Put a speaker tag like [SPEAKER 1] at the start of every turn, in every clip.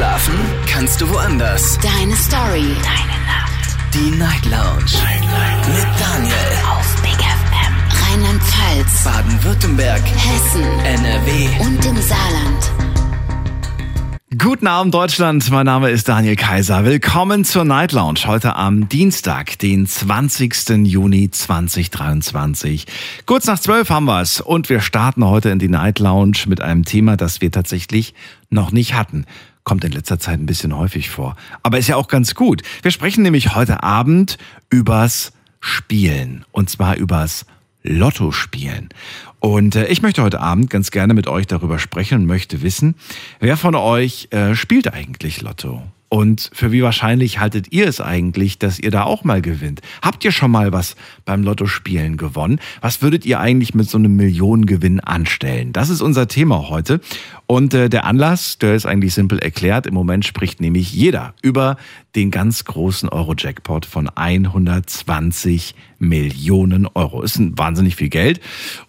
[SPEAKER 1] Schlafen kannst du woanders.
[SPEAKER 2] Deine Story. Deine Nacht.
[SPEAKER 1] Die Night Lounge. Night, Night. Mit Daniel.
[SPEAKER 2] Auf Big FM. Rheinland-Pfalz.
[SPEAKER 1] Baden-Württemberg.
[SPEAKER 2] Hessen.
[SPEAKER 1] NRW.
[SPEAKER 2] Und im Saarland.
[SPEAKER 3] Guten Abend Deutschland, mein Name ist Daniel Kaiser. Willkommen zur Night Lounge heute am Dienstag, den 20. Juni 2023. Kurz nach zwölf haben wir es und wir starten heute in die Night Lounge mit einem Thema, das wir tatsächlich noch nicht hatten. Kommt in letzter Zeit ein bisschen häufig vor. Aber ist ja auch ganz gut. Wir sprechen nämlich heute Abend übers Spielen und zwar übers Lotto spielen. Und äh, ich möchte heute Abend ganz gerne mit euch darüber sprechen und möchte wissen, wer von euch äh, spielt eigentlich Lotto? Und für wie wahrscheinlich haltet ihr es eigentlich, dass ihr da auch mal gewinnt? Habt ihr schon mal was beim Lottospielen gewonnen? Was würdet ihr eigentlich mit so einem Millionengewinn anstellen? Das ist unser Thema heute. Und äh, der Anlass, der ist eigentlich simpel erklärt. Im Moment spricht nämlich jeder über den ganz großen Euro-Jackpot von 120 Millionen Euro. Ist ein wahnsinnig viel Geld.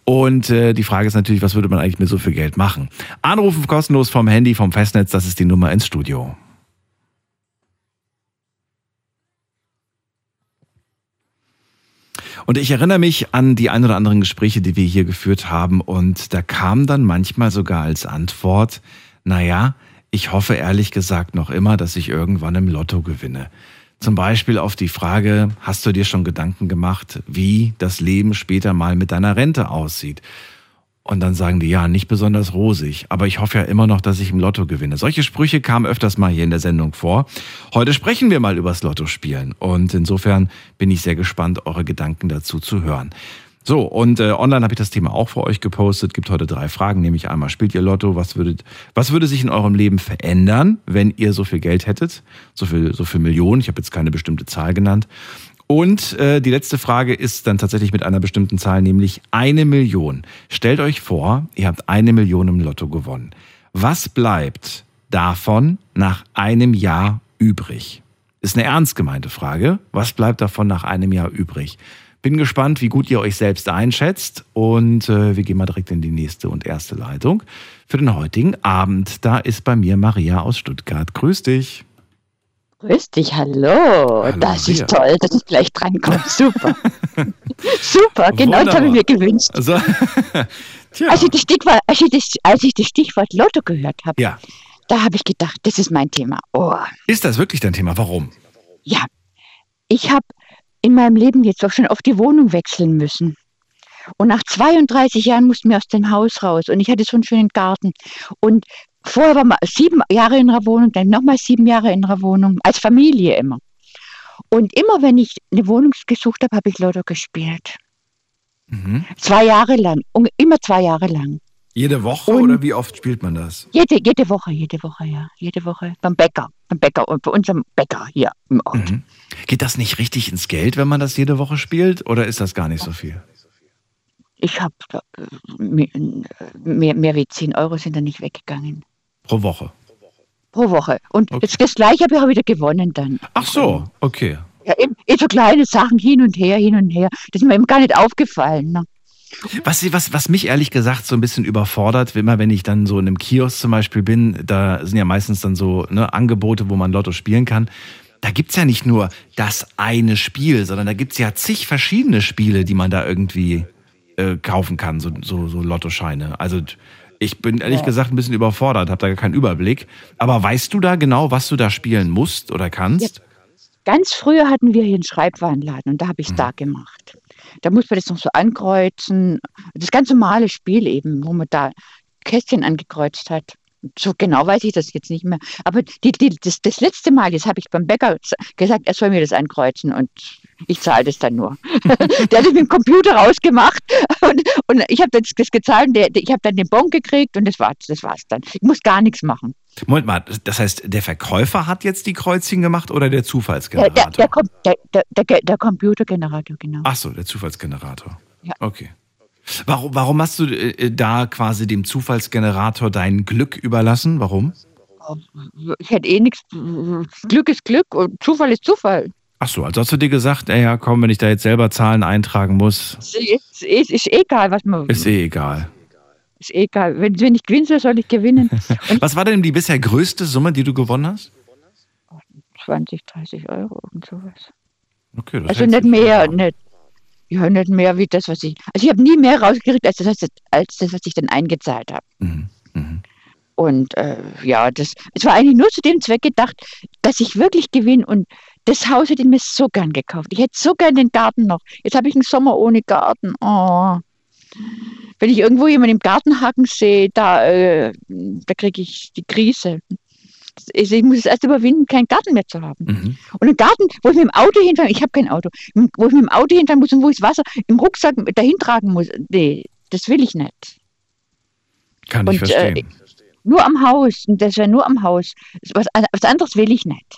[SPEAKER 3] Und äh, die Frage ist natürlich, was würde man eigentlich mit so viel Geld machen? Anrufen kostenlos vom Handy, vom Festnetz, das ist die Nummer ins Studio. Und ich erinnere mich an die ein oder anderen Gespräche, die wir hier geführt haben. Und da kam dann manchmal sogar als Antwort, naja, ich hoffe ehrlich gesagt noch immer, dass ich irgendwann im Lotto gewinne. Zum Beispiel auf die Frage, hast du dir schon Gedanken gemacht, wie das Leben später mal mit deiner Rente aussieht? Und dann sagen die, ja, nicht besonders rosig, aber ich hoffe ja immer noch, dass ich im Lotto gewinne. Solche Sprüche kamen öfters mal hier in der Sendung vor. Heute sprechen wir mal übers Lotto spielen und insofern bin ich sehr gespannt, eure Gedanken dazu zu hören. So, und äh, online habe ich das Thema auch für euch gepostet. Gibt heute drei Fragen, nämlich einmal, spielt ihr Lotto? Was, würdet, was würde sich in eurem Leben verändern, wenn ihr so viel Geld hättet? So viel, so viel Millionen. Ich habe jetzt keine bestimmte Zahl genannt. Und äh, die letzte Frage ist dann tatsächlich mit einer bestimmten Zahl, nämlich eine Million. Stellt euch vor, ihr habt eine Million im Lotto gewonnen. Was bleibt davon nach einem Jahr übrig? Ist eine ernst gemeinte Frage. Was bleibt davon nach einem Jahr übrig? Bin gespannt, wie gut ihr euch selbst einschätzt. Und äh, wir gehen mal direkt in die nächste und erste Leitung für den heutigen Abend. Da ist bei mir Maria aus Stuttgart. Grüß dich.
[SPEAKER 4] Grüß dich, hallo. hallo das Maria. ist toll, dass ich gleich drankomme. Super. Super, genau das habe ich mir gewünscht. Also, als, ich das Stichwort, als, ich das, als ich das Stichwort Lotto gehört habe,
[SPEAKER 3] ja.
[SPEAKER 4] da habe ich gedacht, das ist mein Thema. Oh.
[SPEAKER 3] Ist das wirklich dein Thema? Warum?
[SPEAKER 4] Ja, ich habe in meinem Leben jetzt auch schon oft die Wohnung wechseln müssen. Und nach 32 Jahren mussten wir aus dem Haus raus. Und ich hatte so einen schönen Garten. Und Vorher war man sieben Jahre in einer Wohnung, dann nochmal sieben Jahre in einer Wohnung, als Familie immer. Und immer wenn ich eine Wohnung gesucht habe, habe ich Lotto gespielt. Mhm. Zwei Jahre lang, immer zwei Jahre lang.
[SPEAKER 3] Jede Woche und oder wie oft spielt man das?
[SPEAKER 4] Jede, jede Woche, jede Woche, ja. Jede Woche beim Bäcker, beim Bäcker und bei unserem Bäcker hier im Ort. Mhm.
[SPEAKER 3] Geht das nicht richtig ins Geld, wenn man das jede Woche spielt oder ist das gar nicht so viel?
[SPEAKER 4] Ich habe äh, mehr, mehr wie 10 Euro sind da nicht weggegangen.
[SPEAKER 3] Pro Woche.
[SPEAKER 4] Pro Woche. Und okay. das gleiche habe ich auch wieder gewonnen dann.
[SPEAKER 3] Ach so, okay.
[SPEAKER 4] Ja, eben, eben so kleine Sachen hin und her, hin und her. Das ist mir eben gar nicht aufgefallen. Ne?
[SPEAKER 3] Was, was, was mich ehrlich gesagt so ein bisschen überfordert, immer wenn ich dann so in einem Kiosk zum Beispiel bin, da sind ja meistens dann so ne, Angebote, wo man Lotto spielen kann. Da gibt es ja nicht nur das eine Spiel, sondern da gibt es ja zig verschiedene Spiele, die man da irgendwie äh, kaufen kann, so, so, so Lottoscheine. Also ich bin ehrlich ja. gesagt ein bisschen überfordert, habe da gar keinen Überblick. Aber weißt du da genau, was du da spielen musst oder kannst? Ja.
[SPEAKER 4] Ganz früher hatten wir hier einen Schreibwarenladen und da habe ich es mhm. da gemacht. Da muss man das noch so ankreuzen. Das ganz normale Spiel eben, wo man da Kästchen angekreuzt hat. So genau weiß ich das jetzt nicht mehr. Aber die, die, das, das letzte Mal, jetzt habe ich beim Bäcker gesagt, er soll mir das ankreuzen und ich zahle das dann nur. der hat mit dem Computer rausgemacht und, und ich habe das, das gezahlt und der, ich habe dann den Bon gekriegt und das war's, das war's dann. Ich muss gar nichts machen.
[SPEAKER 3] Moment mal, das heißt, der Verkäufer hat jetzt die Kreuzchen gemacht oder der Zufallsgenerator?
[SPEAKER 4] Der, der, der, der, der Computergenerator, genau.
[SPEAKER 3] Ach so, der Zufallsgenerator. Ja. Okay. Warum, warum hast du äh, da quasi dem Zufallsgenerator dein Glück überlassen? Warum?
[SPEAKER 4] Ich hätte eh nichts. Glück ist Glück und Zufall ist Zufall.
[SPEAKER 3] Ach so, also hast du dir gesagt, ey, ja, komm, wenn ich da jetzt selber Zahlen eintragen muss.
[SPEAKER 4] Ist, ist, ist egal, was man.
[SPEAKER 3] Ist eh egal.
[SPEAKER 4] Ist egal. Wenn, wenn ich gewinne, soll ich gewinnen.
[SPEAKER 3] Was war denn die bisher größte Summe, die du gewonnen hast?
[SPEAKER 4] 20, 30 Euro und sowas.
[SPEAKER 3] Okay, das
[SPEAKER 4] Also nicht mehr,
[SPEAKER 3] schon.
[SPEAKER 4] Nicht, ja, nicht mehr wie das, was ich. Also ich habe nie mehr rausgekriegt, als das, als das, was ich dann eingezahlt habe.
[SPEAKER 3] Mhm. Mhm.
[SPEAKER 4] Und äh, ja, das, es war eigentlich nur zu dem Zweck gedacht, dass ich wirklich gewinne. Und das Haus hätte ich mir so gern gekauft. Ich hätte so gern den Garten noch. Jetzt habe ich einen Sommer ohne Garten. Oh. Wenn ich irgendwo jemanden im Garten haken sehe, da, äh, da kriege ich die Krise. Ich, ich muss es erst überwinden, keinen Garten mehr zu haben.
[SPEAKER 3] Mhm.
[SPEAKER 4] Und einen Garten, wo ich mit dem Auto hinfahren, ich habe kein Auto, wo ich mit dem Auto hinfahren muss und wo ich das Wasser im Rucksack dahin tragen muss, nee, das will ich nicht.
[SPEAKER 3] Kann ich
[SPEAKER 4] Und, äh,
[SPEAKER 3] verstehen.
[SPEAKER 4] Nur am Haus, und das wäre nur am Haus. Was, was anderes will ich nicht.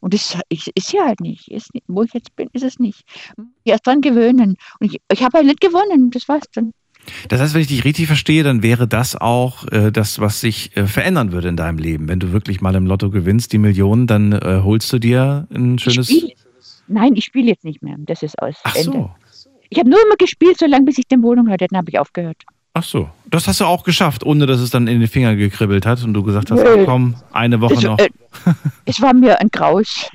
[SPEAKER 4] Und das ist, ist hier halt nicht. Ist. Wo ich jetzt bin, ist es nicht. Ich erst dran gewöhnen. Und ich, ich habe halt nicht gewonnen, das war's dann.
[SPEAKER 3] Das heißt, wenn ich dich richtig verstehe, dann wäre das auch äh, das, was sich äh, verändern würde in deinem Leben. Wenn du wirklich mal im Lotto gewinnst, die Millionen, dann äh, holst du dir ein
[SPEAKER 4] Ich
[SPEAKER 3] schönes.
[SPEAKER 4] spiel, nein, ich spiele jetzt nicht mehr. Das ist aus.
[SPEAKER 3] Ach
[SPEAKER 4] Ende.
[SPEAKER 3] so.
[SPEAKER 4] Ich habe nur immer gespielt, solange bis ich die Wohnung hatte. Dann habe ich aufgehört.
[SPEAKER 3] Ach so. Das hast du auch geschafft, ohne dass es dann in den Finger gekribbelt hat und du gesagt hast,
[SPEAKER 4] Nö.
[SPEAKER 3] komm, eine Woche
[SPEAKER 4] Das,
[SPEAKER 3] noch.
[SPEAKER 4] äh, es war mir ein Graus.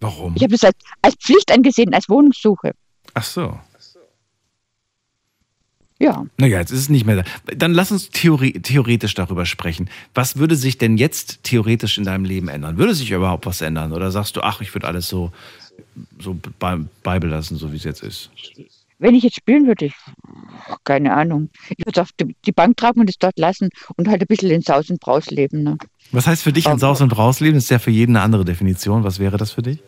[SPEAKER 3] Warum?
[SPEAKER 4] Ich habe das als, als Pflicht angesehen, als Wohnungssuche.
[SPEAKER 3] Ach so.
[SPEAKER 4] Ja,
[SPEAKER 3] Naja, jetzt ist es nicht mehr da. Dann lass uns theori theoretisch darüber sprechen. Was würde sich denn jetzt theoretisch in deinem Leben ändern? Würde sich überhaupt was ändern? Oder sagst du, ach, ich würde alles so, so bei, beibelassen, so wie es jetzt ist?
[SPEAKER 4] wenn ich jetzt spielen würde, ich, keine Ahnung. Ich würde es auf die, Bank tragen und es dort lassen und halt ein bisschen in Saus und Braus leben. Ne?
[SPEAKER 3] Was heißt für dich in Saus und Braus leben? Das ist ja für jeden eine andere Definition. Was wäre das für dich?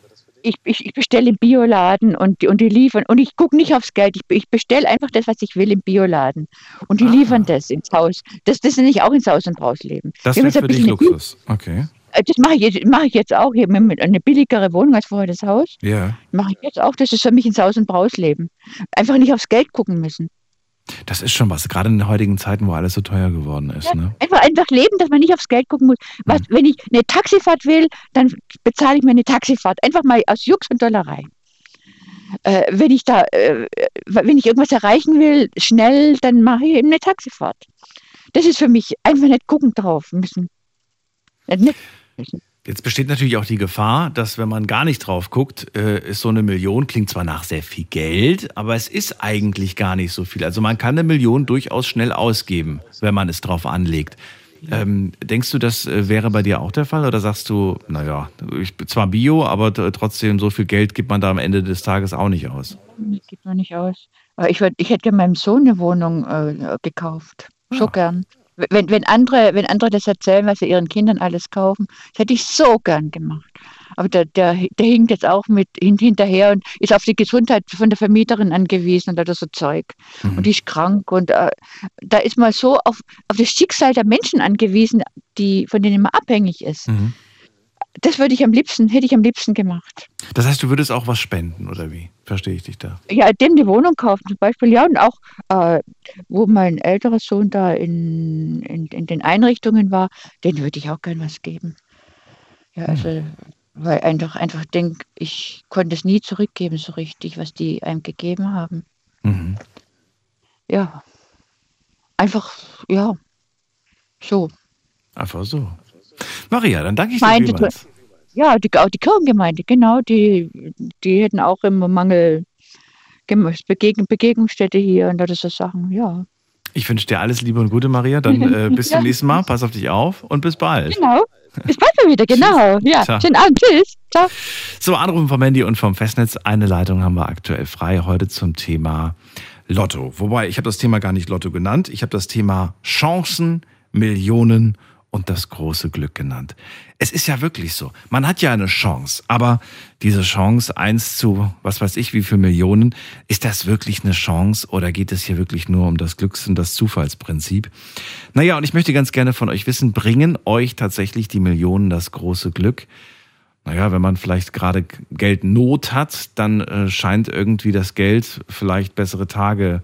[SPEAKER 4] Ich, ich, ich bestelle im Bioladen und die, und die liefern. Und ich gucke nicht aufs Geld. Ich, ich bestelle einfach das, was ich will im Bioladen. Und die
[SPEAKER 3] Ah.
[SPEAKER 4] liefern das ins Haus. Das, das nenne ich auch in Saus und Braus leben.
[SPEAKER 3] Das
[SPEAKER 4] ein
[SPEAKER 3] für dich Luxus. Okay.
[SPEAKER 4] Äh, Das mache ich, jetzt- mache ich jetzt auch. Hier mit eine billigere Wohnung als vorher das Haus.
[SPEAKER 3] Ja.
[SPEAKER 4] Mache ich jetzt auch. Das ist für mich ins Haus und Braus leben. Einfach nicht aufs Geld gucken müssen.
[SPEAKER 3] Das ist schon was, gerade in den heutigen Zeiten, wo alles so teuer geworden ist. Ne?
[SPEAKER 4] Einfach, einfach leben, dass man nicht aufs Geld gucken muss. Was, Wenn ich eine Taxifahrt will, dann bezahle ich mir eine Taxifahrt. Einfach mal aus Jux und Dollerei. Äh, wenn ich da, äh, wenn ich irgendwas erreichen will, schnell, dann mache ich eben eine Taxifahrt. Das ist für mich einfach nicht gucken drauf müssen. Nicht müssen.
[SPEAKER 3] Jetzt besteht natürlich auch die Gefahr, dass wenn man gar nicht drauf guckt, äh, ist so eine Million, klingt zwar nach sehr viel Geld, aber es ist eigentlich gar nicht so viel. Also man kann eine Million durchaus schnell ausgeben, wenn man es drauf anlegt. Ähm, denkst du, das äh, wäre bei dir auch der Fall oder sagst du, naja, ich bin zwar Bio, aber trotzdem so viel Geld gibt man da am Ende des Tages auch nicht aus?
[SPEAKER 4] Das geht mir nicht aus. Ich, würd, ich hätte meinem Sohn eine Wohnung äh, gekauft. So
[SPEAKER 3] Ah.
[SPEAKER 4] gern. Wenn, wenn, andere, wenn andere das erzählen, was sie ihren Kindern alles kaufen, das hätte ich so gern gemacht. Aber der, der, der hinkt jetzt auch mit hin, hinterher und ist auf die Gesundheit von der Vermieterin angewiesen und hat so Zeug.
[SPEAKER 3] Mhm.
[SPEAKER 4] Und die ist krank. Und äh, da ist man so auf, auf das Schicksal der Menschen angewiesen, die, von denen man abhängig ist.
[SPEAKER 3] Mhm.
[SPEAKER 4] Das würde ich am liebsten, hätte ich am liebsten gemacht.
[SPEAKER 3] Das heißt, du würdest auch was spenden, oder wie? Verstehe ich dich da?
[SPEAKER 4] Ja, dem die Wohnung kaufen zum Beispiel, ja, und auch, äh, wo mein älterer Sohn da in, in, in den Einrichtungen war, den würde ich auch gern was geben. Ja, also, weil einfach, einfach denk, ich konnte es nie zurückgeben so richtig, was die einem gegeben haben.
[SPEAKER 3] Mhm.
[SPEAKER 4] Ja, einfach, ja, so.
[SPEAKER 3] Einfach so. Maria, dann danke ich dir
[SPEAKER 4] Meinte,
[SPEAKER 3] vielmals.
[SPEAKER 4] Ja, die, auch die Kirchengemeinde, genau, die, die hätten auch immer Mangel, Begegn, Begegnungsstätte hier und das so Sachen, ja.
[SPEAKER 3] Ich wünsche dir alles Liebe und Gute, Maria. Dann äh, bis zum nächsten Mal. Pass auf dich auf und bis bald.
[SPEAKER 4] Genau. Bis bald mal wieder, genau. Ja,
[SPEAKER 3] Ciao.
[SPEAKER 4] schönen Abend. Tschüss. Ciao.
[SPEAKER 3] So, Anrufen vom Handy und vom Festnetz. Eine Leitung haben wir aktuell frei heute zum Thema Lotto. Wobei, ich habe das Thema gar nicht Lotto genannt. Ich habe das Thema Chancen, Millionen und das große Glück genannt. Es ist ja wirklich so. Man hat ja eine Chance, aber diese Chance, eins zu, was weiß ich, wie viel Millionen, ist das wirklich eine Chance oder geht es hier wirklich nur um das Glücks- und das Zufallsprinzip? Naja, und ich möchte ganz gerne von euch wissen, bringen euch tatsächlich die Millionen das große Glück? Naja, wenn man vielleicht gerade Geldnot hat, dann äh, scheint irgendwie das Geld vielleicht bessere Tage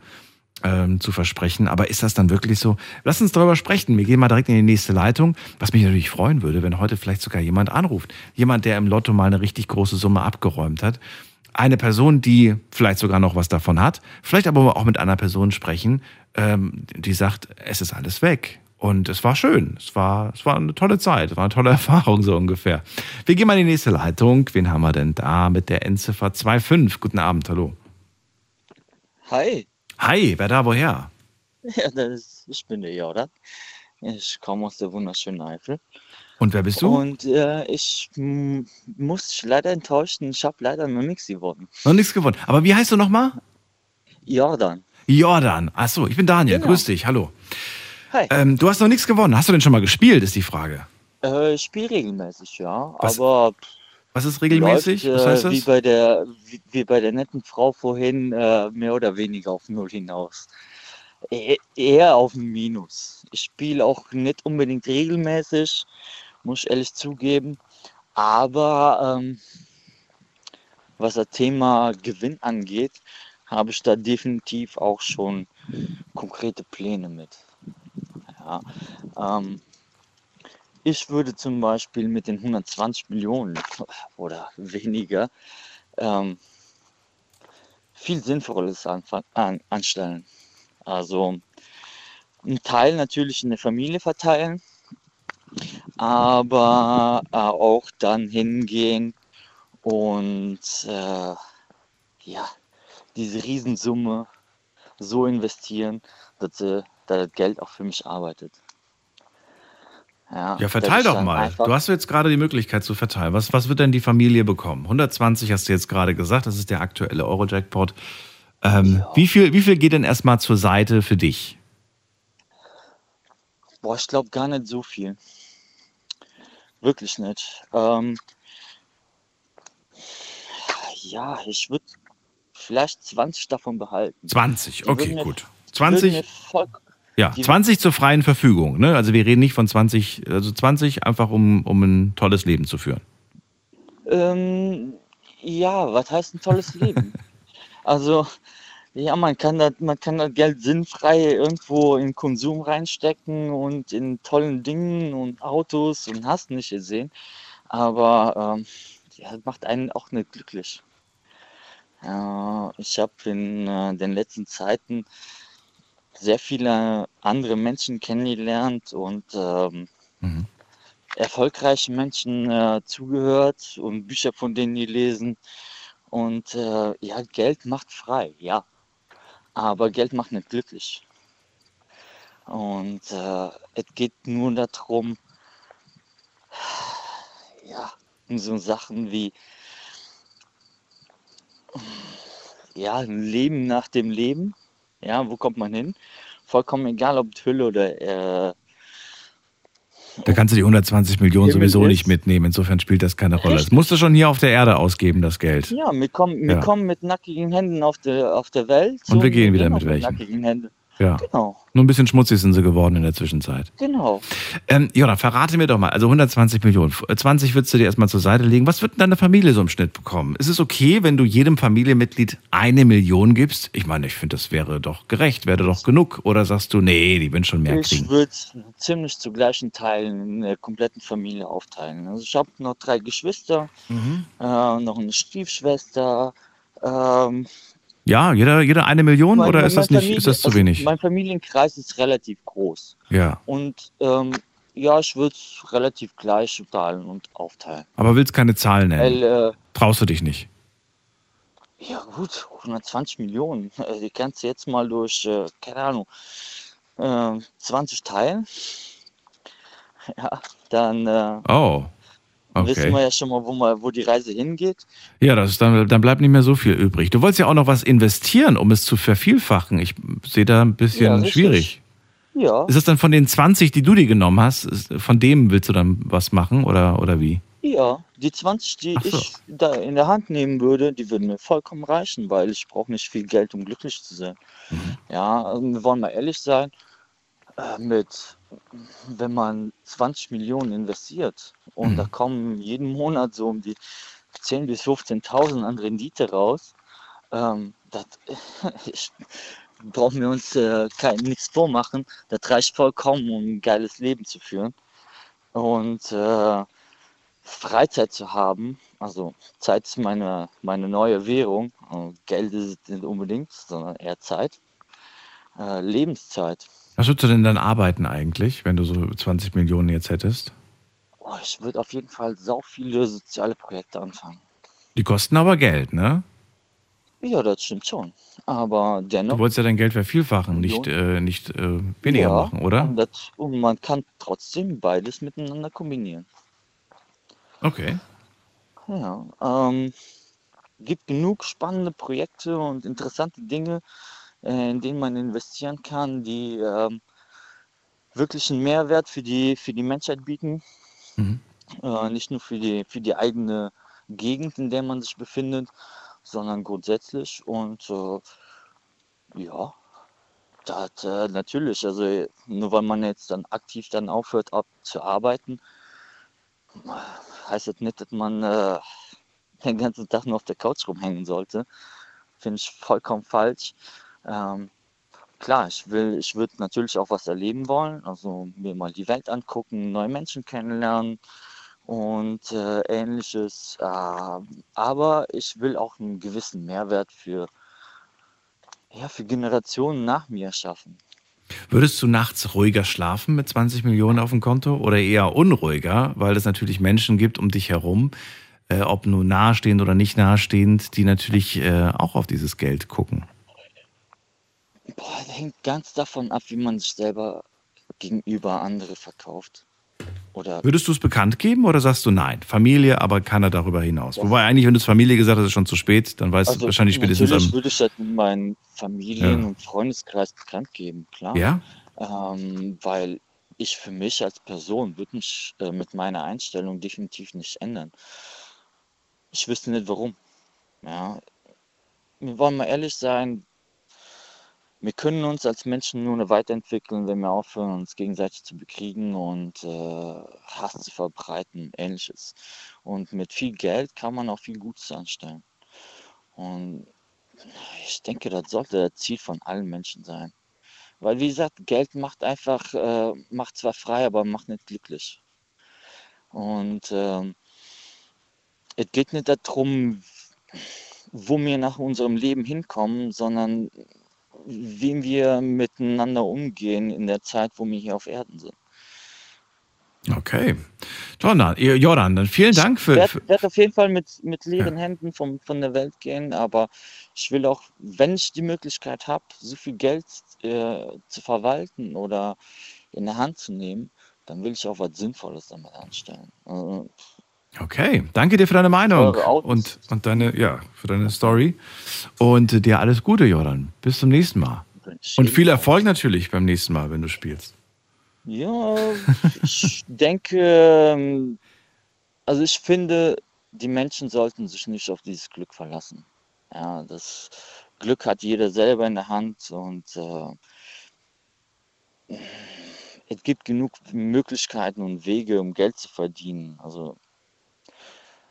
[SPEAKER 3] ähm, zu versprechen. Aber ist das dann wirklich so? Lass uns darüber sprechen. Wir gehen mal direkt in die nächste Leitung. Was mich natürlich freuen würde, wenn heute vielleicht sogar jemand anruft. Jemand, der im Lotto mal eine richtig große Summe abgeräumt hat. eine Person, die vielleicht sogar noch was davon hat, vielleicht aber auch mit einer Person sprechen, ähm, die sagt, es ist alles weg. Und es war schön. Es war, es war eine tolle Zeit. Es war eine tolle Erfahrung, so ungefähr. Wir gehen mal in die nächste Leitung. Wen haben wir denn da mit der Endziffer 2.5? Guten Abend, hallo.
[SPEAKER 5] Hi.
[SPEAKER 3] Hi, wer da, woher?
[SPEAKER 5] Ja, das, ich bin der Jordan. Ich komme aus der wunderschönen Eifel.
[SPEAKER 3] Und wer bist du?
[SPEAKER 5] Und äh, ich muss dich leider enttäuschen. Ich habe leider noch nichts gewonnen.
[SPEAKER 3] Noch nichts gewonnen. Aber wie heißt du nochmal?
[SPEAKER 5] Jordan.
[SPEAKER 3] Jordan. Achso, ich bin Daniel.
[SPEAKER 5] Genau.
[SPEAKER 3] Grüß dich. Hallo.
[SPEAKER 5] Hi.
[SPEAKER 3] Ähm, du hast noch nichts gewonnen. Hast du denn schon mal gespielt, ist die Frage.
[SPEAKER 5] Äh, ich spiele regelmäßig, ja.
[SPEAKER 3] Was-
[SPEAKER 5] aber
[SPEAKER 3] Was ist regelmäßig?
[SPEAKER 5] läuft,
[SPEAKER 3] Was
[SPEAKER 5] äh,
[SPEAKER 3] heißt
[SPEAKER 5] wie
[SPEAKER 3] das?
[SPEAKER 5] bei der wie, wie bei der netten Frau vorhin äh, mehr oder weniger auf Null hinaus. E eher auf ein Minus. Ich spiele auch nicht unbedingt regelmäßig, muss ich ehrlich zugeben. Aber ähm, was das Thema Gewinn angeht, habe ich da definitiv auch schon konkrete Pläne mit. Ja, ähm, ich würde zum Beispiel mit den 120 Millionen oder weniger ähm, viel Sinnvolles an, anstellen. Also einen Teil natürlich in der Familie verteilen, aber äh, auch dann hingehen und äh, ja, diese Riesensumme so investieren, dass, äh, dass das Geld auch für mich arbeitet.
[SPEAKER 3] Ja,
[SPEAKER 5] dass
[SPEAKER 3] verteil doch mal. Du hast jetzt gerade die Möglichkeit zu verteilen. Was, was wird denn die Familie bekommen? 120 hast du jetzt gerade gesagt, das ist der aktuelle Euro-Jackpot. Ähm, wie, viel, wie viel geht denn erstmal zur Seite für dich?
[SPEAKER 5] Boah, ich glaube gar nicht so viel. Wirklich nicht. Ähm, ja, ich würde vielleicht 20 davon behalten.
[SPEAKER 3] 20,
[SPEAKER 5] Die
[SPEAKER 3] okay, gut.
[SPEAKER 5] Die würden
[SPEAKER 3] 20,
[SPEAKER 5] mir voll,
[SPEAKER 3] ja,
[SPEAKER 5] die-
[SPEAKER 3] 20 zur freien Verfügung. Ne? Also wir reden nicht von 20, also 20 einfach, um, um ein tolles Leben zu führen.
[SPEAKER 5] ähm, ja, was heißt ein tolles Leben? also, ja, man kann das, man kann das Geld sinnfrei irgendwo in Konsum reinstecken und in tollen Dingen und Autos und hast nicht gesehen. Aber ähm, ja, das macht einen auch nicht glücklich. Ja, ich habe in äh, den letzten Zeiten sehr viele andere Menschen kennengelernt und ähm,
[SPEAKER 3] Mhm.
[SPEAKER 5] erfolgreiche Menschen äh, zugehört und Bücher von denen gelesen. Und äh, ja, Geld macht frei, ja. Aber Geld macht nicht glücklich. Und äh, es geht nur darum, ja, um so Sachen wie ja, ein Leben nach dem Leben. Ja, wo kommt man hin? Vollkommen egal, ob Hülle oder äh,
[SPEAKER 3] Da kannst du die 120 Millionen sowieso nicht mitnehmen. Insofern spielt das keine Rolle. Das
[SPEAKER 5] Richtig.
[SPEAKER 3] musst du schon hier auf der Erde ausgeben, das Geld.
[SPEAKER 5] Ja, wir kommen, wir
[SPEAKER 3] Ja.
[SPEAKER 5] kommen mit nackigen Händen auf der, auf der Welt.
[SPEAKER 3] Und wir gehen wieder
[SPEAKER 5] auch
[SPEAKER 3] mit welchen.
[SPEAKER 5] nackigen Händen.
[SPEAKER 3] Ja.
[SPEAKER 5] Genau,
[SPEAKER 3] Nur ein bisschen schmutzig sind sie geworden in der Zwischenzeit.
[SPEAKER 5] genau.
[SPEAKER 3] Ähm, Jona, verrate mir doch mal, also 120 Millionen, 20 würdest du dir erstmal zur Seite legen. Was wird denn deine Familie so im Schnitt bekommen? Ist es okay, wenn du jedem Familienmitglied eine Million gibst? Ich meine, ich finde, das wäre doch gerecht, wäre doch genug. Oder sagst du, nee, die würden schon mehr
[SPEAKER 5] Ich
[SPEAKER 3] kriegen?
[SPEAKER 5] würde ziemlich zu gleichen Teilen in der kompletten Familie aufteilen. Also ich habe noch drei Geschwister,
[SPEAKER 3] Mhm.
[SPEAKER 5] äh, noch eine Stiefschwester. Ähm,
[SPEAKER 3] Ja, jeder, jeder eine Million
[SPEAKER 5] mein-
[SPEAKER 3] oder ist das nicht,
[SPEAKER 5] Familie-
[SPEAKER 3] ist das zu
[SPEAKER 5] also
[SPEAKER 3] wenig?
[SPEAKER 5] Mein Familienkreis ist relativ groß.
[SPEAKER 3] Ja.
[SPEAKER 5] Und ähm, ja, ich würde es relativ gleich teilen und aufteilen.
[SPEAKER 3] Aber willst keine Zahlen nennen?
[SPEAKER 5] Weil, äh,
[SPEAKER 3] Traust du dich nicht?
[SPEAKER 5] Ja gut, 120 Millionen. Äh, Die kannst du jetzt mal durch, äh, keine Ahnung, äh, 20 teilen. Ja, dann äh,
[SPEAKER 3] Oh.
[SPEAKER 5] wissen
[SPEAKER 3] Okay.
[SPEAKER 5] wir ja schon mal, wo, mal, wo die Reise hingeht.
[SPEAKER 3] Ja, das ist dann, dann bleibt nicht mehr so viel übrig. Du wolltest ja auch noch was investieren, um es zu vervielfachen. Ich sehe da ein bisschen
[SPEAKER 5] Ja,
[SPEAKER 3] schwierig.
[SPEAKER 5] Ja,
[SPEAKER 3] Ist das dann von den 20, die du dir genommen hast, von dem willst du dann was machen oder, oder wie?
[SPEAKER 5] ja, die 20, die
[SPEAKER 3] so.
[SPEAKER 5] ich da in der Hand nehmen würde, die würden mir vollkommen reichen, weil ich brauche nicht viel Geld, um glücklich zu sein.
[SPEAKER 3] Mhm.
[SPEAKER 5] Ja, also wir wollen mal ehrlich sein, äh, mit, wenn man 20 Millionen investiert und
[SPEAKER 3] Mhm.
[SPEAKER 5] da kommen jeden Monat so um die 10.000 bis 15.000 an Rendite raus, ähm, das brauchen wir uns äh, kein, nichts vormachen, das reicht vollkommen, um ein geiles Leben zu führen. Und äh, Freizeit zu haben. Also Zeit ist meine, meine neue Währung. Also Geld ist nicht unbedingt, sondern eher Zeit. Äh, Lebenszeit.
[SPEAKER 3] Was würdest du denn dann arbeiten eigentlich, wenn du so 20 Millionen jetzt hättest?
[SPEAKER 5] Oh, ich würde auf jeden Fall so viele soziale Projekte anfangen.
[SPEAKER 3] Die kosten aber Geld, ne?
[SPEAKER 5] Ja, das stimmt schon. Aber dennoch.
[SPEAKER 3] Du wolltest ja dein Geld vervielfachen, nicht, äh, nicht äh, weniger
[SPEAKER 5] ja,
[SPEAKER 3] machen, oder?
[SPEAKER 5] Und, das, und man kann trotzdem beides miteinander kombinieren.
[SPEAKER 3] Okay.
[SPEAKER 5] Ja, ähm, gibt genug spannende Projekte und interessante Dinge, in denen man investieren kann, die ähm, wirklich einen Mehrwert für die, für die Menschheit bieten.
[SPEAKER 3] Mhm.
[SPEAKER 5] Äh, nicht nur für die, für die eigene Gegend, in der man sich befindet, sondern grundsätzlich. Und äh, ja, das äh, natürlich, also nur weil man jetzt dann aktiv dann aufhört ab zu arbeiten, heißt das nicht, dass man äh, den ganzen Tag nur auf der Couch rumhängen sollte. Finde ich vollkommen falsch. Ähm, klar, ich will, ich würde natürlich auch was erleben wollen, also mir mal die Welt angucken, neue Menschen kennenlernen und äh, ähnliches. Äh, aber ich will auch einen gewissen Mehrwert für, ja, für Generationen nach mir schaffen.
[SPEAKER 3] Würdest du nachts ruhiger schlafen mit 20 Millionen auf dem Konto oder eher unruhiger, weil es natürlich Menschen gibt um dich herum, äh, ob nun nahestehend oder nicht nahestehend, die natürlich äh, auch auf dieses Geld gucken?
[SPEAKER 5] Boah, das hängt ganz davon ab, wie man sich selber gegenüber andere verkauft. Oder
[SPEAKER 3] Würdest du es bekannt geben oder sagst du nein? Familie, aber keiner darüber hinaus. Wobei eigentlich, wenn du es Familie gesagt hast, ist es schon zu spät, dann weißt du
[SPEAKER 5] also
[SPEAKER 3] wahrscheinlich spätestens
[SPEAKER 5] natürlich würde ich das in meinen Familien-
[SPEAKER 3] Ja.
[SPEAKER 5] und Freundeskreis bekannt geben, klar.
[SPEAKER 3] Ja?
[SPEAKER 5] Ähm, weil ich für mich als Person würde mich äh, mit meiner Einstellung definitiv nicht ändern. Ich wüsste nicht warum. Ja, wir wollen mal ehrlich sein, wir können uns als Menschen nur weiterentwickeln, wenn wir aufhören, uns gegenseitig zu bekriegen und äh, Hass zu verbreiten, ähnliches. Und mit viel Geld kann man auch viel Gutes anstellen. Und ich denke, das sollte das Ziel von allen Menschen sein. Weil, wie gesagt, Geld macht einfach, äh, macht zwar frei, aber macht nicht glücklich. Und ähm, es geht nicht darum, wo wir nach unserem Leben hinkommen, sondern wie wir miteinander umgehen in der Zeit, wo wir hier auf Erden sind.
[SPEAKER 3] Okay. Jordan, Jordan, dann vielen Dank
[SPEAKER 5] Ich
[SPEAKER 3] für.
[SPEAKER 5] werde
[SPEAKER 3] für
[SPEAKER 5] werd auf jeden Fall mit, mit leeren Händen vom, von der Welt gehen, aber ich will auch, wenn ich die Möglichkeit habe, so viel Geld äh, zu verwalten oder in der Hand zu nehmen, dann will ich auch was Sinnvolles damit anstellen. Also,
[SPEAKER 3] okay, danke dir für deine Meinung und, und deine, ja, für deine Story. Und äh, dir alles Gute, Jordan. Bis zum nächsten Mal. Und viel Erfolg natürlich beim nächsten Mal, wenn du spielst.
[SPEAKER 5] Ja, ich denke, ähm, also ich finde, die Menschen sollten sich nicht auf dieses Glück verlassen. Ja, das Glück hat jeder selber in der Hand und äh, es gibt genug Möglichkeiten und Wege, um Geld zu verdienen. Also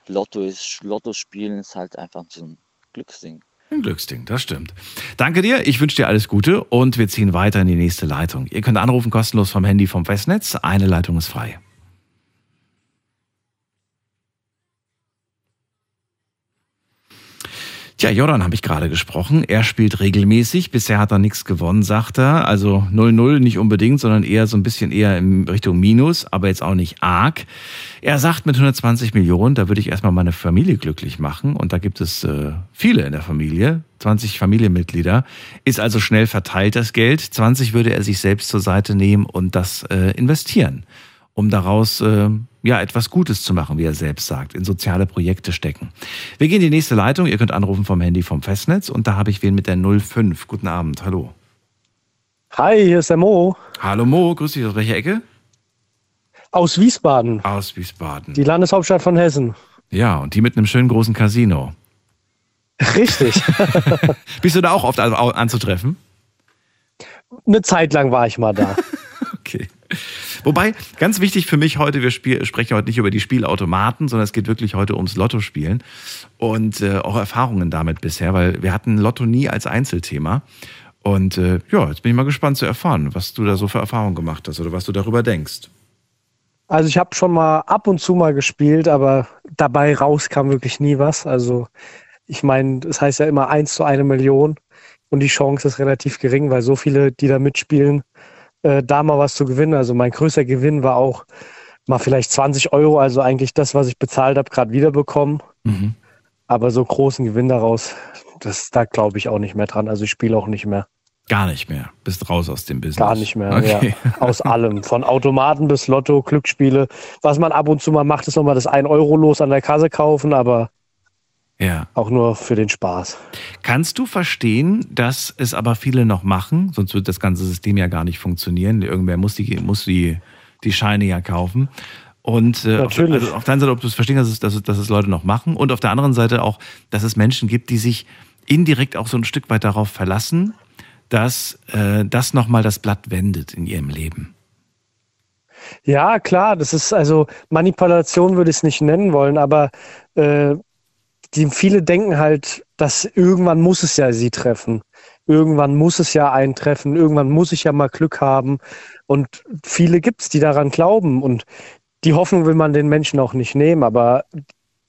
[SPEAKER 5] Lotto ist, Lotto spielen ist halt einfach so ein Glücksding.
[SPEAKER 3] Ein Glücksding, das stimmt. Danke dir, ich wünsche dir alles Gute und wir ziehen weiter in die nächste Leitung. Ihr könnt anrufen kostenlos vom Handy vom Festnetz. Eine Leitung ist frei. Tja, Jordan habe ich gerade gesprochen. Er spielt regelmäßig. Bisher hat er nichts gewonnen, sagt er. Also 0-0 nicht unbedingt, sondern eher so ein bisschen eher in Richtung Minus, aber jetzt auch nicht arg. Er sagt mit 120 Millionen, da würde ich erstmal meine Familie glücklich machen. Und da gibt es äh, viele in der Familie, 20 Familienmitglieder. Ist also schnell verteilt das Geld. 20 würde er sich selbst zur Seite nehmen und das äh, investieren um daraus äh, ja etwas Gutes zu machen, wie er selbst sagt, in soziale Projekte stecken. Wir gehen in die nächste Leitung. Ihr könnt anrufen vom Handy vom Festnetz und da habe ich wen mit der 05. Guten Abend, hallo.
[SPEAKER 6] Hi, hier ist der Mo
[SPEAKER 3] Hallo Mo, grüß dich aus welcher Ecke?
[SPEAKER 6] aus Wiesbaden,
[SPEAKER 3] Aus Wiesbaden.
[SPEAKER 6] die Landeshauptstadt von Hessen.
[SPEAKER 3] Ja, und die mit einem schönen großen Casino.
[SPEAKER 6] Richtig.
[SPEAKER 3] Bist du da auch oft anzutreffen?
[SPEAKER 6] Eine Zeit lang war ich mal da.
[SPEAKER 3] Wobei, ganz wichtig für mich heute, wir spiel, sprechen heute nicht über die Spielautomaten, sondern es geht wirklich heute ums Lottospielen und äh, auch Erfahrungen damit bisher, weil wir hatten Lotto nie als Einzelthema. Und äh, ja, jetzt bin ich mal gespannt zu erfahren, was du da so für Erfahrungen gemacht hast oder was du darüber denkst.
[SPEAKER 6] Also ich habe schon mal ab und zu mal gespielt, aber dabei raus kam wirklich nie was. Also ich meine, es das heißt ja immer eins zu eine Million und die Chance ist relativ gering, weil so viele, die da mitspielen, äh, da mal was zu gewinnen. Also mein größter Gewinn war auch mal vielleicht 20 Euro, also eigentlich das, was ich bezahlt habe, gerade wiederbekommen. Mhm. Aber so großen Gewinn daraus, das da glaube ich auch nicht mehr dran. Also ich spiele auch nicht mehr.
[SPEAKER 3] Gar nicht mehr. Bist raus aus dem Business.
[SPEAKER 6] Gar nicht mehr, okay. ja. Aus allem. Von Automaten bis Lotto, Glücksspiele. Was man ab und zu mal macht, ist nochmal das 1 Euro los an der Kasse kaufen, aber ja. auch nur für den Spaß.
[SPEAKER 3] Kannst du verstehen, dass es aber viele noch machen? Sonst wird das ganze System ja gar nicht funktionieren. Irgendwer muss die, muss die, die Scheine ja kaufen. Und äh, auf, also auf der einen Seite, ob du es verstehen kannst, dass, dass, es Leute noch machen. Und auf der anderen Seite auch, dass es Menschen gibt, die sich indirekt auch so ein Stück weit darauf verlassen, dass äh, das nochmal das Blatt wendet in ihrem Leben.
[SPEAKER 6] Ja, klar, das ist also Manipulation würde ich es nicht nennen wollen, aber äh, die viele denken halt, dass irgendwann muss es ja sie treffen. Irgendwann muss es ja eintreffen, irgendwann muss ich ja mal Glück haben. Und viele gibt es, die daran glauben. Und die Hoffnung will man den Menschen auch nicht nehmen, aber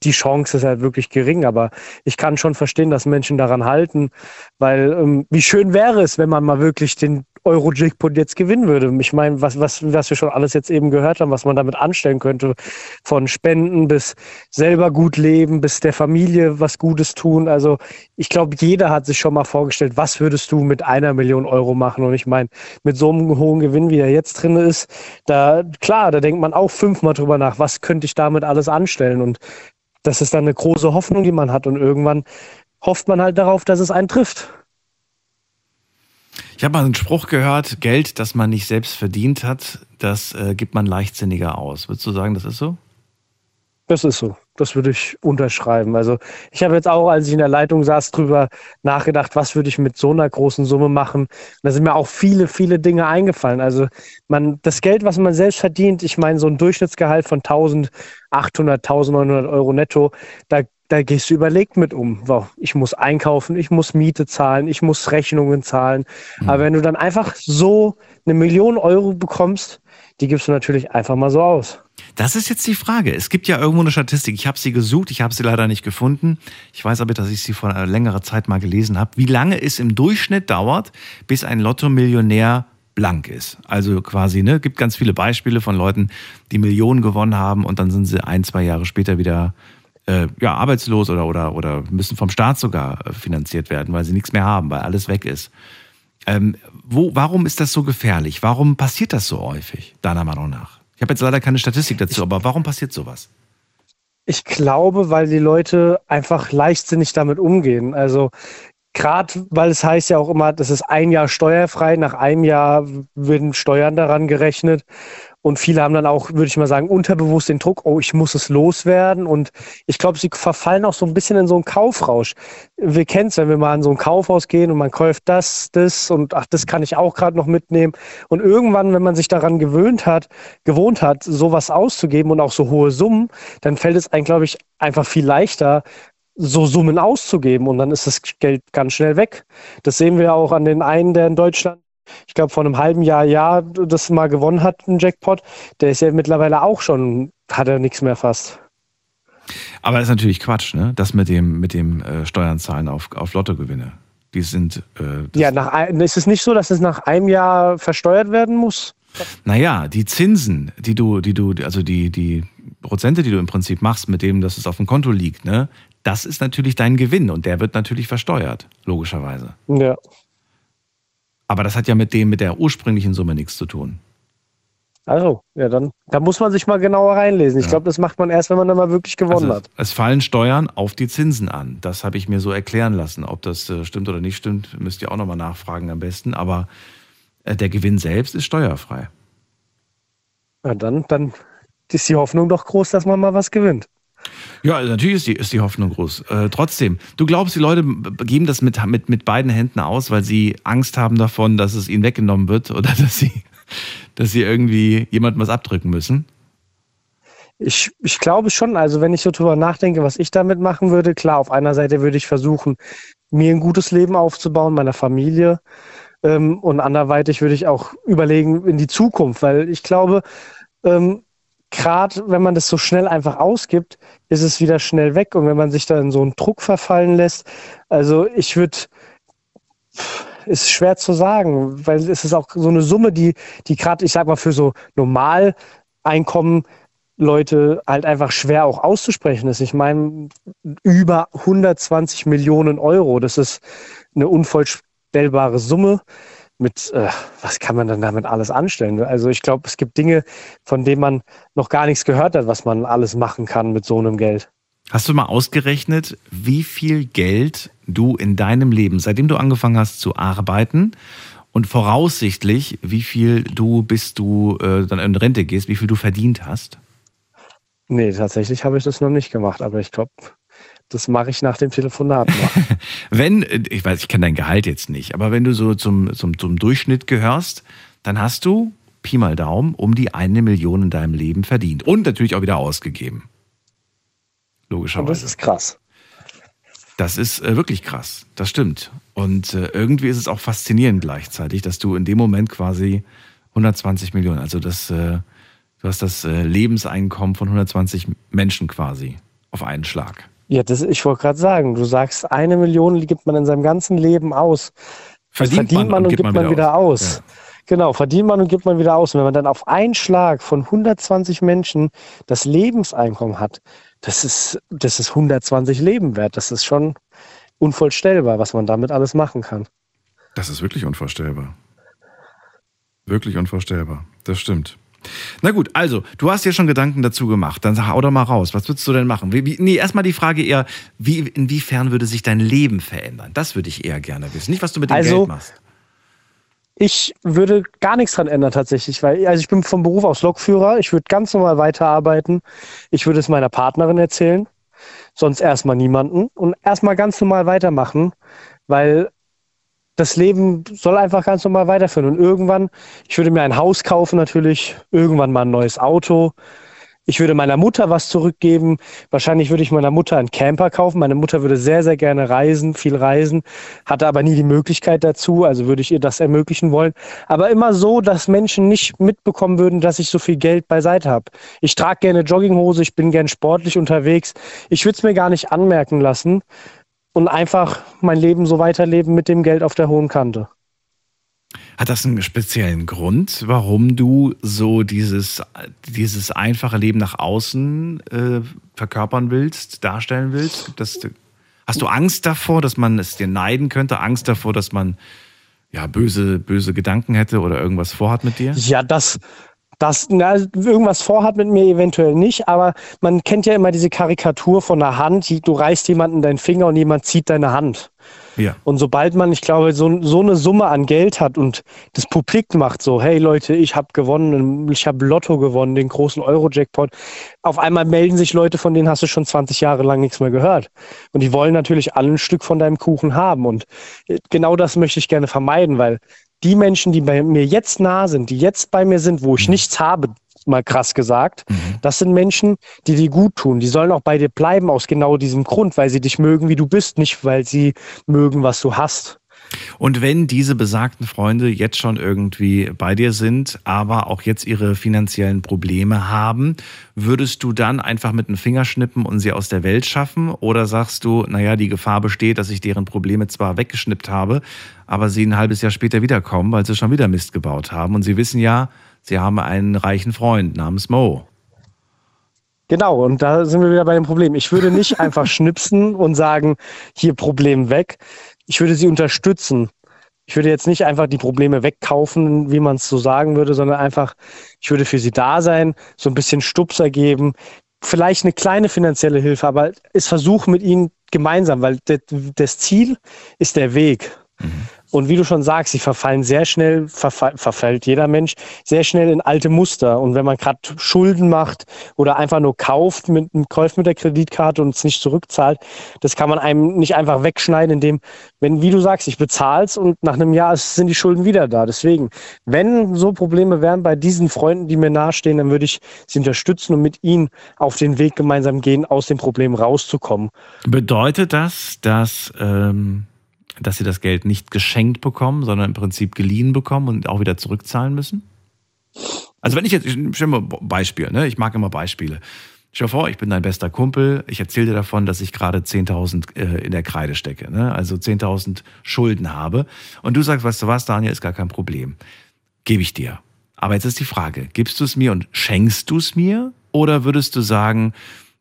[SPEAKER 6] die Chance ist halt wirklich gering. Aber ich kann schon verstehen, dass Menschen daran halten, weil ähm, wie schön wäre es, wenn man mal wirklich den Euro-Jackpot jetzt gewinnen würde. Ich meine, was, was, was wir schon alles jetzt eben gehört haben, was man damit anstellen könnte, von Spenden bis selber gut leben, bis der Familie was Gutes tun. Also ich glaube, jeder hat sich schon mal vorgestellt, was würdest du mit einer Million Euro machen? Und ich meine, mit so einem hohen Gewinn, wie er jetzt drin ist, da klar, da denkt man auch fünfmal drüber nach, was könnte ich damit alles anstellen? Und das ist dann eine große Hoffnung, die man hat. Und irgendwann hofft man halt darauf, dass es einen trifft.
[SPEAKER 3] Ich habe mal einen Spruch gehört, Geld, das man nicht selbst verdient hat, das äh, gibt man leichtsinniger aus. Würdest du sagen, das ist so?
[SPEAKER 6] Das ist so. Das würde ich unterschreiben. Also ich habe jetzt auch, als ich in der Leitung saß, drüber nachgedacht, was würde ich mit so einer großen Summe machen. da sind mir auch viele, viele Dinge eingefallen. Also man, das Geld, was man selbst verdient, ich meine, so ein Durchschnittsgehalt von 1800, 1900 Euro netto, da da gehst du überlegt mit um. Wow, ich muss einkaufen, ich muss Miete zahlen, ich muss Rechnungen zahlen. Mhm. Aber wenn du dann einfach so eine Million Euro bekommst, die gibst du natürlich einfach mal so aus.
[SPEAKER 3] Das ist jetzt die Frage. Es gibt ja irgendwo eine Statistik. Ich habe sie gesucht, ich habe sie leider nicht gefunden. Ich weiß aber, dass ich sie vor einer längeren Zeit mal gelesen habe. Wie lange es im Durchschnitt dauert, bis ein Lotto-Millionär blank ist. Also quasi, ne, gibt ganz viele Beispiele von Leuten, die Millionen gewonnen haben und dann sind sie ein, zwei Jahre später wieder äh, ja, arbeitslos oder, oder, oder müssen vom Staat sogar äh, finanziert werden, weil sie nichts mehr haben, weil alles weg ist. Ähm, wo, warum ist das so gefährlich? Warum passiert das so häufig, deiner Meinung nach? Ich habe jetzt leider keine Statistik dazu, aber warum passiert sowas?
[SPEAKER 6] Ich glaube, weil die Leute einfach leichtsinnig damit umgehen. Also gerade weil es heißt ja auch immer, das ist ein Jahr steuerfrei, nach einem Jahr werden Steuern daran gerechnet. Und viele haben dann auch, würde ich mal sagen, unterbewusst den Druck, oh, ich muss es loswerden. Und ich glaube, sie verfallen auch so ein bisschen in so einen Kaufrausch. Wir kennen es, wenn wir mal in so ein Kaufhaus gehen und man kauft das, das und ach, das kann ich auch gerade noch mitnehmen. Und irgendwann, wenn man sich daran gewöhnt hat, gewohnt hat, sowas auszugeben und auch so hohe Summen, dann fällt es einem, glaube ich, einfach viel leichter, so Summen auszugeben und dann ist das Geld ganz schnell weg. Das sehen wir auch an den einen, der in Deutschland ich glaube, vor einem halben Jahr, ja, das mal gewonnen hat, ein Jackpot, der ist ja mittlerweile auch schon, hat er nichts mehr fast.
[SPEAKER 3] Aber das ist natürlich Quatsch, ne? Das mit dem, mit dem äh, Steuern zahlen auf, auf Lottogewinne. Die sind. Äh,
[SPEAKER 6] ja, nach, ist es nicht so, dass es nach einem Jahr versteuert werden muss?
[SPEAKER 3] Naja, die Zinsen, die du, die du, also die, die Prozente, die du im Prinzip machst, mit dem, dass es auf dem Konto liegt, ne, das ist natürlich dein Gewinn und der wird natürlich versteuert, logischerweise.
[SPEAKER 6] Ja.
[SPEAKER 3] Aber das hat ja mit dem, mit der ursprünglichen Summe nichts zu tun.
[SPEAKER 6] Also, ja, dann da muss man sich mal genauer reinlesen. Ich ja. glaube, das macht man erst, wenn man dann mal wirklich gewonnen also, hat.
[SPEAKER 3] Es fallen Steuern auf die Zinsen an. Das habe ich mir so erklären lassen. Ob das äh, stimmt oder nicht stimmt, müsst ihr auch nochmal nachfragen am besten. Aber äh, der Gewinn selbst ist steuerfrei.
[SPEAKER 6] Ja, dann, dann ist die Hoffnung doch groß, dass man mal was gewinnt.
[SPEAKER 3] Ja, natürlich ist die, ist die Hoffnung groß. Äh, trotzdem, du glaubst, die Leute geben das mit, mit, mit beiden Händen aus, weil sie Angst haben davon, dass es ihnen weggenommen wird oder dass sie, dass sie irgendwie jemandem was abdrücken müssen?
[SPEAKER 6] Ich, ich glaube schon. Also, wenn ich so drüber nachdenke, was ich damit machen würde, klar, auf einer Seite würde ich versuchen, mir ein gutes Leben aufzubauen, meiner Familie. Ähm, und anderweitig würde ich auch überlegen in die Zukunft, weil ich glaube, ähm, gerade wenn man das so schnell einfach ausgibt, ist es wieder schnell weg. Und wenn man sich da in so einen Druck verfallen lässt, also ich würde, ist schwer zu sagen, weil es ist auch so eine Summe, die, die gerade, ich sag mal, für so Normaleinkommen Leute halt einfach schwer auch auszusprechen ist. Ich meine, über 120 Millionen Euro, das ist eine unvorstellbare Summe. Mit, äh, was kann man dann damit alles anstellen? Also ich glaube, es gibt Dinge, von denen man noch gar nichts gehört hat, was man alles machen kann mit so einem Geld.
[SPEAKER 3] Hast du mal ausgerechnet, wie viel Geld du in deinem Leben, seitdem du angefangen hast zu arbeiten und voraussichtlich, wie viel du, bis du äh, dann in Rente gehst, wie viel du verdient hast?
[SPEAKER 6] Nee, tatsächlich habe ich das noch nicht gemacht, aber ich glaube, das mache ich nach dem Telefonat noch.
[SPEAKER 3] wenn, ich weiß, ich kenne dein Gehalt jetzt nicht, aber wenn du so zum, zum, zum Durchschnitt gehörst, dann hast du, Pi mal Daumen, um die eine Million in deinem Leben verdient. Und natürlich auch wieder ausgegeben. Logischerweise. Und
[SPEAKER 6] das ist krass.
[SPEAKER 3] Das ist äh, wirklich krass, das stimmt. Und äh, irgendwie ist es auch faszinierend gleichzeitig, dass du in dem Moment quasi 120 Millionen, also das äh, Du hast das äh, Lebenseinkommen von 120 Menschen quasi auf einen Schlag.
[SPEAKER 6] Ja, das, ich wollte gerade sagen, du sagst, eine Million gibt man in seinem ganzen Leben aus.
[SPEAKER 3] Verdient, verdient man, man, und, gibt, man, wieder, wieder aus. aus. Ja.
[SPEAKER 6] Genau, verdient man und gibt man wieder aus. Und wenn man dann auf einen Schlag von 120 Menschen das Lebenseinkommen hat, das ist, das ist 120 Leben wert. Das ist schon unvorstellbar, was man damit alles machen kann.
[SPEAKER 3] Das ist wirklich unvorstellbar. Wirklich unvorstellbar. Das stimmt. Na gut, also, du hast dir schon Gedanken dazu gemacht. Dann sag, hau doch mal raus. Was würdest du denn machen? Wie, wie, nee, erstmal die Frage eher, wie, inwiefern würde sich dein Leben verändern? Das würde ich eher gerne wissen. Nicht, was du mit dem also, Geld machst.
[SPEAKER 6] Ich würde gar nichts dran ändern tatsächlich, weil also ich bin vom Beruf aus Lokführer. Ich würde ganz normal weiterarbeiten. Ich würde es meiner Partnerin erzählen, sonst erstmal niemanden und erstmal ganz normal weitermachen, weil das Leben soll einfach ganz normal weiterführen. Und irgendwann, ich würde mir ein Haus kaufen natürlich, irgendwann mal ein neues Auto. Ich würde meiner Mutter was zurückgeben. Wahrscheinlich würde ich meiner Mutter einen Camper kaufen. Meine Mutter würde sehr, sehr gerne reisen, viel reisen, hatte aber nie die Möglichkeit dazu. Also würde ich ihr das ermöglichen wollen. Aber immer so, dass Menschen nicht mitbekommen würden, dass ich so viel Geld beiseite habe. Ich trage gerne Jogginghose, ich bin gern sportlich unterwegs. Ich würde es mir gar nicht anmerken lassen und einfach mein Leben so weiterleben mit dem Geld auf der hohen Kante.
[SPEAKER 3] Hat das einen speziellen Grund, warum du so dieses, dieses einfache Leben nach außen äh, verkörpern willst, darstellen willst? Das, hast du Angst davor, dass man es dir neiden könnte? Angst davor, dass man ja böse, böse Gedanken hätte oder irgendwas vorhat mit dir?
[SPEAKER 6] Ja, das, das na, irgendwas vorhat mit mir eventuell nicht, aber man kennt ja immer diese Karikatur von der Hand, die, du reißt jemanden deinen Finger und jemand zieht deine Hand. Ja. Und sobald man, ich glaube, so, so eine Summe an Geld hat und das Publik macht so, hey Leute, ich habe gewonnen, ich habe Lotto gewonnen, den großen Euro-Jackpot, auf einmal melden sich Leute, von denen hast du schon 20 Jahre lang nichts mehr gehört. Und die wollen natürlich alle ein Stück von deinem Kuchen haben. Und äh, genau das möchte ich gerne vermeiden, weil die Menschen, die bei mir jetzt nah sind, die jetzt bei mir sind, wo ich mhm. nichts habe, mal krass gesagt, mhm. das sind Menschen, die dir gut tun. Die sollen auch bei dir bleiben aus genau diesem Grund, weil sie dich mögen, wie du bist, nicht weil sie mögen, was du hast.
[SPEAKER 3] Und wenn diese besagten Freunde jetzt schon irgendwie bei dir sind, aber auch jetzt ihre finanziellen Probleme haben, würdest du dann einfach mit einem Finger schnippen und sie aus der Welt schaffen? Oder sagst du, naja, die Gefahr besteht, dass ich deren Probleme zwar weggeschnippt habe, aber sie ein halbes Jahr später wiederkommen, weil sie schon wieder Mist gebaut haben. Und sie wissen ja, sie haben einen reichen Freund namens Mo.
[SPEAKER 6] Genau, und da sind wir wieder bei dem Problem. Ich würde nicht einfach schnipsen und sagen, hier Problem weg. Ich würde sie unterstützen. Ich würde jetzt nicht einfach die Probleme wegkaufen, wie man es so sagen würde, sondern einfach, ich würde für sie da sein, so ein bisschen Stupser geben, vielleicht eine kleine finanzielle Hilfe, aber es versuchen mit ihnen gemeinsam, weil das Ziel ist der Weg. Mhm. Und wie du schon sagst, sie verfallen sehr schnell, verfall, verfällt jeder Mensch sehr schnell in alte Muster. Und wenn man gerade Schulden macht oder einfach nur kauft mit, kauft mit der Kreditkarte und es nicht zurückzahlt, das kann man einem nicht einfach wegschneiden, indem, wenn, wie du sagst, ich bezahl's und nach einem Jahr sind die Schulden wieder da. Deswegen, wenn so Probleme wären bei diesen Freunden, die mir nahestehen, dann würde ich sie unterstützen und mit ihnen auf den Weg gemeinsam gehen, aus dem Problem rauszukommen.
[SPEAKER 3] Bedeutet das, dass ähm dass sie das Geld nicht geschenkt bekommen, sondern im Prinzip geliehen bekommen und auch wieder zurückzahlen müssen? Also wenn ich jetzt, ich stell mal Beispiel, ne? ich mag immer Beispiele. Stell dir vor, ich bin dein bester Kumpel, ich erzähle dir davon, dass ich gerade 10.000 äh, in der Kreide stecke, ne? also 10.000 Schulden habe. Und du sagst, weißt du was, Daniel, ist gar kein Problem. Gebe ich dir. Aber jetzt ist die Frage, gibst du es mir und schenkst du es mir? Oder würdest du sagen,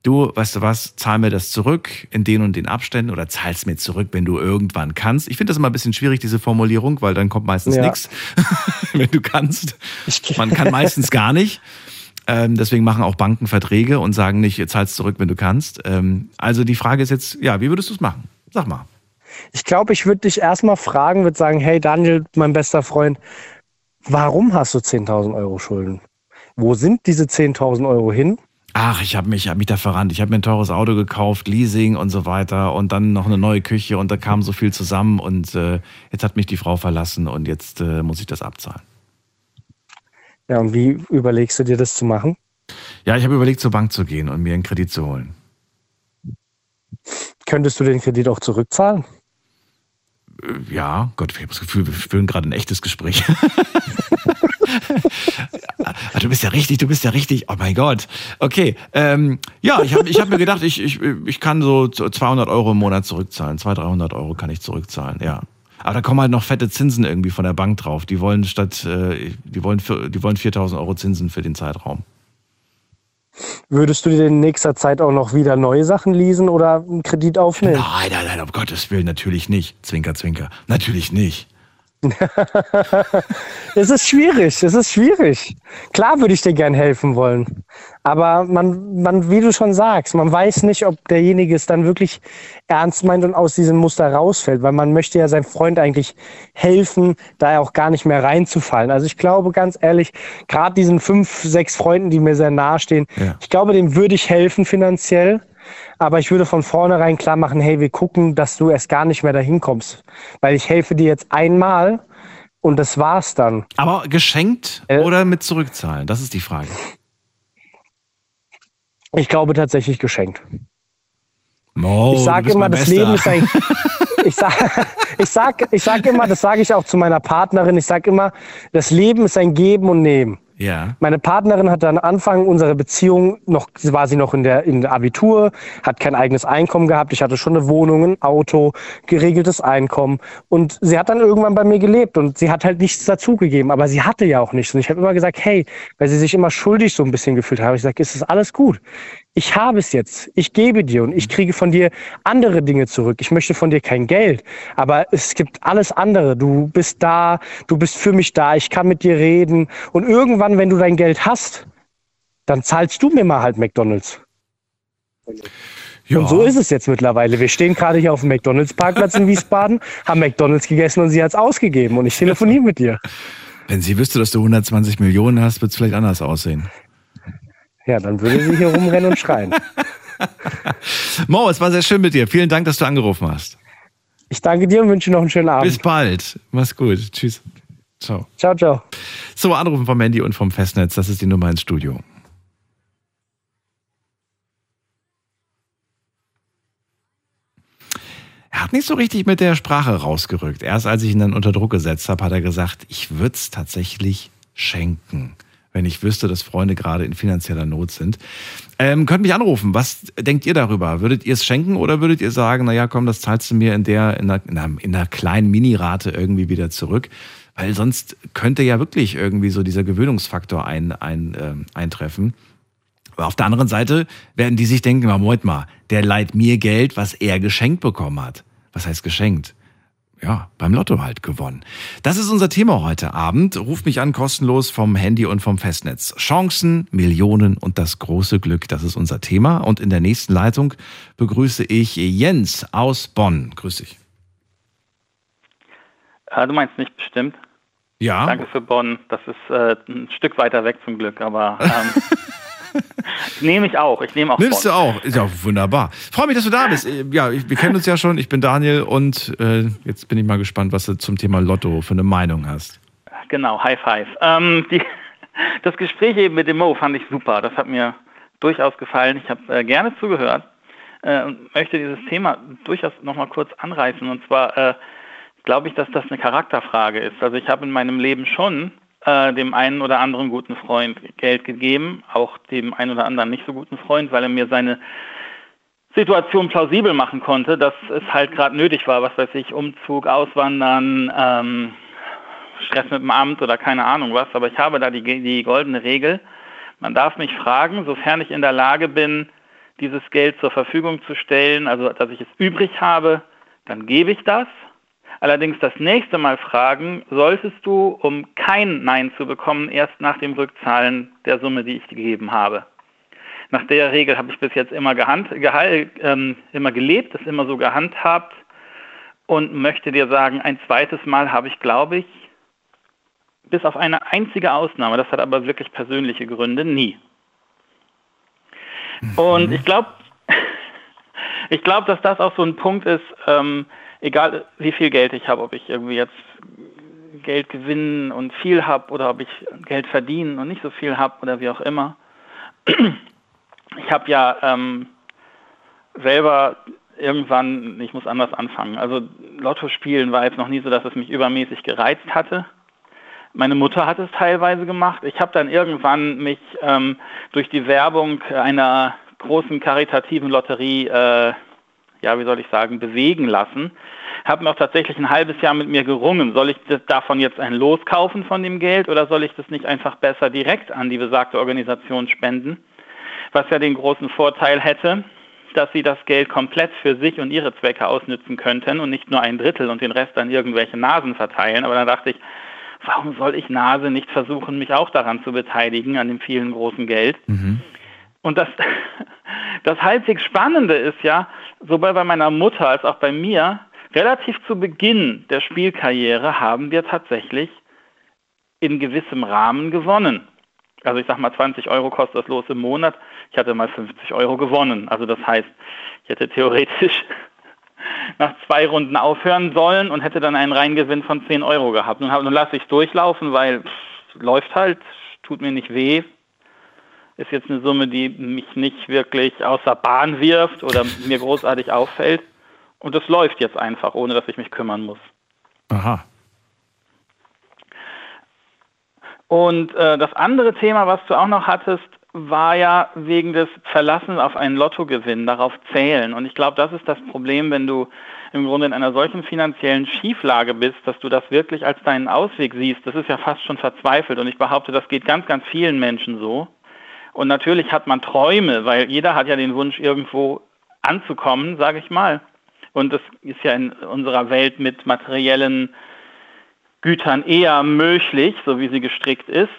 [SPEAKER 3] du, weißt du was, zahl mir das zurück in den und den Abständen oder zahlst mir zurück, wenn du irgendwann kannst. Ich finde das immer ein bisschen schwierig, diese Formulierung, weil dann kommt meistens
[SPEAKER 6] Ja.
[SPEAKER 3] nichts, wenn du kannst. Man kann meistens gar nicht. Ähm, deswegen machen auch Banken Verträge und sagen nicht, zahlst zurück, wenn du kannst. Ähm, also die Frage ist jetzt, ja, wie würdest du es machen? Sag mal.
[SPEAKER 6] Ich glaube, ich würde dich erstmal fragen, würde sagen, hey Daniel, mein bester Freund, warum hast du 10.000 Euro Schulden? Wo sind diese 10.000 Euro hin?
[SPEAKER 3] Ach, ich habe mich, hab mich da verrannt. Ich habe mir ein teures Auto gekauft, Leasing und so weiter und dann noch eine neue Küche und da kam so viel zusammen und äh, jetzt hat mich die Frau verlassen und jetzt äh, muss ich das abzahlen.
[SPEAKER 6] Ja, und wie überlegst du dir das zu machen?
[SPEAKER 3] Ja, ich habe überlegt, zur Bank zu gehen und mir einen Kredit zu holen.
[SPEAKER 6] Könntest du den Kredit auch zurückzahlen?
[SPEAKER 3] Äh, Ja, Gott, ich habe das Gefühl, wir führen gerade ein echtes Gespräch. Ah, du bist ja richtig, du bist ja richtig. Oh mein Gott. Okay, ähm, ja, ich habe ich hab mir gedacht, ich, ich, ich kann so 200 Euro im Monat zurückzahlen. 200, 300 Euro kann ich zurückzahlen, ja. Aber da kommen halt noch fette Zinsen irgendwie von der Bank drauf. Die wollen statt, äh, die wollen, die wollen 4000 Euro Zinsen für den Zeitraum.
[SPEAKER 6] Würdest du dir in nächster Zeit auch noch wieder neue Sachen leasen oder einen Kredit aufnehmen?
[SPEAKER 3] Nein, nein, nein, um Gottes Willen, natürlich nicht. Zwinker, zwinker. Natürlich nicht.
[SPEAKER 6] Es ist schwierig, es ist schwierig. Klar würde ich dir gern helfen wollen. Aber man, man, wie du schon sagst, man weiß nicht, ob derjenige es dann wirklich ernst meint und aus diesem Muster rausfällt, weil man möchte ja seinem Freund eigentlich helfen, da auch gar nicht mehr reinzufallen. Also ich glaube ganz ehrlich, gerade diesen fünf, sechs Freunden, die mir sehr nahestehen,
[SPEAKER 3] Ja.
[SPEAKER 6] ich glaube, dem würde ich helfen finanziell. Aber ich würde von vornherein klar machen, hey, wir gucken, dass du erst gar nicht mehr dahin kommst. Weil ich helfe dir jetzt einmal und das war's dann.
[SPEAKER 3] Aber geschenkt
[SPEAKER 6] Äh.
[SPEAKER 3] oder mit zurückzahlen? Das ist die Frage.
[SPEAKER 6] Ich glaube tatsächlich geschenkt.
[SPEAKER 3] Mo,
[SPEAKER 6] ich sage immer, das
[SPEAKER 3] Bester.
[SPEAKER 6] Leben ist ein. Ich sag, ich sag, ich sag immer, das sage ich auch zu meiner Partnerin. Ich sage immer, das Leben ist ein Geben und Nehmen.
[SPEAKER 3] Ja.
[SPEAKER 6] Meine Partnerin hat am Anfang unserer Beziehung noch, war sie noch in der, in der Abitur, hat kein eigenes Einkommen gehabt. Ich hatte schon eine Wohnung, ein Auto, geregeltes Einkommen. Und sie hat dann irgendwann bei mir gelebt und sie hat halt nichts dazugegeben. Aber sie hatte ja auch nichts. Und ich habe immer gesagt, hey, weil sie sich immer schuldig so ein bisschen gefühlt hat, habe ich gesagt, ist das alles gut? Ich habe es jetzt. Ich gebe dir und ich kriege von dir andere Dinge zurück. Ich möchte von dir kein Geld, aber es gibt alles andere. Du bist da, du bist für mich da, ich kann mit dir reden und irgendwann, wenn du dein Geld hast, dann zahlst du mir mal halt McDonald's.
[SPEAKER 3] ja.
[SPEAKER 6] Und so ist es jetzt mittlerweile. Wir stehen gerade hier auf dem McDonald's-Parkplatz in Wiesbaden, haben McDonald's gegessen und sie hat's ausgegeben und ich telefoniere mit dir.
[SPEAKER 3] Wenn sie wüsste, dass du 120 Millionen hast, wird es vielleicht anders aussehen.
[SPEAKER 6] Ja, dann würde sie hier rumrennen und schreien.
[SPEAKER 3] Mo, es war sehr schön mit dir. Vielen Dank, dass du angerufen hast.
[SPEAKER 6] Ich danke dir und wünsche noch einen schönen
[SPEAKER 3] Bis
[SPEAKER 6] Abend.
[SPEAKER 3] bald. Mach's gut. Tschüss. Ciao.
[SPEAKER 6] Ciao, ciao.
[SPEAKER 3] So, anrufen vom Handy und vom Festnetz. Das ist die Nummer ins Studio. Er hat nicht so richtig mit der Sprache rausgerückt. Erst als ich ihn dann unter Druck gesetzt habe, hat er gesagt, ich würde es tatsächlich schenken, wenn ich wüsste, dass Freunde gerade in finanzieller Not sind. Ähm, könnt mich anrufen. Was denkt ihr darüber? Würdet ihr es schenken oder würdet ihr sagen, naja, komm, das zahlst du mir in der, in einer, in einer, in einer kleinen Minirate irgendwie wieder zurück? Weil sonst könnte ja wirklich irgendwie so dieser Gewöhnungsfaktor ein, ein, ähm, eintreffen. Aber auf der anderen Seite werden die sich denken, Moment mal, der leiht mir Geld, was er geschenkt bekommen hat. Was heißt geschenkt? Ja, beim Lotto halt gewonnen. Das ist unser Thema heute Abend. Ruft mich an, kostenlos vom Handy und vom Festnetz. Chancen, Millionen und das große Glück, das ist unser Thema. Und in der nächsten Leitung begrüße ich Jens aus Bonn. Grüß dich.
[SPEAKER 7] Ah, du meinst nicht bestimmt.
[SPEAKER 3] Ja,
[SPEAKER 7] Danke für Bonn. Das ist äh, ein Stück weiter weg zum Glück, aber ähm, nehme ich auch. Ich nehme auch
[SPEAKER 3] nimmst
[SPEAKER 7] Bonn.
[SPEAKER 3] du auch. Ist ja wunderbar. Freue mich, dass du da bist. Äh, Ja, wir kennen uns ja schon. Ich bin Daniel und äh, jetzt bin ich mal gespannt, was du zum Thema Lotto für eine Meinung hast.
[SPEAKER 7] Genau, High Five. Ähm, die, das Gespräch eben mit dem Mo fand ich super. Das hat mir durchaus gefallen. Ich habe äh, gerne zugehört äh, und möchte dieses Thema durchaus nochmal kurz anreißen. Und zwar äh, glaube ich, dass das eine Charakterfrage ist. Also ich habe in meinem Leben schon äh, dem einen oder anderen guten Freund Geld gegeben, auch dem einen oder anderen nicht so guten Freund, weil er mir seine Situation plausibel machen konnte, dass es halt gerade nötig war, was weiß ich, Umzug, Auswandern, ähm, Stress mit dem Amt oder keine Ahnung was. Aber ich habe da die, die goldene Regel. Man darf mich fragen, sofern ich in der Lage bin, dieses Geld zur Verfügung zu stellen, also dass ich es übrig habe, dann gebe ich das. Allerdings das nächste Mal fragen, solltest du, um kein Nein zu bekommen, erst nach dem Rückzahlen der Summe, die ich gegeben habe. Nach der Regel habe ich bis jetzt immer, gehand, gehal, ähm, immer gelebt, das immer so gehandhabt und möchte dir sagen, ein zweites Mal habe ich, glaube ich, bis auf eine einzige Ausnahme, das hat aber wirklich persönliche Gründe, nie. Und ich glaube, ich glaube, dass das auch so ein Punkt ist, ähm, egal wie viel Geld ich habe, ob ich irgendwie jetzt Geld gewinnen und viel habe oder ob ich Geld verdienen und nicht so viel habe oder wie auch immer. Ich habe ja ähm, selber irgendwann, ich muss anders anfangen. Also Lotto spielen war jetzt noch nie so, dass es mich übermäßig gereizt hatte. Meine Mutter hat es teilweise gemacht. Ich habe dann irgendwann mich ähm, durch die Werbung einer großen karitativen Lotterie, äh, ja, wie soll ich sagen, bewegen lassen. Habe mir auch tatsächlich ein halbes Jahr mit mir gerungen. Soll ich davon jetzt ein Los kaufen von dem Geld oder soll ich das nicht einfach besser direkt an die besagte Organisation spenden? Was ja den großen Vorteil hätte, dass sie das Geld komplett für sich und ihre Zwecke ausnützen könnten und nicht nur ein Drittel und den Rest an irgendwelche Nasen verteilen. Aber dann dachte ich, warum soll ich Nase nicht versuchen, mich auch daran zu beteiligen, an dem vielen großen Geld? Mhm. Und das, das halbwegs Spannende ist ja, sowohl bei meiner Mutter als auch bei mir, relativ zu Beginn der Spielkarriere haben wir tatsächlich in gewissem Rahmen gewonnen. Also ich sag mal, 20 Euro kostet das Los im Monat. Ich hatte mal 50 Euro gewonnen. Also das heißt, ich hätte theoretisch nach zwei Runden aufhören sollen und hätte dann einen Reingewinn von 10 Euro gehabt. Nun, nun lasse ich es durchlaufen, weil pff, läuft halt, tut mir nicht weh. Ist jetzt eine Summe, die mich nicht wirklich aus der Bahn wirft oder mir großartig auffällt. Und es läuft jetzt einfach, ohne dass ich mich kümmern muss.
[SPEAKER 3] Aha.
[SPEAKER 7] Und äh, das andere Thema, was du auch noch hattest, war ja wegen des Verlassen auf einen Lottogewinn, darauf zählen. Und ich glaube, das ist das Problem, wenn du im Grunde in einer solchen finanziellen Schieflage bist, dass du das wirklich als deinen Ausweg siehst. Das ist ja fast schon verzweifelt. Und ich behaupte, das geht ganz, ganz vielen Menschen so. Und natürlich hat man Träume, weil jeder hat ja den Wunsch, irgendwo anzukommen, sage ich mal. Und das ist ja in unserer Welt mit materiellen Gütern eher möglich, so wie sie gestrickt ist.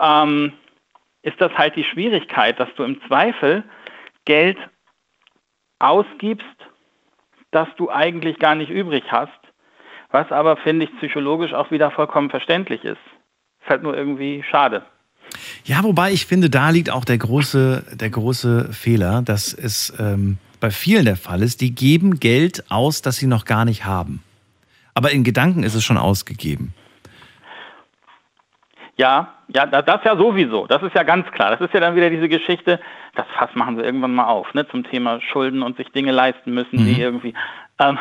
[SPEAKER 7] Ähm, ist das halt die Schwierigkeit, dass du im Zweifel Geld ausgibst, das du eigentlich gar nicht übrig hast, was aber, finde ich, psychologisch auch wieder vollkommen verständlich ist. Ist halt nur irgendwie schade.
[SPEAKER 3] Ja, wobei ich finde, da liegt auch der große, der große Fehler, dass es ähm, bei vielen der Fall ist, die geben Geld aus, das sie noch gar nicht haben. Aber in Gedanken ist es schon ausgegeben.
[SPEAKER 7] Ja, ja, das ja sowieso. Das ist ja ganz klar. Das ist ja dann wieder diese Geschichte, das Fass machen wir irgendwann mal auf, ne, zum Thema Schulden und sich Dinge leisten müssen, mhm. die irgendwie, ähm,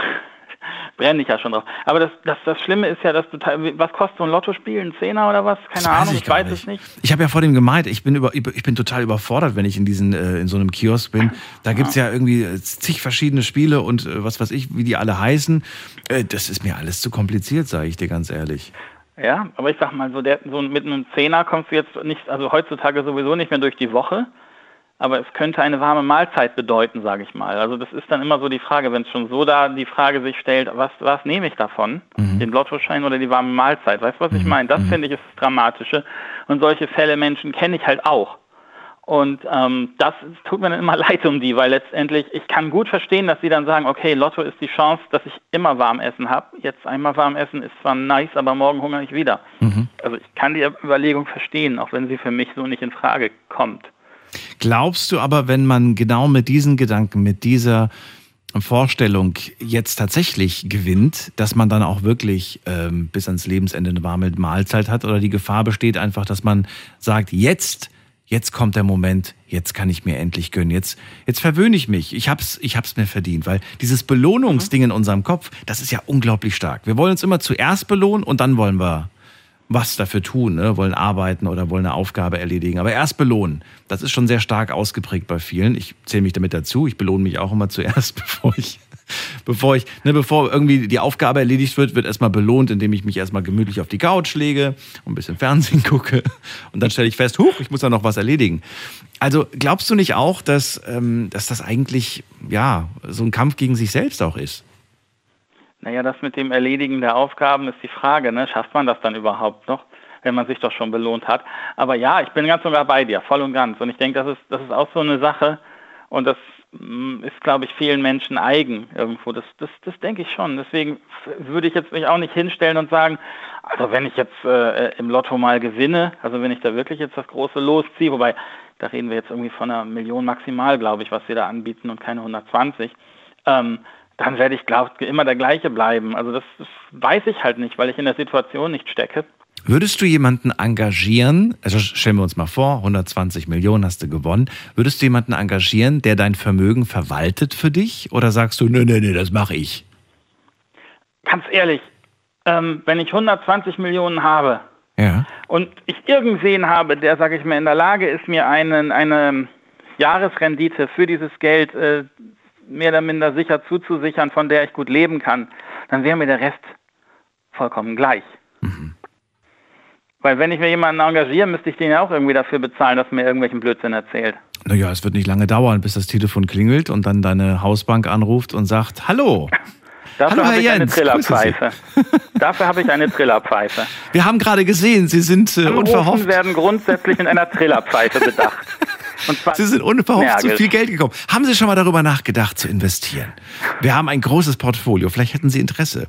[SPEAKER 7] brenne ich ja schon drauf. Aber das, das, das Schlimme ist ja, dass du, was kostet so ein Lottospiel, ein Zehner oder was? Keine das Ahnung, ich, ich weiß nicht. es nicht.
[SPEAKER 3] Ich habe ja vor dem gemeint, ich bin, über, ich bin total überfordert, wenn ich in diesen, äh, in so einem Kiosk bin. Da gibt's ja. ja irgendwie zig verschiedene Spiele und äh, was weiß ich, wie die alle heißen. Äh, das ist mir alles zu kompliziert, sage ich dir ganz ehrlich.
[SPEAKER 7] Ja, aber ich sag mal, so, der, so mit einem Zehner kommst du jetzt nicht, also heutzutage sowieso nicht mehr durch die Woche, aber es könnte eine warme Mahlzeit bedeuten, sage ich mal. Also das ist dann immer so die Frage, wenn es schon so da die Frage sich stellt, was, was nehme ich davon? Mhm. Den Lottoschein oder die warme Mahlzeit? Weißt du, was ich mhm. meine? Das mhm. finde ich ist das Dramatische. Und solche Fälle Menschen kenne ich halt auch. Und ähm, das tut mir dann immer leid um die, weil letztendlich, ich kann gut verstehen, dass sie dann sagen, okay, Lotto ist die Chance, dass ich immer warm essen habe. Jetzt einmal warm essen ist zwar nice, aber morgen hungere ich wieder. Mhm. Also ich kann die Überlegung verstehen, auch wenn sie für mich so nicht in Frage kommt.
[SPEAKER 3] Glaubst du aber, wenn man genau mit diesen Gedanken, mit dieser Vorstellung jetzt tatsächlich gewinnt, dass man dann auch wirklich ähm, bis ans Lebensende eine warme Mahlzeit hat oder die Gefahr besteht einfach, dass man sagt, jetzt jetzt kommt der Moment, jetzt kann ich mir endlich gönnen, jetzt, jetzt verwöhne ich mich, ich hab's, ich hab's mir verdient, weil dieses Belohnungsding in unserem Kopf, das ist ja unglaublich stark. Wir wollen uns immer zuerst belohnen und dann wollen wir was dafür tun, ne? wollen arbeiten oder wollen eine Aufgabe erledigen. Aber erst belohnen. Das ist schon sehr stark ausgeprägt bei vielen. Ich zähle mich damit dazu. Ich belohne mich auch immer zuerst, bevor ich, bevor ich, ne, bevor irgendwie die Aufgabe erledigt wird, wird erstmal belohnt, indem ich mich erstmal gemütlich auf die Couch lege und ein bisschen Fernsehen gucke. Und dann stelle ich fest, huch, ich muss da noch was erledigen. Also glaubst du nicht auch, dass, ähm, dass das eigentlich ja so ein Kampf gegen sich selbst auch ist?
[SPEAKER 7] Naja, das mit dem Erledigen der Aufgaben ist die Frage, ne? Schafft man das dann überhaupt noch, wenn man sich doch schon belohnt hat? Aber ja, ich bin ganz sogar bei dir, voll und ganz. Und ich denke, das ist, das ist auch so eine Sache und das mm, ist, glaube ich, vielen Menschen eigen irgendwo. Das, das, das denke ich schon. Deswegen würde ich jetzt mich auch nicht hinstellen und sagen, also wenn ich jetzt äh, im Lotto mal gewinne, also wenn ich da wirklich jetzt das große losziehe, wobei da reden wir jetzt irgendwie von einer Million maximal, glaube ich, was sie da anbieten und keine 120. Ähm, dann werde ich, glaube ich, immer der gleiche bleiben. Also das, das weiß ich halt nicht, weil ich in der Situation nicht stecke.
[SPEAKER 3] Würdest du jemanden engagieren, also stellen wir uns mal vor, 120 Millionen hast du gewonnen, würdest du jemanden engagieren, der dein Vermögen verwaltet für dich? Oder sagst du, nee, nee, nee, das mache ich?
[SPEAKER 7] Ganz ehrlich, ähm, wenn ich 120 Millionen habe
[SPEAKER 3] ja.
[SPEAKER 7] und ich irgendwen habe, der, sage ich mal, in der Lage ist, mir einen, eine Jahresrendite für dieses Geld äh, mehr oder minder sicher zuzusichern, von der ich gut leben kann, dann wäre mir der Rest vollkommen gleich. Mhm. Weil wenn ich mir jemanden engagiere, müsste ich den ja auch irgendwie dafür bezahlen, dass er mir irgendwelchen Blödsinn erzählt.
[SPEAKER 3] Naja, es wird nicht lange dauern, bis das Telefon klingelt und dann deine Hausbank anruft und sagt, hallo.
[SPEAKER 7] Dafür habe ich eine
[SPEAKER 3] Jens,
[SPEAKER 7] Trillerpfeife. Dafür habe ich eine Trillerpfeife.
[SPEAKER 3] Wir haben gerade gesehen, Sie sind äh,
[SPEAKER 7] Anrufen
[SPEAKER 3] unverhofft.
[SPEAKER 7] werden grundsätzlich mit einer Trillerpfeife bedacht.
[SPEAKER 3] Sie sind unverhofft zu viel Geld gekommen. Haben Sie schon mal darüber nachgedacht zu investieren? Wir haben ein großes Portfolio. Vielleicht hätten Sie Interesse.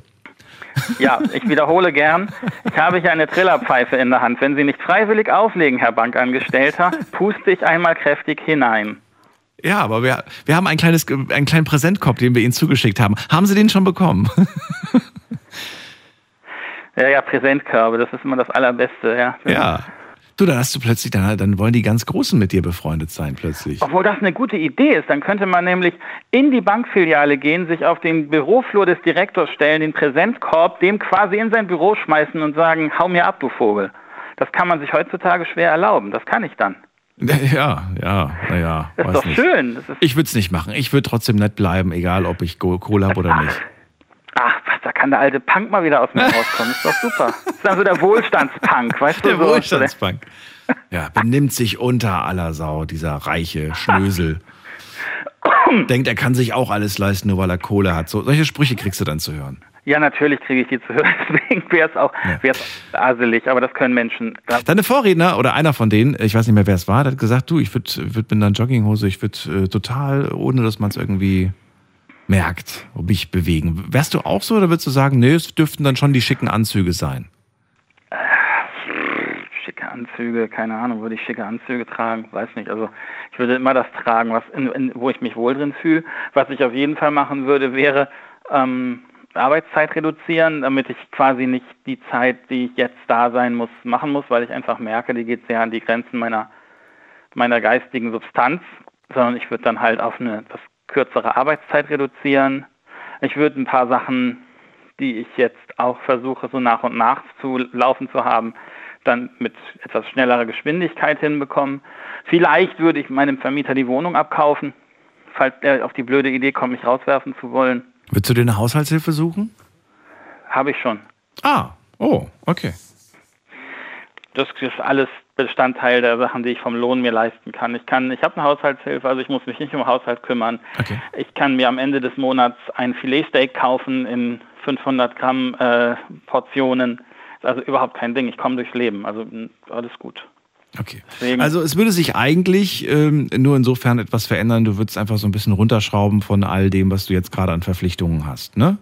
[SPEAKER 7] Ja, ich wiederhole gern. Ich habe hier eine Trillerpfeife in der Hand. Wenn Sie nicht freiwillig auflegen, Herr Bankangestellter, puste ich einmal kräftig hinein.
[SPEAKER 3] Ja, aber wir, wir haben ein kleines, einen kleinen Präsentkorb, den wir Ihnen zugeschickt haben. Haben Sie den schon bekommen?
[SPEAKER 7] Ja, ja, Präsentkörbe, das ist immer das Allerbeste, ja.
[SPEAKER 3] ja. Du, dann hast du plötzlich, dann, dann wollen die ganz Großen mit dir befreundet sein, plötzlich.
[SPEAKER 7] Obwohl das eine gute Idee ist, dann könnte man nämlich in die Bankfiliale gehen, sich auf den Büroflur des Direktors stellen, den Präsentkorb dem quasi in sein Büro schmeißen und sagen, hau mir ab, du Vogel. Das kann man sich heutzutage schwer erlauben. Das kann ich dann.
[SPEAKER 3] Ja, ja, naja.
[SPEAKER 7] Ist doch schön. Das ist
[SPEAKER 3] Ich würde es nicht machen. Ich würde trotzdem nett bleiben, egal ob ich Kohle habe oder nicht.
[SPEAKER 7] Da kann der alte Punk mal wieder aus mir rauskommen. Ist doch super. Das ist dann so der Wohlstandspunk, weißt du?
[SPEAKER 3] Der
[SPEAKER 7] so,
[SPEAKER 3] Wohlstandsbank. Ja, benimmt sich unter aller Sau, dieser reiche Schnösel. Denkt, er kann sich auch alles leisten, nur weil er Kohle hat. So, solche Sprüche kriegst du dann zu hören.
[SPEAKER 7] Ja, natürlich kriege ich die zu hören. Deswegen wäre es auch,
[SPEAKER 3] Ja.
[SPEAKER 7] wär's aselig, aber das können Menschen.
[SPEAKER 3] Deine Vorredner oder einer von denen, ich weiß nicht mehr, wer es war, der hat gesagt, du, ich würde würd mit einer Jogginghose, ich würde äh, total, ohne dass man es irgendwie merkt, mich bewegen. Wärst du auch so oder würdest du sagen, nee, es dürften dann schon die schicken Anzüge sein?
[SPEAKER 7] Schicke Anzüge, keine Ahnung, würde ich schicke Anzüge tragen? Weiß nicht. Also ich würde immer das tragen, was in, in, wo ich mich wohl drin fühle. Was ich auf jeden Fall machen würde, wäre ähm, Arbeitszeit reduzieren, damit ich quasi nicht die Zeit, die ich jetzt da sein muss, machen muss, weil ich einfach merke, die geht sehr an die Grenzen meiner meiner geistigen Substanz, sondern ich würde dann halt auf eine etwas kürzere Arbeitszeit reduzieren. Ich würde ein paar Sachen, die ich jetzt auch versuche, so nach und nach zu laufen zu haben, dann mit etwas schnellerer Geschwindigkeit hinbekommen. Vielleicht würde ich meinem Vermieter die Wohnung abkaufen, falls er auf die blöde Idee kommt, mich rauswerfen zu wollen.
[SPEAKER 3] Würdest du dir eine Haushaltshilfe suchen?
[SPEAKER 7] Habe ich schon.
[SPEAKER 3] Ah, oh, okay.
[SPEAKER 7] Das ist alles Bestandteil der Sachen, die ich vom Lohn mir leisten kann. Ich kann, ich habe eine Haushaltshilfe, also ich muss mich nicht um Haushalt kümmern.
[SPEAKER 3] Okay.
[SPEAKER 7] Ich kann mir am Ende des Monats ein Filetsteak kaufen in 500 Gramm äh, Portionen. Ist also überhaupt kein Ding. Ich komme durchs Leben. Also alles gut.
[SPEAKER 3] Okay.
[SPEAKER 7] Deswegen-
[SPEAKER 3] Also es würde sich eigentlich ähm, nur insofern etwas verändern, du würdest einfach so ein bisschen runterschrauben von all dem, was du jetzt gerade an Verpflichtungen hast, ne?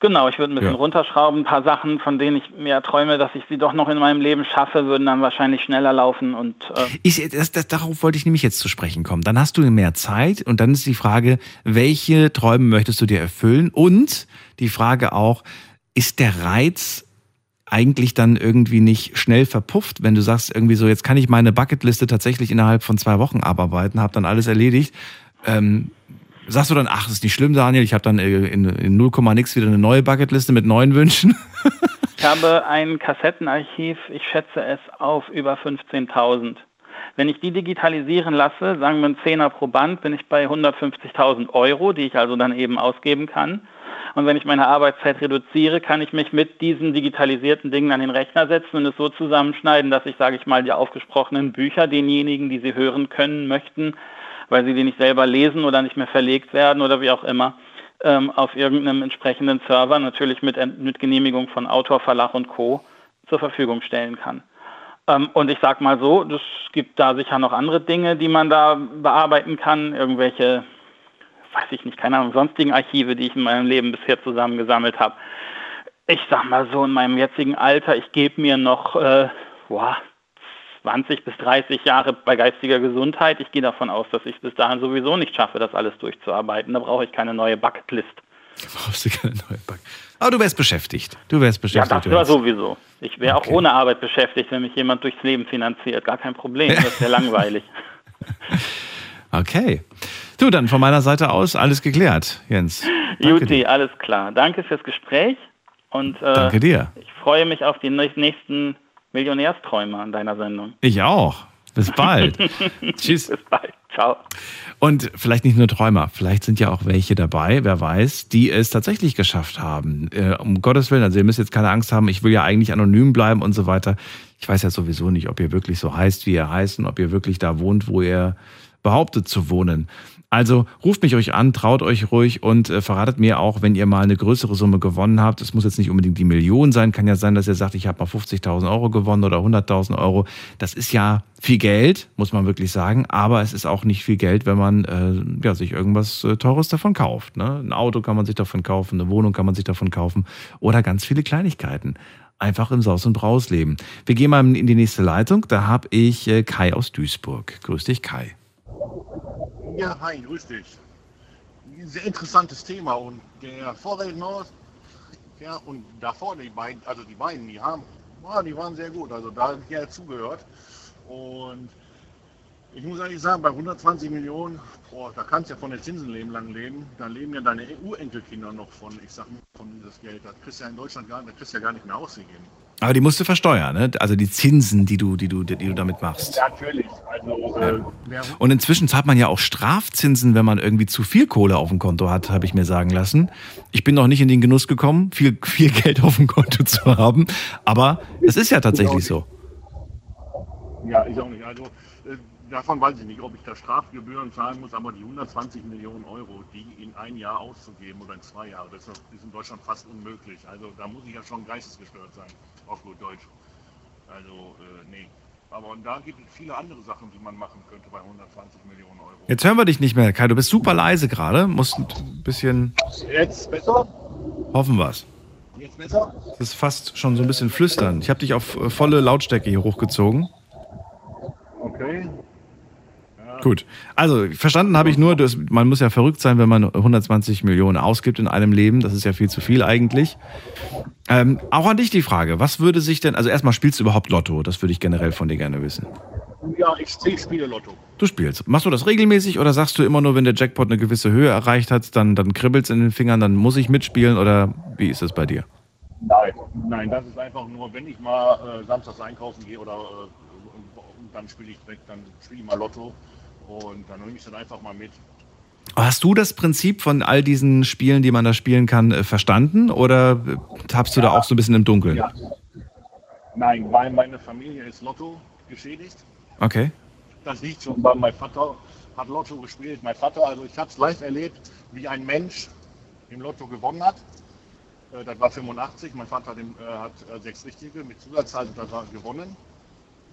[SPEAKER 7] Genau, ich würde ein bisschen
[SPEAKER 3] Ja.
[SPEAKER 7] runterschrauben. Ein paar Sachen, von denen ich mir träume, dass ich sie doch noch in meinem Leben schaffe, würden dann wahrscheinlich schneller laufen und äh,
[SPEAKER 3] Ich, das, das, darauf wollte ich nämlich jetzt zu sprechen kommen. Dann hast du mehr Zeit und dann ist die Frage, welche Träume möchtest du dir erfüllen? Und die Frage auch, ist der Reiz eigentlich dann irgendwie nicht schnell verpufft, wenn du sagst irgendwie so, jetzt kann ich meine Bucketliste tatsächlich innerhalb von zwei Wochen abarbeiten, habe dann alles erledigt. Ähm, sagst du dann, ach, ist nicht schlimm, Daniel, ich habe dann äh, in, in 0, nix wieder eine neue Bucketliste mit neuen Wünschen?
[SPEAKER 7] Ich habe ein Kassettenarchiv, ich schätze es auf über 15.000. Wenn ich die digitalisieren lasse, sagen wir ein Zehner pro Band, bin ich bei 150.000 Euro, die ich also dann eben ausgeben kann. Und wenn ich meine Arbeitszeit reduziere, kann ich mich mit diesen digitalisierten Dingen an den Rechner setzen und es so zusammenschneiden, dass ich, sage ich mal, die aufgesprochenen Bücher denjenigen, die sie hören können, möchten, weil sie die nicht selber lesen oder nicht mehr verlegt werden oder wie auch immer, ähm, auf irgendeinem entsprechenden Server, natürlich mit, mit Genehmigung von Autor, Verlag und Co. zur Verfügung stellen kann. Ähm, und ich sage mal so, es gibt da sicher noch andere Dinge, die man da bearbeiten kann, irgendwelche, weiß ich nicht, keine Ahnung, sonstigen Archive, die ich in meinem Leben bisher zusammengesammelt habe. Ich sag mal so, in meinem jetzigen Alter, ich gebe mir noch äh, boah, 20 bis 30 Jahre bei geistiger Gesundheit. Ich gehe davon aus, dass ich es bis dahin sowieso nicht schaffe, das alles durchzuarbeiten. Da brauche ich keine neue Bucketlist.
[SPEAKER 3] Brauchst du keine neue Bucket. Aber du wärst beschäftigt. Du wärst beschäftigt.
[SPEAKER 7] Ja, das war sowieso. Ich wäre okay. auch ohne Arbeit beschäftigt, wenn mich jemand durchs Leben finanziert. Gar kein Problem. Das wäre langweilig.
[SPEAKER 3] Okay. Du, dann von meiner Seite aus alles geklärt, Jens.
[SPEAKER 7] Danke Juti, alles klar. Danke fürs Gespräch. Und,
[SPEAKER 3] äh, Danke dir.
[SPEAKER 7] Ich freue mich auf die nächsten Millionärsträume an deiner Sendung.
[SPEAKER 3] Ich auch. Bis bald.
[SPEAKER 7] Tschüss. Bis bald. Ciao.
[SPEAKER 3] Und vielleicht nicht nur Träumer, vielleicht sind ja auch welche dabei, wer weiß, die es tatsächlich geschafft haben. Äh, um Gottes Willen, also ihr müsst jetzt keine Angst haben, ich will ja eigentlich anonym bleiben und so weiter. Ich weiß ja sowieso nicht, ob ihr wirklich so heißt, wie ihr heißt und ob ihr wirklich da wohnt, wo ihr behauptet zu wohnen. Also ruft mich euch an, traut euch ruhig und äh, verratet mir auch, wenn ihr mal eine größere Summe gewonnen habt. Es muss jetzt nicht unbedingt die Million sein. Kann ja sein, dass ihr sagt, ich habe mal 50.000 Euro gewonnen oder 100.000 Euro. Das ist ja viel Geld, muss man wirklich sagen. Aber es ist auch nicht viel Geld, wenn man äh, ja, sich irgendwas äh, Teures davon kauft. Ne? Ein Auto kann man sich davon kaufen, eine Wohnung kann man sich davon kaufen oder ganz viele Kleinigkeiten einfach im Saus und Braus leben. Wir gehen mal in die nächste Leitung. Da habe ich äh, Kai aus Duisburg. Grüß dich, Kai.
[SPEAKER 8] Ja, hi, grüß dich. Sehr interessantes Thema und der Vorredner, ja, und davor die beiden, also die beiden, die haben, ja, die waren sehr gut, also da ich ja zugehört. Und ich muss eigentlich sagen, bei 120 Millionen, boah, da kannst du ja von den Zinsen leben, lang leben. Da leben ja deine EU-Enkelkinder noch von, ich sag mal, von dieses Geld. Das kriegst du ja in Deutschland gar, das kriegst du ja gar nicht mehr ausgegeben.
[SPEAKER 3] Aber die musst du versteuern, ne? Also die Zinsen, die du, die du, die du damit machst.
[SPEAKER 8] Ja, natürlich. Also, äh,
[SPEAKER 3] Und inzwischen zahlt man ja auch Strafzinsen, wenn man irgendwie zu viel Kohle auf dem Konto hat, habe ich mir sagen lassen. Ich bin noch nicht in den Genuss gekommen, viel, viel Geld auf dem Konto zu haben. Aber es ist ja tatsächlich so.
[SPEAKER 8] Ja, ich auch nicht. Also davon weiß ich nicht, ob ich da Strafgebühren zahlen muss, aber die 120 Millionen Euro, die in ein Jahr auszugeben oder in zwei Jahre, das ist in Deutschland fast unmöglich. Also da muss ich ja schon geistesgestört sein, auf gut Deutsch. Also, äh, nee. Aber und da gibt es viele andere Sachen, die man machen könnte bei 120 Millionen Euro.
[SPEAKER 3] Jetzt hören wir dich nicht mehr, Kai. Du bist super leise gerade. Musst ein bisschen.
[SPEAKER 8] Jetzt besser?
[SPEAKER 3] Hoffen wir es.
[SPEAKER 8] Jetzt besser?
[SPEAKER 3] Das ist fast schon so ein bisschen flüstern. Ich habe dich auf äh, volle Lautstärke hier hochgezogen.
[SPEAKER 8] Okay.
[SPEAKER 3] Gut. Also, verstanden habe ich nur, dass man muss ja verrückt sein, wenn man 120 Millionen ausgibt in einem Leben. Das ist ja viel zu viel eigentlich. Ähm, auch an dich die Frage, was würde sich denn, also erstmal spielst du überhaupt Lotto? Das würde ich generell von dir gerne wissen.
[SPEAKER 8] Ja, ich, ich spiele Lotto.
[SPEAKER 3] Du spielst. Machst du das regelmäßig oder sagst du immer nur, wenn der Jackpot eine gewisse Höhe erreicht hat, dann, dann kribbelt es in den Fingern, dann muss ich mitspielen oder wie ist es bei dir?
[SPEAKER 8] Nein, nein, das ist einfach nur, wenn ich mal äh, samstags einkaufen gehe oder äh, dann spiele ich direkt, dann spiele ich mal Lotto. Und dann nehme ich das einfach mal mit.
[SPEAKER 3] Hast du das Prinzip von all diesen Spielen, die man da spielen kann, äh, verstanden oder tappst du ja. da auch so ein bisschen im Dunkeln? Ja.
[SPEAKER 8] Nein, weil meine Familie ist Lotto geschädigt.
[SPEAKER 3] Okay.
[SPEAKER 8] Das liegt schon, weil mein Vater hat Lotto gespielt. Mein Vater, also ich habe es live erlebt, wie ein Mensch im Lotto gewonnen hat. Äh, das war 85. Mein Vater hat, äh, sechs Richtige mit Zusatzzahl gewonnen.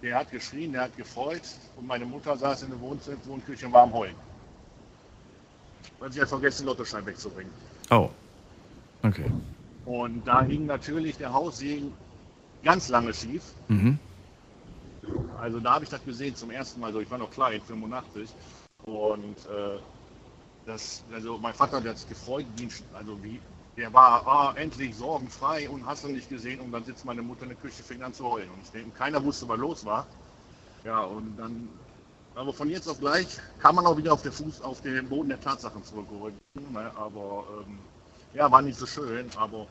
[SPEAKER 8] Der hat geschrien, der hat gefreut und meine Mutter saß in der Wohnküche und war am Heulen. Weil sie hat vergessen, den Lottoschein wegzubringen.
[SPEAKER 3] Oh. Okay.
[SPEAKER 8] Und da hing natürlich der Haussegen ganz lange schief.
[SPEAKER 3] Mhm.
[SPEAKER 8] Also da habe ich das gesehen zum ersten Mal. Also ich war noch klein, 85. Und äh, das, also mein Vater hat sich gefreut, wie, also wie, der war ah, endlich sorgenfrei und hast du nicht gesehen und dann sitzt meine Mutter in der Küche, fing an zu heulen und denke, keiner wusste, was los war. Ja, und dann, aber von jetzt auf gleich kann man auch wieder auf, der Fuß, auf den Boden der Tatsachen zurückholen. Ne? Aber ähm, ja, war nicht so schön, aber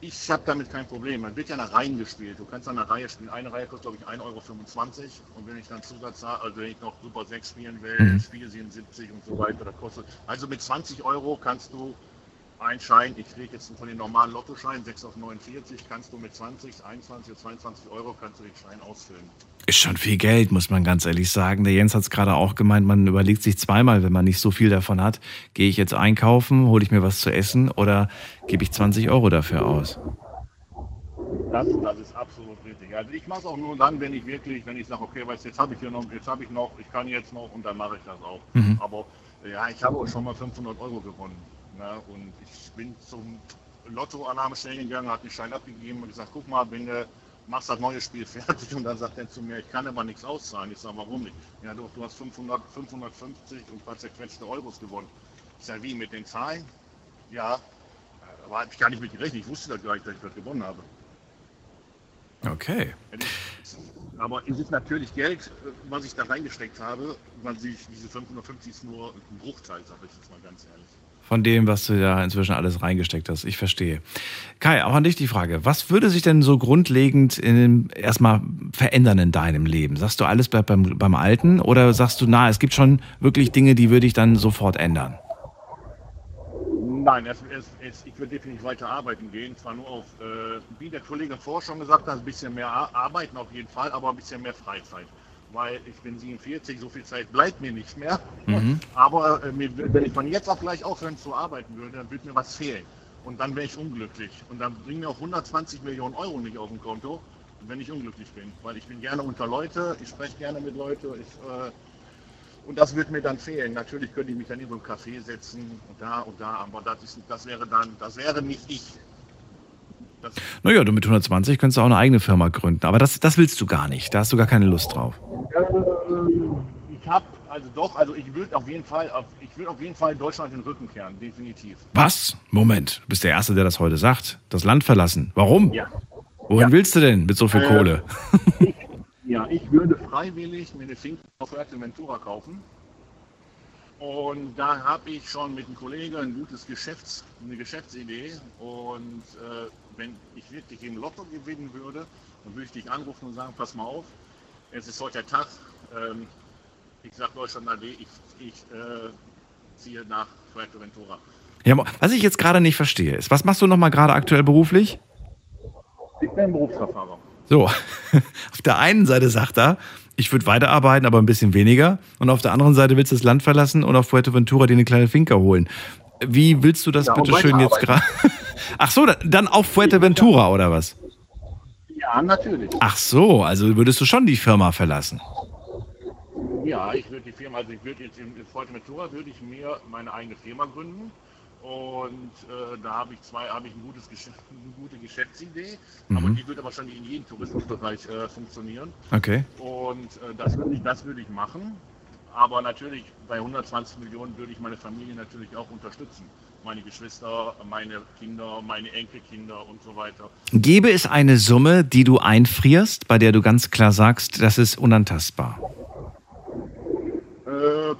[SPEAKER 8] ich habe damit kein Problem. Man wird ja nach Reihen gespielt. Du kannst an einer Reihe spielen. Eine Reihe kostet, glaube ich, 1,25 Euro. Und wenn ich dann Zusatz, also wenn ich noch Super 6 spielen will,
[SPEAKER 3] Mhm.
[SPEAKER 8] Spiel 77 und so weiter, das kostet. Also mit 20 Euro kannst du einen Schein, ich rede jetzt von den normalen Lottoscheinen, 6 auf 49, kannst du mit 20, 21 oder 22 Euro kannst du den Schein ausfüllen.
[SPEAKER 3] Ist schon viel Geld, muss man ganz ehrlich sagen. Der Jens hat es gerade auch gemeint, man überlegt sich zweimal, wenn man nicht so viel davon hat. Gehe ich jetzt einkaufen, hole ich mir was zu essen oder gebe ich 20 Euro dafür aus?
[SPEAKER 8] Das, das ist absolut richtig. Also ich mache es auch nur dann, wenn ich wirklich, wenn ich sage, okay, weißt, jetzt habe ich hier noch, jetzt habe ich noch, ich kann jetzt noch und dann mache ich das auch.
[SPEAKER 3] Mhm.
[SPEAKER 8] Aber ja, ich habe auch schon mal 500 Euro gewonnen. Ne? Und ich bin zum Lottoannahmestellen gegangen, habe den Schein abgegeben und gesagt, guck mal, wenn du machst das neue Spiel fertig und dann sagt er zu mir, ich kann aber nichts auszahlen. Ich sage, warum nicht? Ja, doch, du hast 500, 550 und ein paar zerquetschte Euros gewonnen. Ich sage, wie, mit den Zahlen? Ja, aber habe ich gar nicht mit gerechnet. Ich wusste das gar nicht, dass ich das gewonnen habe.
[SPEAKER 3] Okay.
[SPEAKER 8] Aber es ist natürlich Geld, was ich da reingesteckt habe, weil sich diese 550 ist nur ein Bruchteil, sage ich jetzt mal ganz ehrlich.
[SPEAKER 3] Von dem, was du da inzwischen alles reingesteckt hast. Ich verstehe. Kai, auch an dich die Frage. Was würde sich denn so grundlegend in erstmal verändern in deinem Leben? Sagst du, alles bleibt beim, beim Alten? Oder sagst du, na, es gibt schon wirklich Dinge, die würde ich dann sofort ändern?
[SPEAKER 8] Nein, es, es, es, ich würde definitiv weiter arbeiten gehen. Zwar nur auf, äh, wie der Kollege vorher schon gesagt hat, ein bisschen mehr Ar- arbeiten auf jeden Fall, aber ein bisschen mehr Freizeit. Weil ich bin 47, so viel Zeit bleibt mir nicht mehr.
[SPEAKER 3] Mhm.
[SPEAKER 8] Aber äh, mir, wenn ich von jetzt auf gleich aufhören zu arbeiten würde, dann würde mir was fehlen. Und dann wäre ich unglücklich. Und dann bringen mir auch 120 Millionen Euro nicht auf dem Konto, wenn ich unglücklich bin. Weil ich bin gerne unter Leute, ich spreche gerne mit Leuten. Äh, und das wird mir dann fehlen. Natürlich könnte ich mich dann in so ein Café setzen und da und da, aber das, ist, das wäre dann, das wäre nicht ich.
[SPEAKER 3] Naja, du mit 120 könntest du auch eine eigene Firma gründen. Aber das, das willst du gar nicht. Da hast du gar keine Lust drauf.
[SPEAKER 8] ich habe, also doch, also ich würde auf jeden Fall, ich würde auf jeden Fall Deutschland den Rücken kehren, definitiv.
[SPEAKER 3] Was? Moment. Du bist der Erste, der das heute sagt. Das Land verlassen. Warum?
[SPEAKER 8] Ja.
[SPEAKER 3] Wohin
[SPEAKER 8] Ja.
[SPEAKER 3] willst du denn mit so viel
[SPEAKER 8] Äh,
[SPEAKER 3] Kohle?
[SPEAKER 8] Ja, ich würde freiwillig mir eine Finca auf Fuerteventura kaufen. Und da habe ich schon mit einem Kollegen ein gutes Geschäfts-, eine Geschäftsidee. Und äh, wenn ich wirklich im Lotto gewinnen würde, dann würde ich dich anrufen und sagen, pass mal auf, es ist heute der Tag. Ähm, ich sage Deutschland AD, ich, ich äh, ziehe nach Fuerteventura.
[SPEAKER 3] Ja, was ich jetzt gerade nicht verstehe, ist, was machst du nochmal gerade aktuell beruflich?
[SPEAKER 8] Ich bin Berufsverfahrer.
[SPEAKER 3] So, auf der einen Seite sagt er, ich würde weiterarbeiten, aber ein bisschen weniger. Und auf der anderen Seite willst du das Land verlassen und auf Fuerteventura dir eine kleine Finca holen. Wie willst du das
[SPEAKER 8] Ja,
[SPEAKER 3] bitte schön jetzt gerade? Ach so, dann auf Fuerteventura oder was?
[SPEAKER 8] Ja, natürlich.
[SPEAKER 3] Ach so, also würdest du schon die Firma verlassen.
[SPEAKER 8] Ja, ich würde die Firma, also ich würde jetzt in Fuerteventura würde ich mir meine eigene Firma gründen und äh, da habe ich zwei, habe ich ein gutes Geschäft, eine gute Geschäftsidee, aber
[SPEAKER 3] Mhm.
[SPEAKER 8] die wird aber schon in jedem Tourismusbereich äh, funktionieren
[SPEAKER 3] Okay.
[SPEAKER 8] und äh, das würde ich, das würde ich machen, aber natürlich bei 120 Millionen würde ich meine Familie natürlich auch unterstützen, meine Geschwister, meine Kinder, meine Enkelkinder und so weiter.
[SPEAKER 3] Gäbe es eine Summe, die du einfrierst, bei der du ganz klar sagst, das ist unantastbar?
[SPEAKER 8] Äh,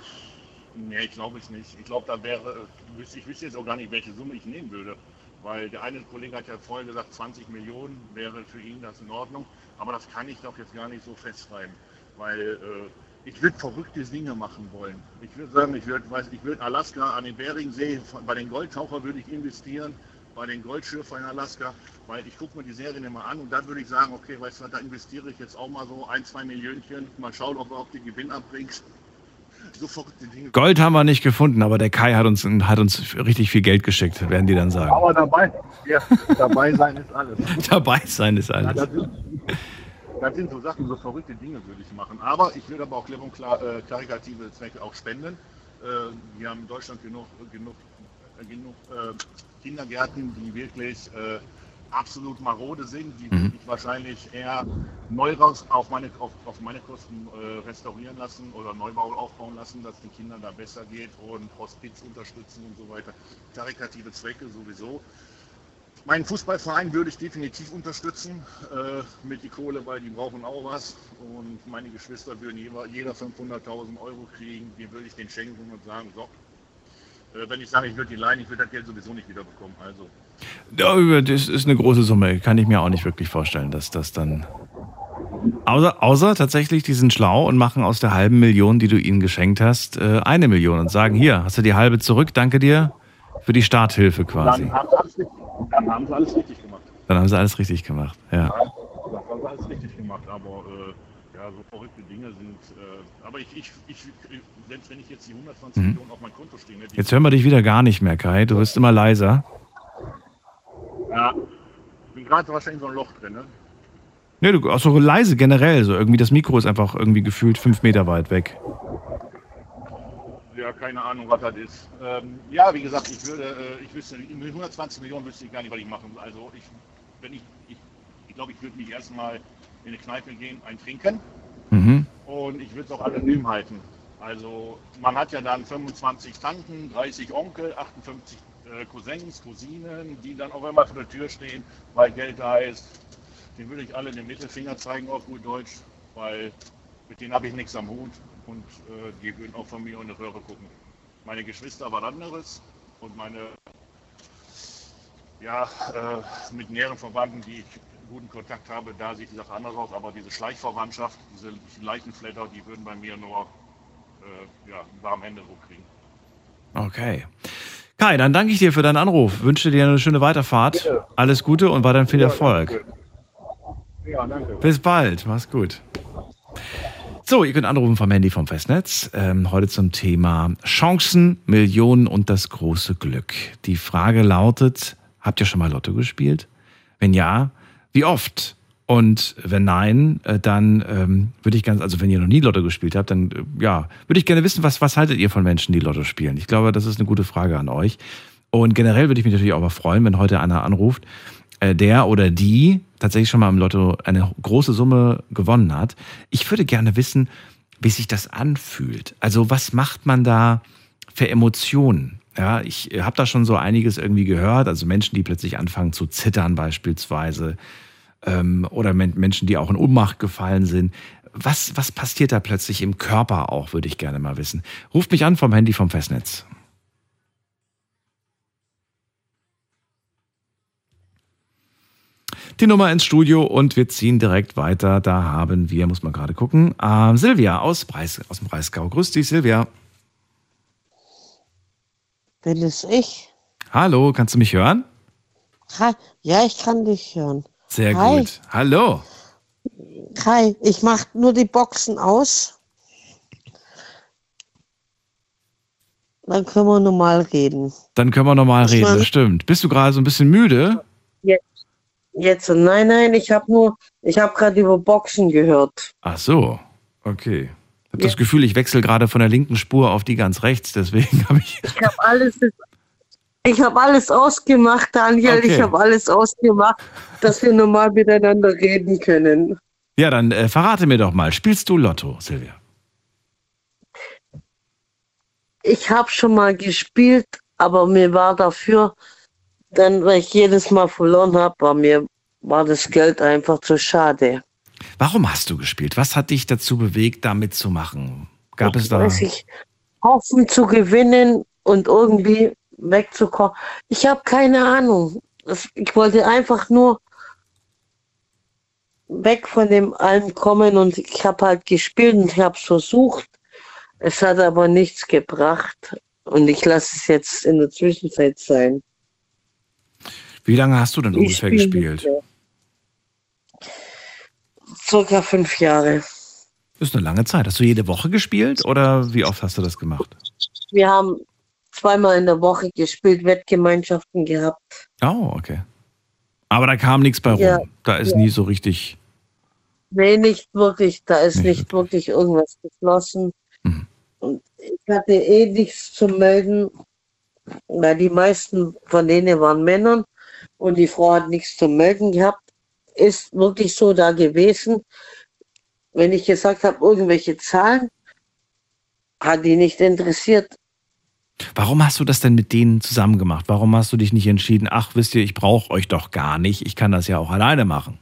[SPEAKER 8] nee, ich glaube es nicht. Ich glaube, da wäre, ich wüsste- ich wüsste jetzt auch gar nicht, welche Summe ich nehmen würde. Weil der eine Kollege hat ja vorher gesagt, 20 Millionen wäre für ihn das in Ordnung. Aber das kann ich doch jetzt gar nicht so festschreiben. Weil äh, ich würde verrückte Dinge machen wollen. Ich würde sagen, ich würde weiß, ich würde Alaska an den Beringsee, bei den Goldtaucher würde ich investieren, bei den Goldschürfer in Alaska, weil ich gucke mir die Serien immer an und dann würde ich sagen, okay, weißt du, da investiere ich jetzt auch mal so ein, zwei Millionchen, mal schauen, ob du auch den Gewinn abbringst. So verrückte Dinge.
[SPEAKER 3] Gold haben wir nicht gefunden, aber der Kai hat uns, hat uns richtig viel Geld geschickt, werden die dann sagen.
[SPEAKER 8] Aber dabei, ja, dabei sein ist alles.
[SPEAKER 3] Dabei sein ist
[SPEAKER 8] Ja,
[SPEAKER 3] alles.
[SPEAKER 8] sind, das sind so Sachen, so verrückte Dinge würde ich machen. Aber ich würde aber auch klipp und klar äh, karikative Zwecke auch spenden. Äh, wir haben in Deutschland genug, genug, genug äh, Kindergärten, die wirklich äh, absolut marode sind, die würde ich wahrscheinlich eher neu raus auf meine, auf, auf meine Kosten äh, restaurieren lassen oder Neubau aufbauen lassen, dass den Kindern da besser geht und Hospiz unterstützen und so weiter. Karikative Zwecke sowieso. Meinen Fußballverein würde ich definitiv unterstützen äh, mit die Kohle, weil die brauchen auch was. Und meine Geschwister würden jeder, jeder 500.000 Euro kriegen. Die würde ich den schenken und sagen, so, äh, wenn ich sage, ich würde die leihen, ich würde das Geld sowieso nicht wiederbekommen. Also.
[SPEAKER 3] Ja, das ist eine große Summe. Kann ich mir auch nicht wirklich vorstellen, dass das dann. Außer, außer tatsächlich, die sind schlau und machen aus der halben Million, die du ihnen geschenkt hast, äh, eine Million und sagen: Hier, hast du die halbe zurück, danke dir für die Starthilfe quasi.
[SPEAKER 8] Dann dann haben sie alles richtig gemacht.
[SPEAKER 3] Dann haben sie alles richtig gemacht, ja.
[SPEAKER 8] Ja, dann haben sie alles richtig gemacht, aber äh, ja, so verrückte Dinge sind. Äh, aber ich, ich, ich, selbst wenn ich jetzt die 120
[SPEAKER 3] Mhm.
[SPEAKER 8] Millionen auf mein Konto stehen hätte,
[SPEAKER 3] Jetzt hören wir dich wieder gar nicht mehr, Kai. Du wirst immer leiser.
[SPEAKER 8] ja, ich bin gerade wahrscheinlich in so ein Loch drin. Ne?
[SPEAKER 3] Nee, du auch so leise generell. So irgendwie das Mikro ist einfach irgendwie gefühlt fünf Meter weit weg.
[SPEAKER 8] Ja, keine Ahnung, was das ist. Ähm, ja, wie gesagt, ich würde, äh, ich wüsste, mit 120 Millionen wüsste ich gar nicht, was ich machen. Also ich, wenn ich, ich, ich glaube, ich würde mich erstmal in eine Kneipe gehen, ein trinken
[SPEAKER 3] Mhm.
[SPEAKER 8] und ich würde es auch anonym halten. Also man hat ja dann 25 Tanten, 30 Onkel, 58 äh, Cousins, Cousinen, die dann auch immer vor der Tür stehen, weil Geld da ist. Den würde ich alle den Mittelfinger zeigen auf gut Deutsch, weil mit denen habe ich nichts am Hut und äh, die würden auch von mir in die Röhre gucken. Meine Geschwister was anderes und meine ja, äh, mit näheren Verwandten, die ich guten Kontakt habe, da sieht die Sache anders aus, aber diese Schleichverwandtschaft, diese Leichenflatter, die würden bei mir nur äh, ja, einen warmen Händedruck kriegen.
[SPEAKER 3] Okay. Kai, dann danke ich dir für deinen Anruf. Wünsche dir eine schöne Weiterfahrt.
[SPEAKER 8] Bitte.
[SPEAKER 3] Alles Gute und weiterhin viel Erfolg.
[SPEAKER 8] Ja, danke.
[SPEAKER 3] Bis bald. Mach's gut. So, ihr könnt anrufen vom Handy vom Festnetz. Ähm, heute zum Thema Chancen, Millionen und das große Glück. Die Frage lautet, habt ihr schon mal Lotto gespielt? Wenn ja, wie oft? Und wenn nein, äh, dann ähm, würde ich ganz, also wenn ihr noch nie Lotto gespielt habt, dann äh, ja, würde ich gerne wissen, was, was haltet ihr von Menschen, die Lotto spielen? Ich glaube, das ist eine gute Frage an euch. Und generell würde ich mich natürlich auch mal freuen, wenn heute einer anruft, äh, der oder die tatsächlich schon mal im Lotto eine große Summe gewonnen hat. Ich würde gerne wissen, wie sich das anfühlt. Also was macht man da für Emotionen? Ja, ich habe da schon so einiges irgendwie gehört. Also Menschen, die plötzlich anfangen zu zittern beispielsweise ähm, oder Men Menschen, die auch in Ohnmacht gefallen sind. Was, was passiert da plötzlich im Körper auch, würde ich gerne mal wissen. Ruft mich an vom Handy vom Festnetz. Die Nummer ins Studio und wir ziehen direkt weiter. Da haben wir, muss man gerade gucken, ähm, Silvia aus, Breis, aus dem Breisgau. Grüß dich, Silvia.
[SPEAKER 9] Bin es ich?
[SPEAKER 3] Hallo, kannst du mich hören?
[SPEAKER 9] Hi. Ja, ich kann dich hören.
[SPEAKER 3] Sehr
[SPEAKER 9] Hi.
[SPEAKER 3] gut. Hallo.
[SPEAKER 9] Kai, ich mach nur die Boxen aus. Dann können wir normal reden.
[SPEAKER 3] Dann können wir nochmal
[SPEAKER 9] Ich
[SPEAKER 3] reden, das stimmt. Bist du gerade so ein bisschen müde?
[SPEAKER 9] Jetzt, nein, nein, ich habe nur, ich habe gerade über Boxen gehört.
[SPEAKER 3] Ach so, okay. Ich habe
[SPEAKER 9] Ja.
[SPEAKER 3] das Gefühl, ich wechsle gerade von der linken Spur auf die ganz rechts, deswegen habe ich.
[SPEAKER 9] Ich habe alles, ich habe alles ausgemacht, Daniel.
[SPEAKER 3] Okay.
[SPEAKER 9] Ich habe alles ausgemacht, dass wir normal miteinander reden können.
[SPEAKER 3] Ja, dann äh, verrate mir doch mal, spielst du Lotto, Silvia?
[SPEAKER 9] Ich habe schon mal gespielt, aber mir war dafür, dann, weil ich jedes Mal verloren habe, war mir war das Geld einfach zu schade.
[SPEAKER 3] Warum hast du gespielt? Was hat dich dazu bewegt, da mitzumachen? Gab es da.
[SPEAKER 9] Weiß ich, hoffen zu gewinnen und irgendwie wegzukommen. Ich habe keine Ahnung. Ich wollte einfach nur weg von dem allem kommen und ich habe halt gespielt und ich habe es versucht. Es hat aber nichts gebracht und ich lasse es jetzt in der Zwischenzeit sein.
[SPEAKER 3] Wie lange hast du denn
[SPEAKER 9] Ich
[SPEAKER 3] ungefähr
[SPEAKER 9] spiele
[SPEAKER 3] gespielt?
[SPEAKER 9] Circa fünf Jahre.
[SPEAKER 3] Das ist eine lange Zeit. Hast du jede Woche gespielt oder wie oft hast du das gemacht?
[SPEAKER 9] Wir haben zweimal in der Woche gespielt, Wettgemeinschaften gehabt.
[SPEAKER 3] Oh, okay. Aber da kam nichts bei rum.
[SPEAKER 9] Ja,
[SPEAKER 3] Da ist
[SPEAKER 9] ja.
[SPEAKER 3] nie so richtig.
[SPEAKER 9] Nee, nicht wirklich. Da ist
[SPEAKER 3] Nicht
[SPEAKER 9] nicht, wirklich irgendwas geflossen.
[SPEAKER 3] Mhm.
[SPEAKER 9] Und ich hatte eh nichts zu melden, weil die meisten von denen waren Männern und die Frau hat nichts zu melden gehabt. Ist wirklich so da gewesen. Wenn ich gesagt habe, irgendwelche Zahlen, hat die nicht interessiert.
[SPEAKER 3] Warum hast du das denn mit denen zusammen gemacht? Warum hast du dich nicht entschieden, ach, wisst ihr, ich brauche euch doch gar nicht, ich kann das ja auch alleine machen?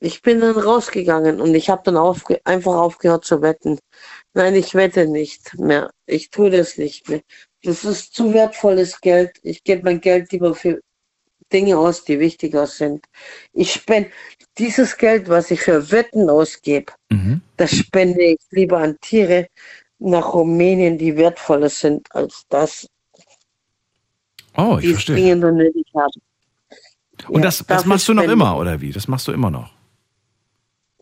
[SPEAKER 9] Ich bin dann rausgegangen und ich habe dann aufge einfach aufgehört zu wetten. Nein, ich wette nicht mehr. Ich tue das nicht mehr. Das ist zu wertvolles Geld. Ich gebe mein Geld lieber für Dinge aus, die wichtiger sind. Ich spende dieses Geld, was ich für Wetten ausgebe,
[SPEAKER 3] Mhm.
[SPEAKER 9] das spende ich lieber an Tiere nach Rumänien, die wertvoller sind als das,
[SPEAKER 3] Oh, ich
[SPEAKER 9] die
[SPEAKER 3] verstehe.
[SPEAKER 9] dringend und nötig haben.
[SPEAKER 3] Und
[SPEAKER 9] Ja,
[SPEAKER 3] das, das machst du noch immer, oder wie? Das machst du immer noch.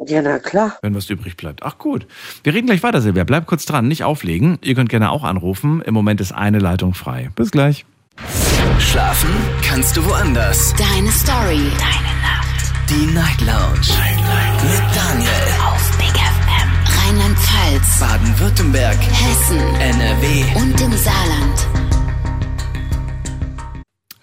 [SPEAKER 9] Ja, na klar.
[SPEAKER 3] wenn was übrig bleibt. Ach gut. Wir reden gleich weiter, Silvia. Bleib kurz dran, nicht auflegen. Ihr könnt gerne auch anrufen. Im Moment ist eine Leitung frei. Bis gleich.
[SPEAKER 1] Schlafen kannst du woanders.
[SPEAKER 2] Deine Story. Deine Nacht.
[SPEAKER 1] Die Night Lounge. Mit Daniel.
[SPEAKER 2] Auf Big FM. Rheinland-Pfalz.
[SPEAKER 1] Baden-Württemberg.
[SPEAKER 2] Hessen.
[SPEAKER 1] NRW.
[SPEAKER 2] Und im Saarland.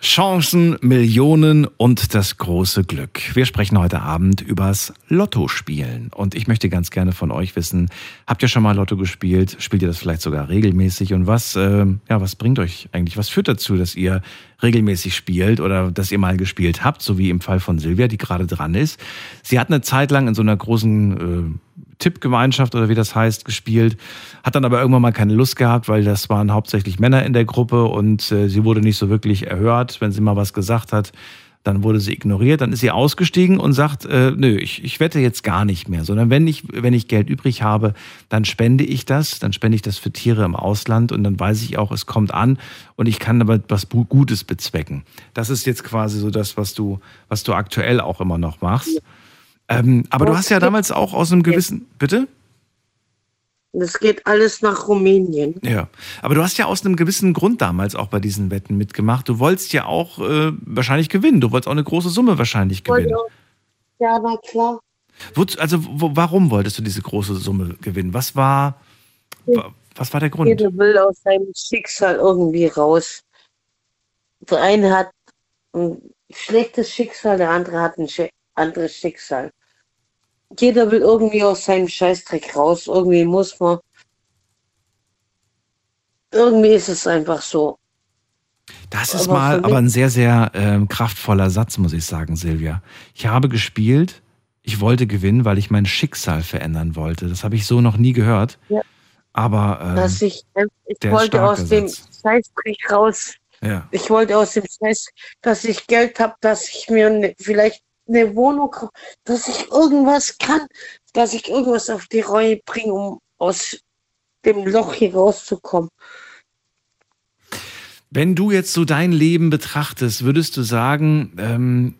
[SPEAKER 3] Chancen, Millionen und das große Glück. Wir sprechen heute Abend übers Lotto-Spielen. Und ich möchte ganz gerne von euch wissen, habt ihr schon mal Lotto gespielt? Spielt ihr das vielleicht sogar regelmäßig? Und was, äh, ja, was bringt euch eigentlich? Was führt dazu, dass ihr regelmäßig spielt oder dass ihr mal gespielt habt, so wie im Fall von Silvia, die gerade dran ist? Sie hat eine Zeit lang in so einer großen äh, Tippgemeinschaft oder wie das heißt, gespielt, hat dann aber irgendwann mal keine Lust gehabt, weil das waren hauptsächlich Männer in der Gruppe und äh, sie wurde nicht so wirklich erhört, wenn sie mal was gesagt hat. Dann wurde sie ignoriert, dann ist sie ausgestiegen und sagt, äh, nö, ich, ich wette jetzt gar nicht mehr, sondern wenn ich, wenn ich Geld übrig habe, dann spende ich das, dann spende ich das für Tiere im Ausland und dann weiß ich auch, es kommt an und ich kann aber was Gutes bezwecken. Das ist jetzt quasi so das, was du, was du aktuell auch immer noch machst. Ähm, aber du hast ja damals auch aus einem gewissen, bitte?
[SPEAKER 9] Das geht alles nach Rumänien.
[SPEAKER 3] Ja, aber du hast ja aus einem gewissen Grund damals auch bei diesen Wetten mitgemacht. Du wolltest ja auch äh, wahrscheinlich gewinnen. Du wolltest auch eine große Summe wahrscheinlich gewinnen.
[SPEAKER 9] Ja, na klar.
[SPEAKER 3] Wozu, also wo, warum wolltest du diese große Summe gewinnen? Was war, wa- was war der Grund?
[SPEAKER 9] Jeder will aus seinem Schicksal irgendwie raus. Der eine hat ein schlechtes Schicksal, der andere hat ein anderes Schicksal. Jeder will irgendwie aus seinem Scheißdreck raus. Irgendwie muss man. Irgendwie ist es einfach so.
[SPEAKER 3] Das ist
[SPEAKER 9] Aber
[SPEAKER 3] mal aber ein sehr, sehr ähm, kraftvoller Satz, muss ich sagen, Silvia. Ich habe gespielt, ich wollte gewinnen, weil ich mein Schicksal verändern wollte. Das habe ich so noch nie gehört.
[SPEAKER 9] Ja.
[SPEAKER 3] Aber ähm,
[SPEAKER 9] Dass ich, ich
[SPEAKER 3] der
[SPEAKER 9] wollte aus dem
[SPEAKER 3] Satz.
[SPEAKER 9] Scheißdreck raus.
[SPEAKER 3] ja.
[SPEAKER 9] Ich wollte aus dem Scheiß, dass ich Geld habe, dass ich mir ne, vielleicht eine Wohnung dass ich irgendwas kann, dass ich irgendwas auf die Reue bringe, um aus dem Loch hier rauszukommen.
[SPEAKER 3] Wenn du jetzt so dein Leben betrachtest, würdest du sagen, ähm,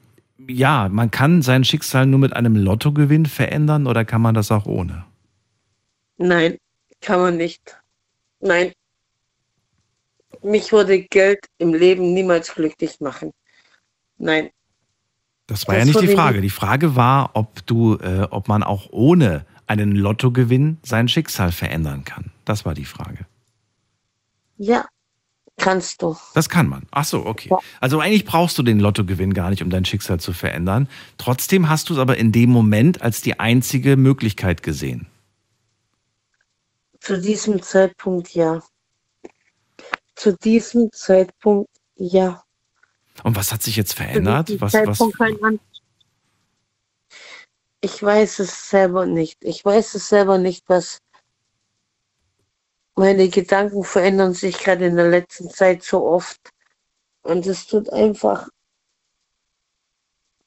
[SPEAKER 3] ja, man kann sein Schicksal nur mit einem Lottogewinn verändern oder kann man das auch ohne?
[SPEAKER 9] Nein, kann man nicht. Nein. Mich würde Geld im Leben niemals glücklich machen. Nein.
[SPEAKER 3] Das war
[SPEAKER 9] Das
[SPEAKER 3] ja nicht die Frage. Die Frage war, ob du, äh, ob man auch ohne einen Lottogewinn sein Schicksal verändern kann. Das war die Frage.
[SPEAKER 9] Ja, kannst du.
[SPEAKER 3] Das kann man. Ach so, okay. Also eigentlich brauchst du den Lottogewinn gar nicht, um dein Schicksal zu verändern. Trotzdem hast du es aber in dem Moment als die einzige Möglichkeit gesehen.
[SPEAKER 9] Zu diesem Zeitpunkt ja. Zu diesem Zeitpunkt ja.
[SPEAKER 3] Und was hat sich jetzt verändert? Was, was,
[SPEAKER 9] Ich weiß es selber nicht. Ich weiß es selber nicht, was meine Gedanken verändern sich gerade in der letzten Zeit so oft. Und es tut einfach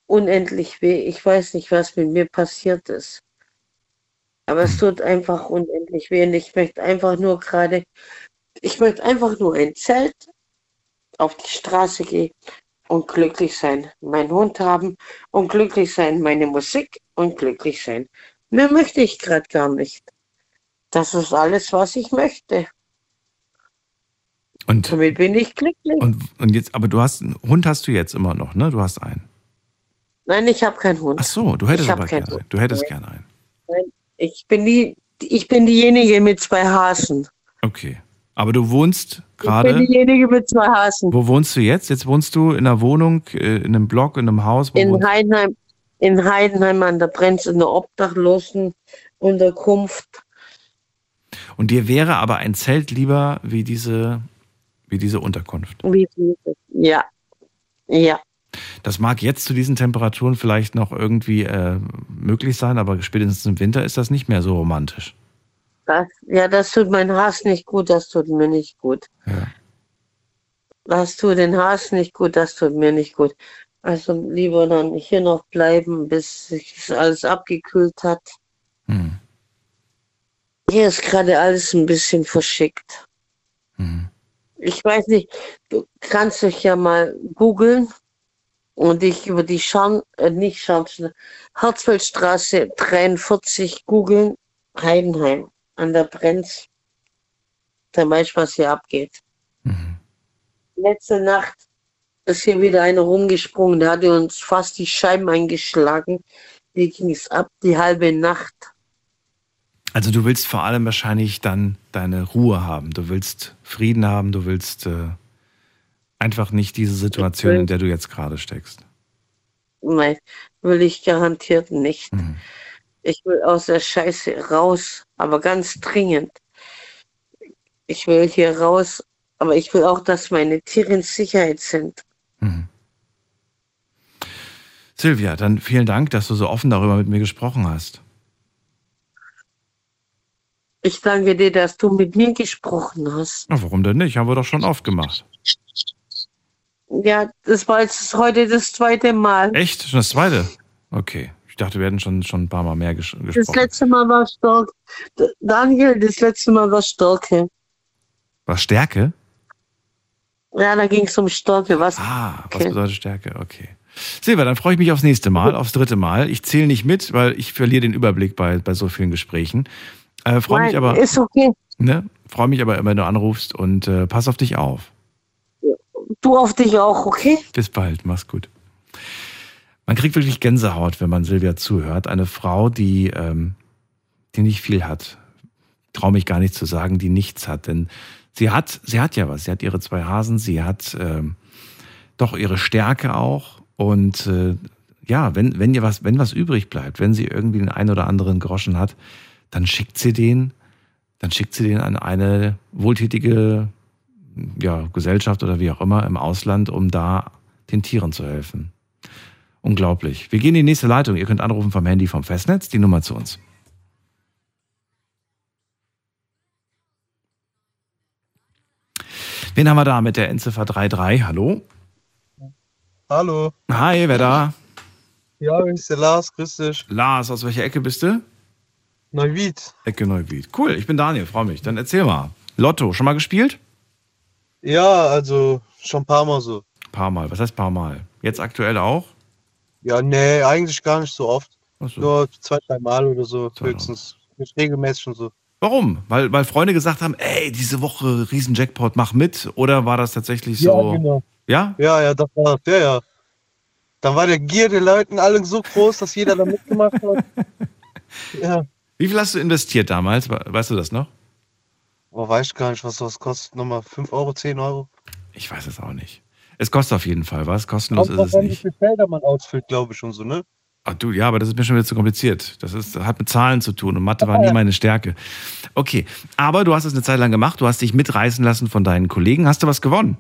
[SPEAKER 9] unendlich weh. Ich weiß nicht, was mit mir passiert ist. Aber es tut einfach unendlich weh. Und ich möchte einfach nur gerade, ich möchte einfach nur ein Zelt auf die Straße gehen und glücklich sein. Meinen Hund haben und glücklich sein. Meine Musik und glücklich sein. Mehr möchte ich gerade gar nicht. Das ist alles, was ich möchte.
[SPEAKER 3] und,
[SPEAKER 9] Damit bin ich glücklich.
[SPEAKER 3] und, und jetzt, aber du hast, einen Hund hast du jetzt immer noch, ne? Du hast einen.
[SPEAKER 9] Nein, ich habe keinen Hund.
[SPEAKER 3] Ach so, du hättest aber gerne einen.
[SPEAKER 9] Hund.
[SPEAKER 3] Du hättest
[SPEAKER 9] Nein.
[SPEAKER 3] gerne einen.
[SPEAKER 9] Ich bin die, ich bin diejenige mit zwei Hasen.
[SPEAKER 3] Okay. Aber du wohnst
[SPEAKER 9] Ich bin
[SPEAKER 3] gerade.
[SPEAKER 9] diejenige mit zwei Hasen.
[SPEAKER 3] Wo wohnst du jetzt? Jetzt wohnst du in einer Wohnung, äh, in einem Block, in einem Haus.
[SPEAKER 9] In Heidenheim, in Heidenheim an der Brenz in der Obdachlosen Unterkunft.
[SPEAKER 3] Und dir wäre aber ein Zelt lieber wie diese, wie diese Unterkunft.
[SPEAKER 9] Wie es? Ja. Ja.
[SPEAKER 3] Das mag jetzt zu diesen Temperaturen vielleicht noch irgendwie äh, möglich sein, aber spätestens im Winter ist das nicht mehr so romantisch.
[SPEAKER 9] Das, ja, das tut mein Hass nicht gut, das tut mir nicht gut.
[SPEAKER 3] Ja.
[SPEAKER 9] Das tut den Hass nicht gut, das tut mir nicht gut. Also lieber dann hier noch bleiben, bis sich alles abgekühlt hat.
[SPEAKER 3] Hm.
[SPEAKER 9] Hier ist gerade alles ein bisschen verschickt.
[SPEAKER 3] Hm.
[SPEAKER 9] Ich weiß nicht, du kannst dich ja mal googeln und dich über die Scharn, äh, nicht Scharnstein, Herzfeldstraße 43 googeln, Heidenheim an der Brenz. Dann weißt du, was hier abgeht.
[SPEAKER 3] Mhm.
[SPEAKER 9] Letzte Nacht ist hier wieder einer rumgesprungen, der hatte uns fast die Scheiben eingeschlagen. Hier ging es ab, die halbe Nacht.
[SPEAKER 3] Also du willst vor allem wahrscheinlich dann deine Ruhe haben. Du willst Frieden haben, du willst äh, einfach nicht diese Situation, in der du jetzt gerade steckst.
[SPEAKER 9] Nein, will ich garantiert nicht.
[SPEAKER 3] Mhm.
[SPEAKER 9] Ich will aus der Scheiße raus, aber ganz dringend. Ich will hier raus, aber ich will auch, dass meine Tiere in Sicherheit sind.
[SPEAKER 3] Mhm. Silvia, dann vielen Dank, dass du so offen darüber mit mir gesprochen hast.
[SPEAKER 9] Ich danke dir, dass du mit mir gesprochen hast.
[SPEAKER 3] Na, warum denn nicht? Haben wir doch schon oft gemacht.
[SPEAKER 9] Ja, das war jetzt heute das zweite Mal.
[SPEAKER 3] Echt? Schon das zweite? Okay. Ich dachte, wir hätten schon, schon ein paar Mal mehr ges
[SPEAKER 9] Das
[SPEAKER 3] gesprochen.
[SPEAKER 9] letzte Mal war Stärke. Daniel, das letzte Mal war Stärke.
[SPEAKER 3] Was Stärke?
[SPEAKER 9] Ja, da ging es um Stärke. Was?
[SPEAKER 3] Ah, was
[SPEAKER 9] Okay.
[SPEAKER 3] bedeutet Stärke? Okay. Silvia, dann freue ich mich aufs nächste Mal, aufs dritte Mal. Ich zähle nicht mit, weil ich verliere den Überblick bei, bei so vielen Gesprächen. Äh, freue mich aber,
[SPEAKER 9] Ist okay.
[SPEAKER 3] ne, freue mich aber, wenn du anrufst und äh, pass auf dich auf.
[SPEAKER 9] Du auf dich auch, okay?
[SPEAKER 3] Bis bald, mach's gut. Man kriegt wirklich Gänsehaut, wenn man Silvia zuhört. Eine Frau, die, ähm, die nicht viel hat. Traue mich gar nicht zu sagen, die nichts hat. Denn sie hat, sie hat ja was. Sie hat ihre zwei Hasen, sie hat ähm, doch ihre Stärke auch. Und äh, ja, wenn, wenn ihr was, wenn was übrig bleibt, wenn sie irgendwie den einen oder anderen Groschen hat, dann schickt sie den, dann schickt sie den an eine wohltätige ja, Gesellschaft oder wie auch immer im Ausland, um da den Tieren zu helfen. Unglaublich. Wir gehen in die nächste Leitung. Ihr könnt anrufen vom Handy vom Festnetz, die Nummer zu uns. Wen haben wir da mit der Endziffer 33? Hallo?
[SPEAKER 10] Hallo.
[SPEAKER 3] Hi, wer da?
[SPEAKER 10] Ja, ich bin der Lars, grüß dich.
[SPEAKER 3] Lars, aus welcher Ecke bist du?
[SPEAKER 10] Neuwied.
[SPEAKER 3] Ecke Neuwied. Cool, ich bin Daniel, freue mich. Dann erzähl mal. Lotto, schon mal gespielt?
[SPEAKER 10] Ja, also schon ein paar Mal so.
[SPEAKER 3] Paar Mal. Was heißt paar Mal? Jetzt aktuell auch?
[SPEAKER 10] Ja, nee, eigentlich gar nicht so oft.
[SPEAKER 3] So.
[SPEAKER 10] Nur zwei, drei Mal oder so,
[SPEAKER 3] Zwei,
[SPEAKER 10] höchstens. Nicht regelmäßig schon so.
[SPEAKER 3] Warum? Weil, weil Freunde gesagt haben, ey, diese Woche riesen Jackpot, mach mit? Oder war das tatsächlich so?
[SPEAKER 10] Ja, genau.
[SPEAKER 3] Ja?
[SPEAKER 10] Ja, ja, das war, ja, ja. Dann war der Gier der Leuten alle so groß, dass jeder da mitgemacht hat. Ja.
[SPEAKER 3] Wie viel hast du investiert damals? We- Weißt du das noch?
[SPEAKER 10] Aber weiß ich gar nicht, was das kostet. Nochmal 5 Euro, 10 Euro.
[SPEAKER 3] Ich weiß es auch nicht. Es kostet auf jeden Fall was. Kostenlos
[SPEAKER 10] Kommt
[SPEAKER 3] ist es
[SPEAKER 10] an, wie
[SPEAKER 3] nicht.
[SPEAKER 10] viele Felder man ausfüllt, glaube ich schon so, ne?
[SPEAKER 3] Ach du, ja, aber das ist mir schon wieder zu kompliziert. Das ist, hat mit Zahlen zu tun und Mathe war nie meine Stärke. Okay, aber du hast es eine Zeit lang gemacht. Du hast dich mitreißen lassen von deinen Kollegen. Hast du was gewonnen?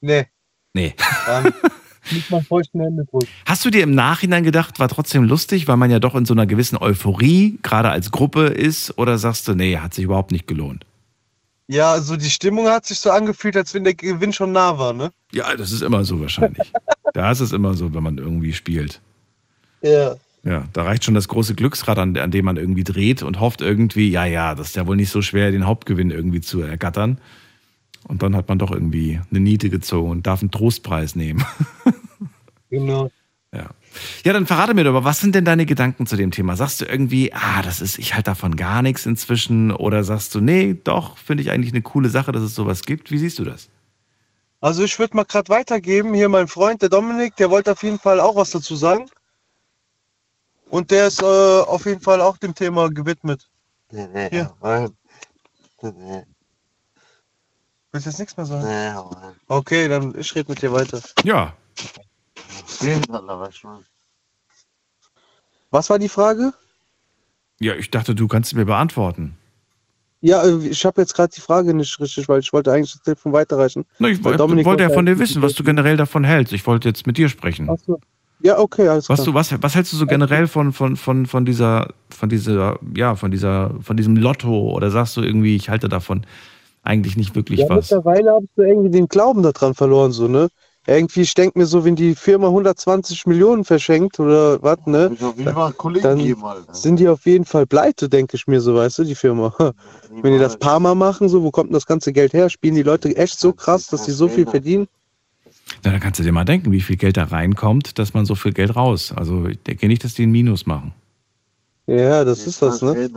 [SPEAKER 10] Nee,
[SPEAKER 3] Nee.
[SPEAKER 10] dann nicht mal feuchten Hände drücken.
[SPEAKER 3] Hast du dir im Nachhinein gedacht, war trotzdem lustig, weil man ja doch in so einer gewissen Euphorie gerade als Gruppe ist? Oder sagst du, nee, hat sich überhaupt nicht gelohnt?
[SPEAKER 10] Ja, also die Stimmung hat sich so angefühlt, als wenn der Gewinn schon nah war, ne?
[SPEAKER 3] Ja, das ist immer so wahrscheinlich. da ist es immer so, wenn man irgendwie spielt.
[SPEAKER 10] Ja.
[SPEAKER 3] Ja, da reicht schon das große Glücksrad, an, an dem man irgendwie dreht und hofft irgendwie, ja, ja, das ist ja wohl nicht so schwer, den Hauptgewinn irgendwie zu ergattern. Und dann hat man doch irgendwie eine Niete gezogen und darf einen Trostpreis nehmen.
[SPEAKER 10] Genau.
[SPEAKER 3] Ja. Dann verrate mir doch, aber was sind denn deine Gedanken zu dem Thema? Sagst du irgendwie, ah, das ist, ich halte davon gar nichts inzwischen? Oder sagst du, nee, doch, finde ich eigentlich eine coole Sache, dass es sowas gibt? Wie siehst du das?
[SPEAKER 10] Also ich würde mal gerade weitergeben. Hier mein Freund, der Dominik, der wollte auf jeden Fall auch was dazu sagen. Und der ist äh, auf jeden Fall auch dem Thema gewidmet. Hier. Willst du jetzt nichts mehr sagen? Okay, dann ich rede mit dir weiter.
[SPEAKER 3] Ja.
[SPEAKER 10] Was war die Frage?
[SPEAKER 3] Ja, ich dachte, du kannst mir beantworten.
[SPEAKER 10] Ja, äh, ich habe jetzt gerade die Frage nicht richtig, weil ich wollte eigentlich das Telefon weiterreichen.
[SPEAKER 3] Na, ich
[SPEAKER 10] Dominik
[SPEAKER 3] wollte ja von dir wissen, was du generell davon hältst. Ich wollte jetzt mit dir sprechen.
[SPEAKER 10] Ach so. Ja, okay, alles
[SPEAKER 3] Was,
[SPEAKER 10] klar.
[SPEAKER 3] du, was, was hältst du so generell von, von, von, von dieser, von dieser, ja, von dieser, von diesem Lotto? Oder sagst du irgendwie, ich halte davon eigentlich nicht wirklich
[SPEAKER 10] Ja,
[SPEAKER 3] was?
[SPEAKER 10] mittlerweile habe ich so irgendwie den Glauben daran verloren, so, ne? Irgendwie, ich denke mir so, wenn die Firma 120 Millionen verschenkt oder was, ne? Dann sind die auf jeden Fall pleite, denke ich mir so, weißt du, die Firma. Wenn die das paar Mal machen, so, wo kommt denn das ganze Geld her? Spielen die Leute echt so krass, dass sie so viel verdienen?
[SPEAKER 3] Na, dann kannst du dir mal denken, wie viel Geld da reinkommt, dass man so viel Geld raus. Also ich denke nicht, dass die ein Minus machen.
[SPEAKER 10] Ja, das ist das, ne?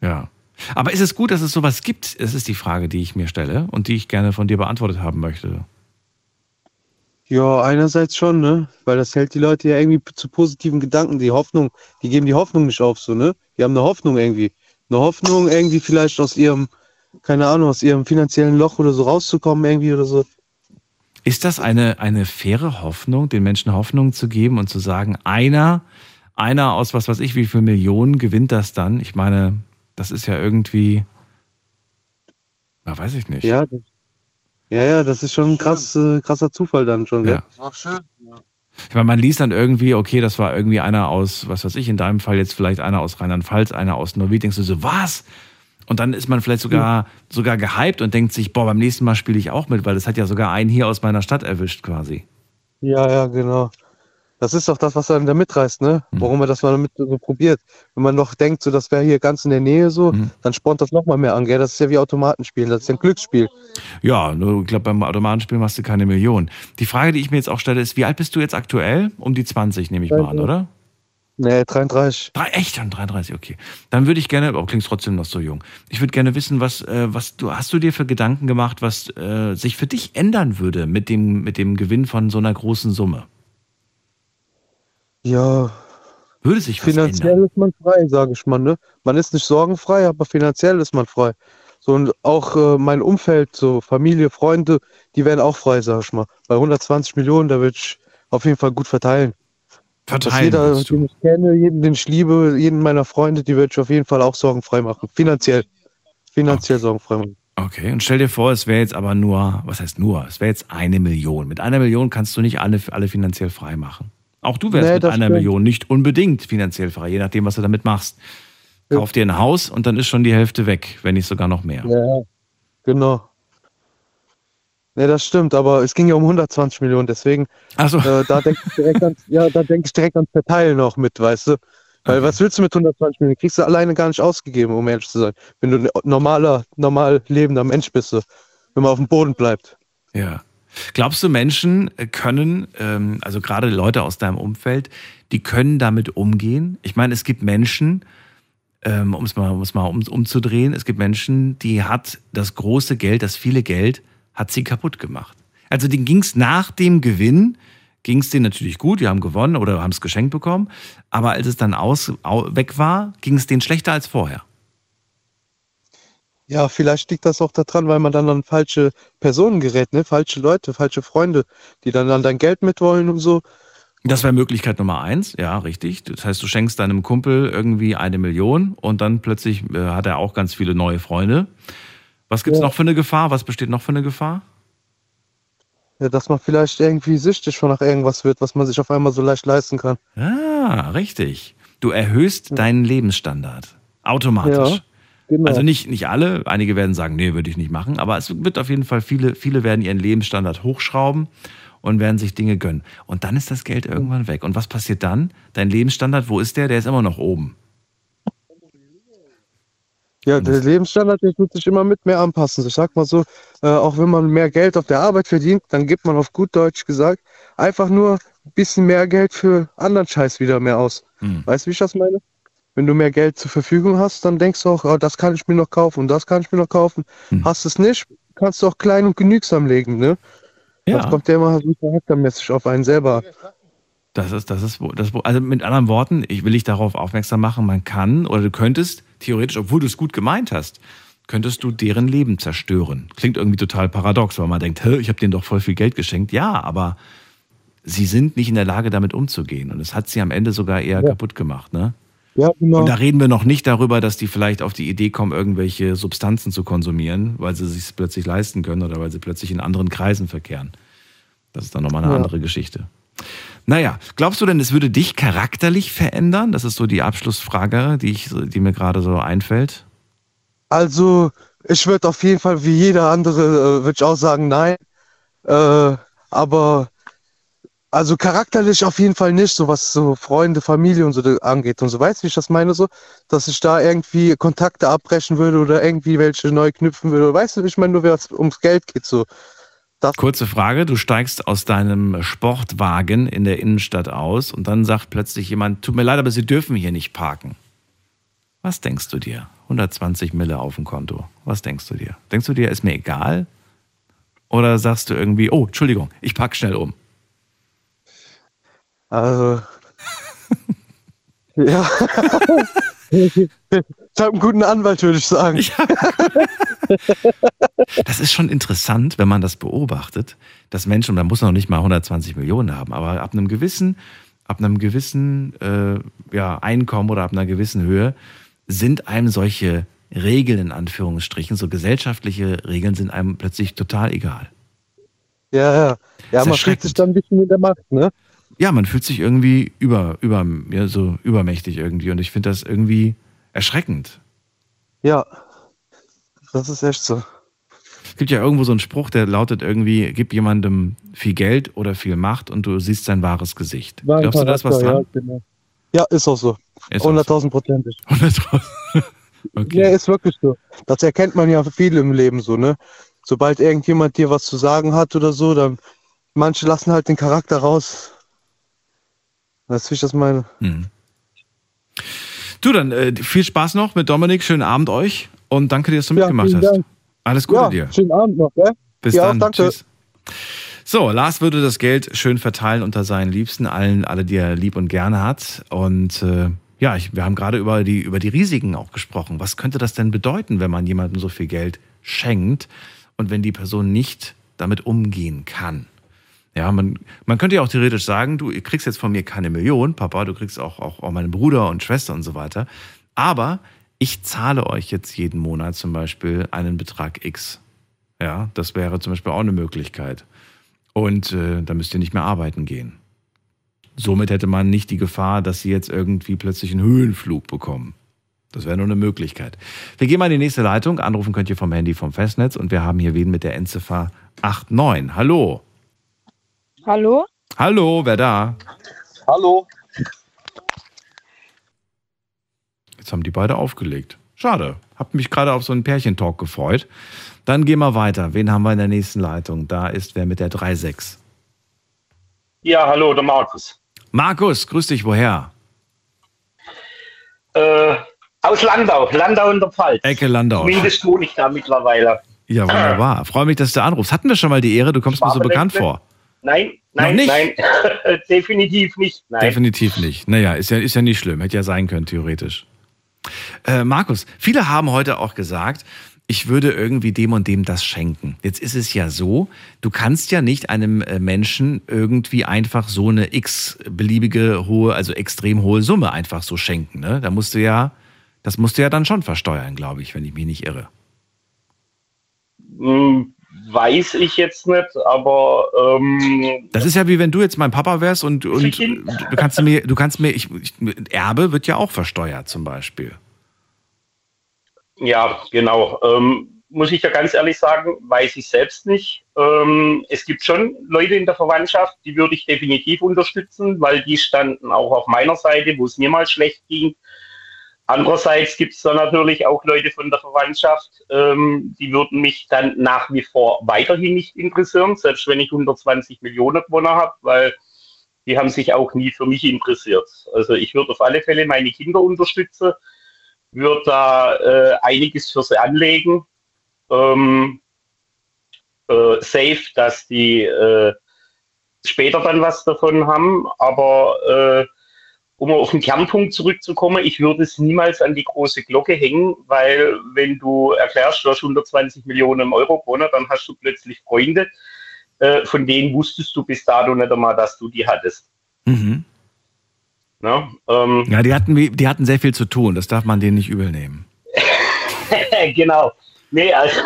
[SPEAKER 3] Ja. Aber ist es gut, dass es sowas gibt? Das ist die Frage, die ich mir stelle und die ich gerne von dir beantwortet haben möchte.
[SPEAKER 10] Ja, einerseits schon, ne? Weil das hält die Leute ja irgendwie zu positiven Gedanken. Die Hoffnung, die geben die Hoffnung nicht auf, so, ne? Die haben eine Hoffnung irgendwie. Eine Hoffnung, irgendwie vielleicht aus ihrem, keine Ahnung, aus ihrem finanziellen Loch oder so rauszukommen, irgendwie oder so.
[SPEAKER 3] Ist das eine, eine faire Hoffnung, den Menschen Hoffnung zu geben und zu sagen, einer, einer aus was weiß ich, wie viel Millionen gewinnt das dann? Ich meine, das ist ja irgendwie, na, weiß ich nicht.
[SPEAKER 10] Ja, das, ja, ja, das ist schon ein krass, äh, krasser Zufall dann schon,
[SPEAKER 3] Ja.
[SPEAKER 10] gell?
[SPEAKER 8] War schön.
[SPEAKER 3] Ich meine, man liest dann irgendwie, okay, das war irgendwie einer aus, was weiß ich, in deinem Fall jetzt vielleicht einer aus Rheinland-Pfalz, einer aus Norwegen, denkst du so, was? Und dann ist man vielleicht sogar, sogar gehypt und denkt sich, boah, beim nächsten Mal spiele ich auch mit, weil das hat ja sogar einen hier aus meiner Stadt erwischt quasi.
[SPEAKER 10] Ja, ja, genau. Das ist doch das, was einen da mitreißt, ne?
[SPEAKER 3] Mhm.
[SPEAKER 10] Warum man das mal damit so probiert. Wenn man noch denkt, so das wäre hier ganz in der Nähe so,
[SPEAKER 3] Mhm.
[SPEAKER 10] dann spornt das nochmal mehr an, gell? Das ist ja wie Automatenspielen, das ist ja ein Glücksspiel.
[SPEAKER 3] Ja, nur, ich glaube, beim Automatenspiel machst du keine Million. Die Frage, die ich mir jetzt auch stelle, ist, wie alt bist du jetzt aktuell? Um die 20, nehme ich mal an, oder?
[SPEAKER 10] Nee, 33.
[SPEAKER 3] Drei, echt schon 33, okay. Dann würde ich gerne, aber klingst trotzdem noch so jung. Ich würde gerne wissen, was, äh, was du hast du dir für Gedanken gemacht, was äh, sich für dich ändern würde mit dem, mit dem Gewinn von so einer großen Summe?
[SPEAKER 10] Ja,
[SPEAKER 3] Würde sich
[SPEAKER 10] finanziell
[SPEAKER 3] ändern?
[SPEAKER 10] ist man frei, sage ich mal, ne? Man ist nicht sorgenfrei, aber finanziell ist man frei. So und auch äh, mein Umfeld, so Familie, Freunde, die werden auch frei, sag ich mal. Bei 120 Millionen, da würde ich auf jeden Fall gut verteilen. Dass
[SPEAKER 3] Verteilen
[SPEAKER 10] jeder,
[SPEAKER 3] willst du.
[SPEAKER 10] den ich kenne, jeden, den ich liebe, jeden meiner Freunde, die würde ich auf jeden Fall auch sorgenfrei machen. Finanziell. Finanziell sorgenfrei machen.
[SPEAKER 3] Okay, und stell dir vor, es wäre jetzt aber nur, was heißt nur, es wäre jetzt eine Million. Mit einer Million kannst du nicht alle, alle finanziell frei machen. Auch du wärst
[SPEAKER 10] Nee,
[SPEAKER 3] mit einer
[SPEAKER 10] stimmt.
[SPEAKER 3] Million nicht unbedingt finanziell frei, je nachdem, was du damit machst. Kauf dir ein Haus und dann ist schon die Hälfte weg, wenn nicht sogar noch mehr.
[SPEAKER 10] Ja, genau. Ne, das stimmt, aber es ging ja um 120 Millionen, deswegen,
[SPEAKER 3] Also,
[SPEAKER 10] äh, da denke ich direkt ans, ja, da denke ich direkt ans Verteilen auch mit, weißt du? Weil was willst du mit 120 Millionen? Kriegst du alleine gar nicht ausgegeben, um ehrlich zu sein. Wenn du ein normaler, normal lebender Mensch bist, so. wenn man auf dem Boden bleibt.
[SPEAKER 3] ja. Glaubst du, Menschen können, ähm, also gerade Leute aus deinem Umfeld, die können damit umgehen? Ich meine, es gibt Menschen, ähm, um es mal, um's mal um, umzudrehen, es gibt Menschen, die hat das große Geld, das viele Geld, hat sie kaputt gemacht. Also denen ging es nach dem Gewinn, ging es denen natürlich gut, die haben gewonnen oder haben es geschenkt bekommen, aber als es dann aus, au, weg war, ging es denen schlechter als vorher.
[SPEAKER 10] Ja, vielleicht liegt das auch daran, weil man dann an falsche Personen gerät, ne? Falsche Leute, falsche Freunde, die dann an dein Geld mitwollen und so.
[SPEAKER 3] Das wäre Möglichkeit Nummer eins, ja, richtig. Das heißt, du schenkst deinem Kumpel irgendwie eine Million und dann plötzlich äh, hat er auch ganz viele neue Freunde. Was gibt's
[SPEAKER 10] Ja.
[SPEAKER 3] noch für eine Gefahr? Was besteht noch für eine Gefahr?
[SPEAKER 10] Ja, dass man vielleicht irgendwie süchtig von nach irgendwas wird, was man sich auf einmal so leicht leisten kann.
[SPEAKER 3] Ah, richtig. Du erhöhst deinen Lebensstandard. Automatisch.
[SPEAKER 10] Ja, genau.
[SPEAKER 3] Also nicht, nicht alle, einige werden sagen, nee, würde ich nicht machen, aber es wird auf jeden Fall viele, viele werden ihren Lebensstandard hochschrauben und werden sich Dinge gönnen. Und dann ist das Geld irgendwann weg. Und was passiert dann? Dein Lebensstandard, wo ist der? Der ist immer noch oben.
[SPEAKER 10] Ja, der Lebensstandard der tut sich immer mit mehr anpassen. Ich sag mal so, äh, auch wenn man mehr Geld auf der Arbeit verdient, dann gibt man auf gut Deutsch gesagt einfach nur ein bisschen mehr Geld für anderen Scheiß wieder mehr aus.
[SPEAKER 3] Hm.
[SPEAKER 10] Weißt du, wie ich das meine? Wenn du mehr Geld zur Verfügung hast, dann denkst du auch, oh, das kann ich mir noch kaufen und das kann ich mir noch kaufen.
[SPEAKER 3] Hm.
[SPEAKER 10] Hast es nicht, kannst du auch klein und genügsam legen, ne?
[SPEAKER 3] Ja.
[SPEAKER 10] Das kommt ja immer so charaktermäßig auf einen selber.
[SPEAKER 3] Das ist, das ist, wo- das, also mit anderen Worten, ich will dich darauf aufmerksam machen, man kann oder du könntest theoretisch, obwohl du es gut gemeint hast, könntest du deren Leben zerstören. Klingt irgendwie total paradox, weil man denkt, ich habe denen doch voll viel Geld geschenkt. Ja, aber sie sind nicht in der Lage, damit umzugehen. Und es hat sie am Ende sogar eher kaputt gemacht. Ne?
[SPEAKER 10] Ja, genau.
[SPEAKER 3] Und da reden wir noch nicht darüber, dass die vielleicht auf die Idee kommen, irgendwelche Substanzen zu konsumieren, weil sie sich plötzlich leisten können oder weil sie plötzlich in anderen Kreisen verkehren. Das ist dann nochmal eine
[SPEAKER 10] Ja.
[SPEAKER 3] andere Geschichte. Naja, glaubst du denn, es würde dich charakterlich verändern? Das ist so die Abschlussfrage, die, ich, die mir gerade so einfällt.
[SPEAKER 10] Also, ich würde auf jeden Fall wie jeder andere, äh, würde ich auch sagen, nein. Äh, aber, also charakterlich auf jeden Fall nicht, so was so Freunde, Familie und so angeht und so. Weißt du, wie ich das meine? So, dass ich da irgendwie Kontakte abbrechen würde oder irgendwie welche neu knüpfen würde. Weißt du, ich meine nur, wenn es ums Geld geht, so.
[SPEAKER 3] Kurze Frage, du steigst aus deinem Sportwagen in der Innenstadt aus und dann sagt plötzlich jemand, tut mir leid, aber Sie dürfen hier nicht parken. Was denkst du dir? 120 Mille auf dem Konto. Was denkst du dir? Denkst du dir, ist mir egal? Oder sagst du irgendwie, oh, Entschuldigung, ich park schnell um.
[SPEAKER 10] Also. ja. ich habe einen guten Anwalt, würde ich sagen.
[SPEAKER 3] Das ist schon interessant, wenn man das beobachtet, dass Menschen, man muss noch nicht mal 120 Millionen haben, aber ab einem gewissen, ab einem gewissen äh, ja, Einkommen oder ab einer gewissen Höhe sind einem solche Regeln in Anführungsstrichen, so gesellschaftliche Regeln sind einem plötzlich total egal.
[SPEAKER 10] Ja, ja. Ja, man fühlt sich dann ein bisschen in der Macht, ne?
[SPEAKER 3] Ja, man fühlt sich irgendwie über, über, ja, so übermächtig irgendwie und ich finde das irgendwie erschreckend.
[SPEAKER 10] Ja. Das ist echt so.
[SPEAKER 3] Es gibt ja irgendwo so einen Spruch, der lautet irgendwie, gib jemandem viel Geld oder viel Macht und du siehst sein wahres Gesicht.
[SPEAKER 10] War ein
[SPEAKER 3] Glaubst du, da ist was dran?
[SPEAKER 10] Ja, genau. ja, ist auch so.
[SPEAKER 3] Ist auch
[SPEAKER 10] 100.000 Prozentig.
[SPEAKER 3] 100.000.
[SPEAKER 10] Ja, ist wirklich so. Das erkennt man ja viel im Leben so, ne? Sobald irgendjemand dir was zu sagen hat oder so, dann manche lassen halt den Charakter raus. Weißt du, wie ich das meine?
[SPEAKER 3] Mhm. Du, dann äh, viel Spaß noch mit Dominik. Schönen Abend euch und danke dir, dass du mitgemacht
[SPEAKER 10] vielen
[SPEAKER 3] hast.
[SPEAKER 10] Dank.
[SPEAKER 3] Alles Gute
[SPEAKER 10] ja,
[SPEAKER 3] dir.
[SPEAKER 10] Schönen Abend noch, gell?
[SPEAKER 3] Bis
[SPEAKER 10] ja,
[SPEAKER 3] dann.
[SPEAKER 10] danke.
[SPEAKER 3] Tschüss. So, Lars würde das Geld schön verteilen unter seinen Liebsten, allen, alle, die er lieb und gerne hat. Und äh, ja, ich, wir haben gerade über die, über die Risiken auch gesprochen. Was könnte das denn bedeuten, wenn man jemandem so viel Geld schenkt und wenn die Person nicht damit umgehen kann? Ja, man, man könnte ja auch theoretisch sagen, du kriegst jetzt von mir keine Million, Papa, du kriegst auch, auch, auch meinen Bruder und Schwester und so weiter. Aber ich zahle euch jetzt jeden Monat zum Beispiel einen Betrag X. Ja, das wäre zum Beispiel auch eine Möglichkeit. Und äh, da müsst ihr nicht mehr arbeiten gehen. Somit hätte man nicht die Gefahr, dass sie jetzt irgendwie plötzlich einen Höhenflug bekommen. Das wäre nur eine Möglichkeit. Wir gehen mal in die nächste Leitung. Anrufen könnt ihr vom Handy vom Festnetz und wir haben hier wen mit der Endziffer 89. Hallo.
[SPEAKER 11] Hallo?
[SPEAKER 3] Hallo, wer da?
[SPEAKER 11] Hallo?
[SPEAKER 3] Jetzt haben die beide aufgelegt. Schade. Hab mich gerade auf so einen Pärchentalk gefreut. Dann gehen wir weiter. Wen haben wir in der nächsten Leitung? Da ist wer mit der 36.
[SPEAKER 12] Ja, hallo, der Markus.
[SPEAKER 3] Markus, grüß dich, woher?
[SPEAKER 12] Äh, aus Landau, Landau in der Pfalz.
[SPEAKER 3] Ecke Landau.
[SPEAKER 12] Zumindest wohne ich da mittlerweile.
[SPEAKER 3] Ja, wunderbar. Freue mich, dass du anrufst. Hatten wir schon mal die Ehre? Du kommst mir so bekannt vor.
[SPEAKER 12] Nein, nein,
[SPEAKER 3] nicht?
[SPEAKER 12] nein, definitiv nicht. Nein.
[SPEAKER 3] Definitiv nicht. Naja, ist ja, ist ja nicht schlimm. Hätte ja sein können, theoretisch. Äh, Markus, viele haben heute auch gesagt, ich würde irgendwie dem und dem das schenken. Jetzt ist es ja so, du kannst ja nicht einem äh, Menschen irgendwie einfach so eine x-beliebige hohe, also extrem hohe Summe einfach so schenken. Ne? Da musst du ja, das musst du ja dann schon versteuern, glaube ich, wenn ich mich nicht irre.
[SPEAKER 12] Weiß ich jetzt nicht, aber ähm,
[SPEAKER 3] Das ist ja wie wenn du jetzt mein Papa wärst und, und du kannst mir, du kannst mir, ich, ich, Erbe wird ja auch versteuert zum Beispiel.
[SPEAKER 12] Ja, genau. Ähm, muss ich ja ganz ehrlich sagen, weiß ich selbst nicht. Ähm, es gibt schon Leute in der Verwandtschaft, die würde ich definitiv unterstützen, weil die standen auch auf meiner Seite, wo es mir mal schlecht ging. Andererseits gibt es da natürlich auch Leute von der Verwandtschaft, ähm, die würden mich dann nach wie vor weiterhin nicht interessieren, selbst wenn ich 120 Millionen gewonnen habe, weil die haben sich auch nie für mich interessiert. Also ich würde auf alle Fälle meine Kinder unterstützen, würde da äh, einiges für sie anlegen. Ähm, äh, safe, dass die äh, später dann was davon haben, aber äh, um auf den Kernpunkt zurückzukommen, ich würde es niemals an die große Glocke hängen, weil wenn du erklärst, du hast 120 Millionen Euro gewonnen, dann hast du plötzlich Freunde, äh, von denen wusstest du bis dato nicht einmal, dass du die hattest.
[SPEAKER 3] Mhm.
[SPEAKER 12] Ne? Ähm,
[SPEAKER 3] ja, die hatten, die hatten sehr viel zu tun, das darf man denen nicht übel nehmen.
[SPEAKER 12] genau. Nee, also,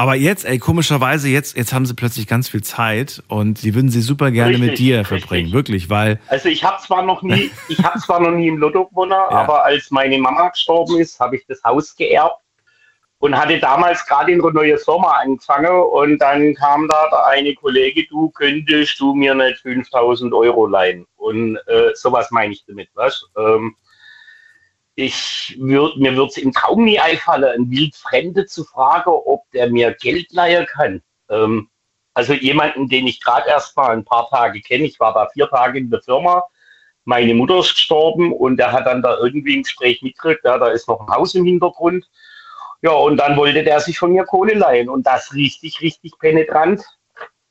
[SPEAKER 3] aber jetzt, ey, komischerweise, jetzt, jetzt haben sie plötzlich ganz viel Zeit und sie würden sie super gerne richtig, mit dir verbringen, richtig. wirklich, weil.
[SPEAKER 12] Also ich habe zwar noch nie, ich habe zwar noch nie im Lotto gewonnen, ja. aber als meine Mama gestorben ist, habe ich das Haus geerbt und hatte damals gerade in eine neue Firma angefangen und dann kam da eine Kollege, du könntest du mir nicht 5000 Euro leihen und äh, sowas meine ich damit, was? Ähm, ich würd, mir würde es im Traum nie einfallen, einen Wildfremde zu fragen, ob der mir Geld leihen kann. Ähm, also jemanden, den ich gerade erst mal ein paar Tage kenne. Ich war da vier Tage in der Firma. Meine Mutter ist gestorben und der hat dann da irgendwie ein Gespräch mitgekriegt. Ja, da ist noch ein Haus im Hintergrund. Ja, und dann wollte der sich von mir Kohle leihen und das richtig, richtig penetrant.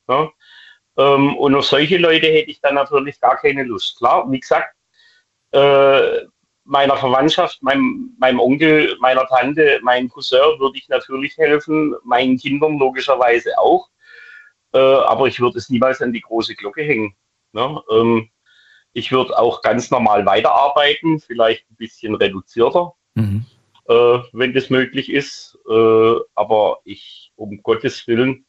[SPEAKER 12] Ja. Ähm, und auf solche Leute hätte ich dann natürlich gar keine Lust. Klar, wie gesagt, äh, meiner Verwandtschaft, meinem, meinem Onkel, meiner Tante, meinem Cousin würde ich natürlich helfen, meinen Kindern logischerweise auch. Äh, aber ich würde es niemals an die große Glocke hängen. Ne? Ähm, ich würde auch ganz normal weiterarbeiten, vielleicht ein bisschen reduzierter. Mhm äh, wenn das möglich ist. Äh, aber ich, um Gottes Willen,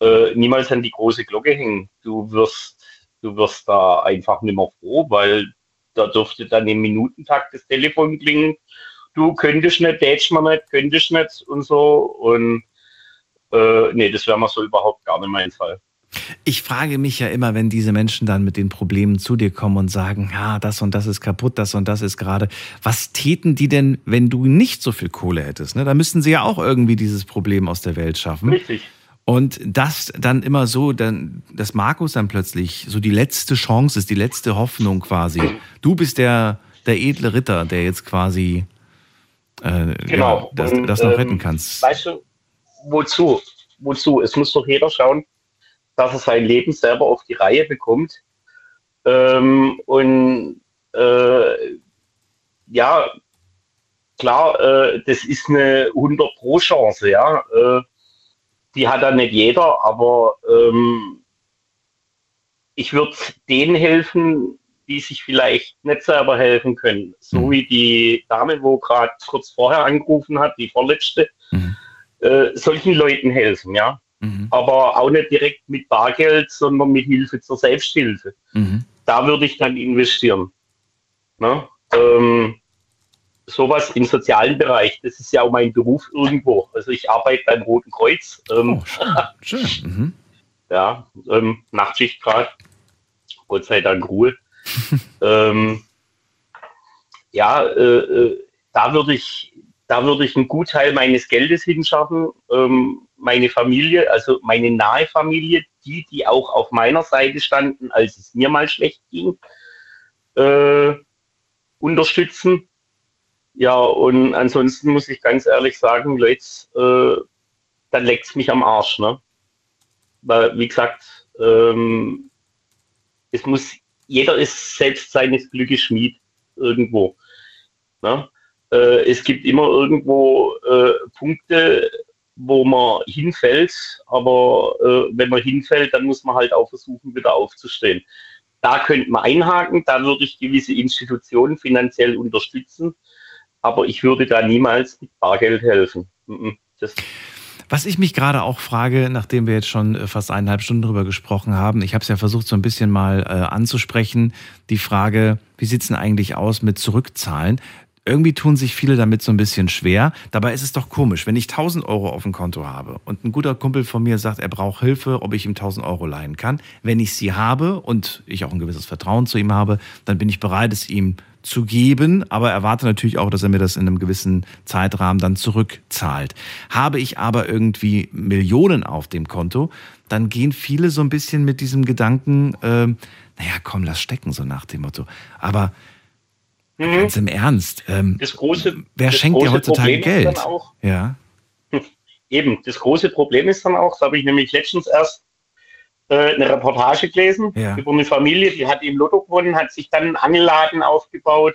[SPEAKER 12] äh, niemals an die große Glocke hängen. Du wirst, du wirst da einfach nicht mehr froh, weil da dürfte dann im Minutentakt das Telefon klingen. Du könntest nicht, tätst man nicht, könntest nicht und so. Und äh, nee, das wäre mal so überhaupt gar nicht mein Fall.
[SPEAKER 3] Ich frage mich ja immer, wenn diese Menschen dann mit den Problemen zu dir kommen und sagen, ja, das und das ist kaputt, das und das ist gerade, was täten die denn, wenn du nicht so viel Kohle hättest? Ne? Da müssten sie ja auch irgendwie dieses Problem aus der Welt schaffen.
[SPEAKER 12] Richtig.
[SPEAKER 3] Und das dann immer so, dann, dass Markus dann plötzlich so die letzte Chance ist, die letzte Hoffnung quasi. Du bist der, der edle Ritter, der jetzt quasi
[SPEAKER 12] äh, genau.
[SPEAKER 3] ja, das, das noch retten ähm, kannst.
[SPEAKER 12] Weißt du, wozu? Wozu? Es muss doch jeder schauen, dass er sein Leben selber auf die Reihe bekommt. Ähm, und äh, ja, klar, äh, das ist eine 100 Pro Chance, ja. Äh, die hat dann nicht jeder, aber ähm, ich würde denen helfen, die sich vielleicht nicht selber helfen können. So mhm. wie die Dame, wo gerade kurz vorher angerufen hat, die vorletzte, mhm. äh, solchen Leuten helfen, ja. Mhm. Aber auch nicht direkt mit Bargeld, sondern mit Hilfe zur Selbsthilfe. Mhm. Da würde ich dann investieren. Ne? Ähm, sowas im sozialen Bereich, das ist ja auch mein Beruf irgendwo. Also ich arbeite beim Roten Kreuz. Ähm, oh, schön. schön. Mhm. Ja, ähm, Nachtschicht gerade. Gott sei Dank Ruhe. ähm, ja, äh, äh, da würde ich, da würde ich einen Gutteil meines Geldes hinschaffen. Ähm, meine Familie, also meine nahe Familie, die, die auch auf meiner Seite standen, als es mir mal schlecht ging, äh, unterstützen. Ja, und ansonsten muss ich ganz ehrlich sagen, Leute, äh, dann leckt es mich am Arsch. Ne? Weil, wie gesagt, ähm, es muss, jeder ist selbst seines Glückes Schmied irgendwo. Ne? Äh, es gibt immer irgendwo äh, Punkte, wo man hinfällt, aber äh, wenn man hinfällt, dann muss man halt auch versuchen, wieder aufzustehen. Da könnte man einhaken, da würde ich gewisse Institutionen finanziell unterstützen, aber ich würde da niemals mit Bargeld helfen. Das
[SPEAKER 3] was ich mich gerade auch frage, nachdem wir jetzt schon äh, fast eineinhalb Stunden darüber gesprochen haben, ich habe es ja versucht so ein bisschen mal äh, anzusprechen, die Frage, wie sieht es denn eigentlich aus mit Zurückzahlen? Irgendwie tun sich viele damit so ein bisschen schwer. Dabei ist es doch komisch, wenn ich 1000 Euro auf dem Konto habe und ein guter Kumpel von mir sagt, er braucht Hilfe, ob ich ihm 1000 Euro leihen kann. Wenn ich sie habe und ich auch ein gewisses Vertrauen zu ihm habe, dann bin ich bereit, es ihm zu geben, aber erwarte natürlich auch, dass er mir das in einem gewissen Zeitrahmen dann zurückzahlt. Habe ich aber irgendwie Millionen auf dem Konto, dann gehen viele so ein bisschen mit diesem Gedanken, äh, naja, komm, lass stecken, so nach dem Motto. Aber Mhm. Ganz im Ernst. Ähm,
[SPEAKER 12] das große,
[SPEAKER 3] wer
[SPEAKER 12] das
[SPEAKER 3] schenkt dir heutzutage
[SPEAKER 12] Problem
[SPEAKER 3] Geld?
[SPEAKER 12] Auch,
[SPEAKER 3] ja.
[SPEAKER 12] Eben, das große Problem ist dann auch, da habe ich nämlich letztens erst äh, eine Reportage gelesen ja. über eine Familie, die hat im Lotto gewonnen, hat sich dann einen Angelladen aufgebaut.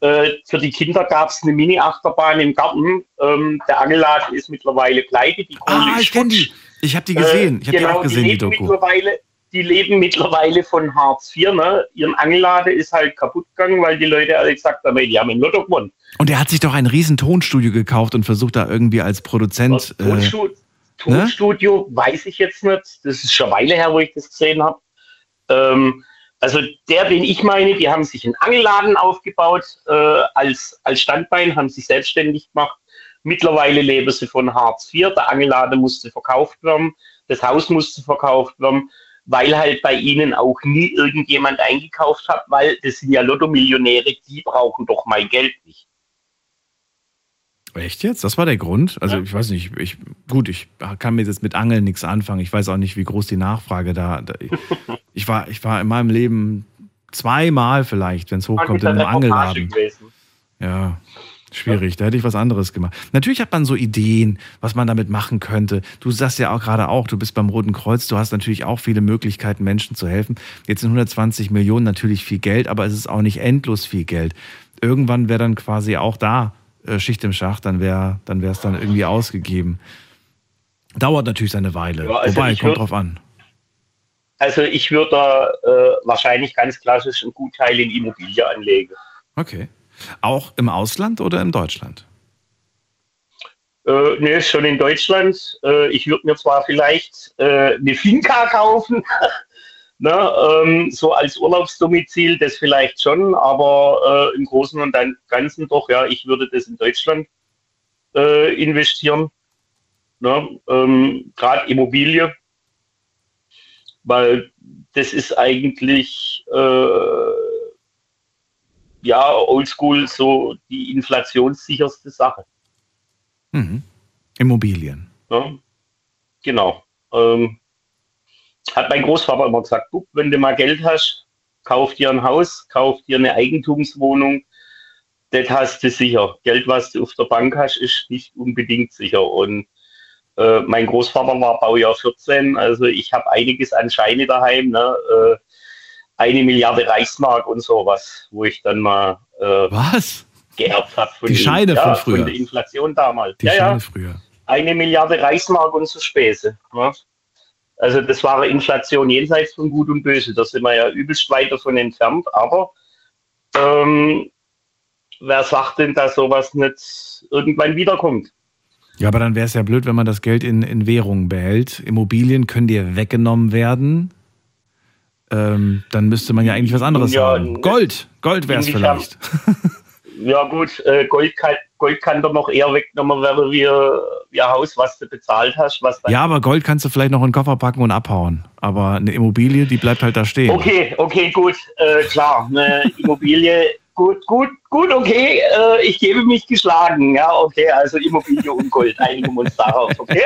[SPEAKER 12] Äh, für die Kinder gab es eine Mini-Achterbahn im Garten. Ähm, der Angelladen ist mittlerweile pleite. Die
[SPEAKER 3] Kohle ah, ich kenne die. Ich habe die gesehen. Ich habe genau, die auch gesehen, die, die Doku.
[SPEAKER 12] Mittlerweile, die leben mittlerweile von Hartz IV. Ne? Ihren Angellade ist halt kaputt gegangen, weil die Leute alle gesagt haben, die haben im Lotto gewonnen.
[SPEAKER 3] Und er hat sich doch ein riesen Tonstudio gekauft und versucht da irgendwie als Produzent.
[SPEAKER 12] Äh, Tonstudio, Tonstudio ne? weiß ich jetzt nicht. Das ist schon eine Weile her, wo ich das gesehen habe. Ähm, also der, den ich meine, die haben sich einen Angelladen aufgebaut äh, als, als Standbein, haben sich selbstständig gemacht. Mittlerweile leben sie von Hartz IV. Der Angelladen musste verkauft werden, das Haus musste verkauft werden, weil halt bei ihnen auch nie irgendjemand eingekauft hat, weil das sind ja Lotto-Millionäre, die brauchen doch mein Geld nicht.
[SPEAKER 3] Echt jetzt? Das war der Grund? Also ja. ich weiß nicht, ich, gut, ich kann mir jetzt mit Angeln nichts anfangen. Ich weiß auch nicht, wie groß die Nachfrage da. Ich, ich war, ich war in meinem Leben zweimal vielleicht, wenn es hochkommt, in einem Angelladen. Ja, schwierig. Da hätte ich was anderes gemacht. Natürlich hat man so Ideen, was man damit machen könnte. Du sagst ja auch gerade auch, du bist beim Roten Kreuz, du hast natürlich auch viele Möglichkeiten, Menschen zu helfen. Jetzt sind 120 Millionen natürlich viel Geld, aber es ist auch nicht endlos viel Geld. Irgendwann wäre dann quasi auch da Schicht im Schacht, dann wäre dann es dann irgendwie ausgegeben. Dauert natürlich seine Weile. Ja, also Wobei, kommt würd, drauf an.
[SPEAKER 12] Also ich würde da äh, wahrscheinlich ganz klassisch einen Gutteil in Immobilie anlegen.
[SPEAKER 3] Okay. Auch im Ausland oder in Deutschland?
[SPEAKER 12] Äh, nee, schon in Deutschland. Äh, ich würde mir zwar vielleicht äh, eine Finca kaufen, Ne, ähm, so als Urlaubsdomizil das vielleicht schon, aber äh, im Großen und Ganzen doch, ja, ich würde das in Deutschland äh, investieren. Ähm, Gerade Immobilie, weil das ist eigentlich äh, ja oldschool so die inflationssicherste Sache.
[SPEAKER 3] Mhm. Immobilien.
[SPEAKER 12] Ne? Genau. Ähm, hat mein Großvater immer gesagt, guck, wenn du mal Geld hast, kauf dir ein Haus, kauf dir eine Eigentumswohnung, das hast du sicher. Geld, was du auf der Bank hast, ist nicht unbedingt sicher. Und äh, mein Großvater war Baujahr 14, also ich habe einiges an Scheine daheim, ne? äh, eine Milliarde Reichsmark und sowas, wo ich dann mal
[SPEAKER 3] äh, was
[SPEAKER 12] geerbt habe.
[SPEAKER 3] Die Scheine ja, von früher.
[SPEAKER 12] Von der Inflation damals.
[SPEAKER 3] Die ja, Scheine ja. früher.
[SPEAKER 12] Eine Milliarde Reichsmark und so Späße. Ne? Also das war Inflation jenseits von Gut und Böse. Da sind wir ja übelst weit davon entfernt. Aber ähm, wer sagt denn, dass sowas nicht irgendwann wiederkommt?
[SPEAKER 3] Ja, aber dann wäre es ja blöd, wenn man das Geld in, in Währungen behält. Immobilien können dir weggenommen werden. Ähm, dann müsste man ja eigentlich was anderes ja, haben. Gold, Gold wäre es vielleicht.
[SPEAKER 12] Ja gut, äh, Gold, kann, Gold kann doch noch eher weggenommen werden wie, wie ein Haus, was du bezahlt hast. Was
[SPEAKER 3] ja, aber Gold kannst du vielleicht noch in den Koffer packen und abhauen. Aber eine Immobilie, die bleibt halt da stehen.
[SPEAKER 12] Okay, okay, gut, äh, klar. Eine Immobilie, gut, gut, gut, okay. Äh, ich gebe mich geschlagen. Ja, okay, also Immobilie und Gold. Einigen wir uns darauf, okay?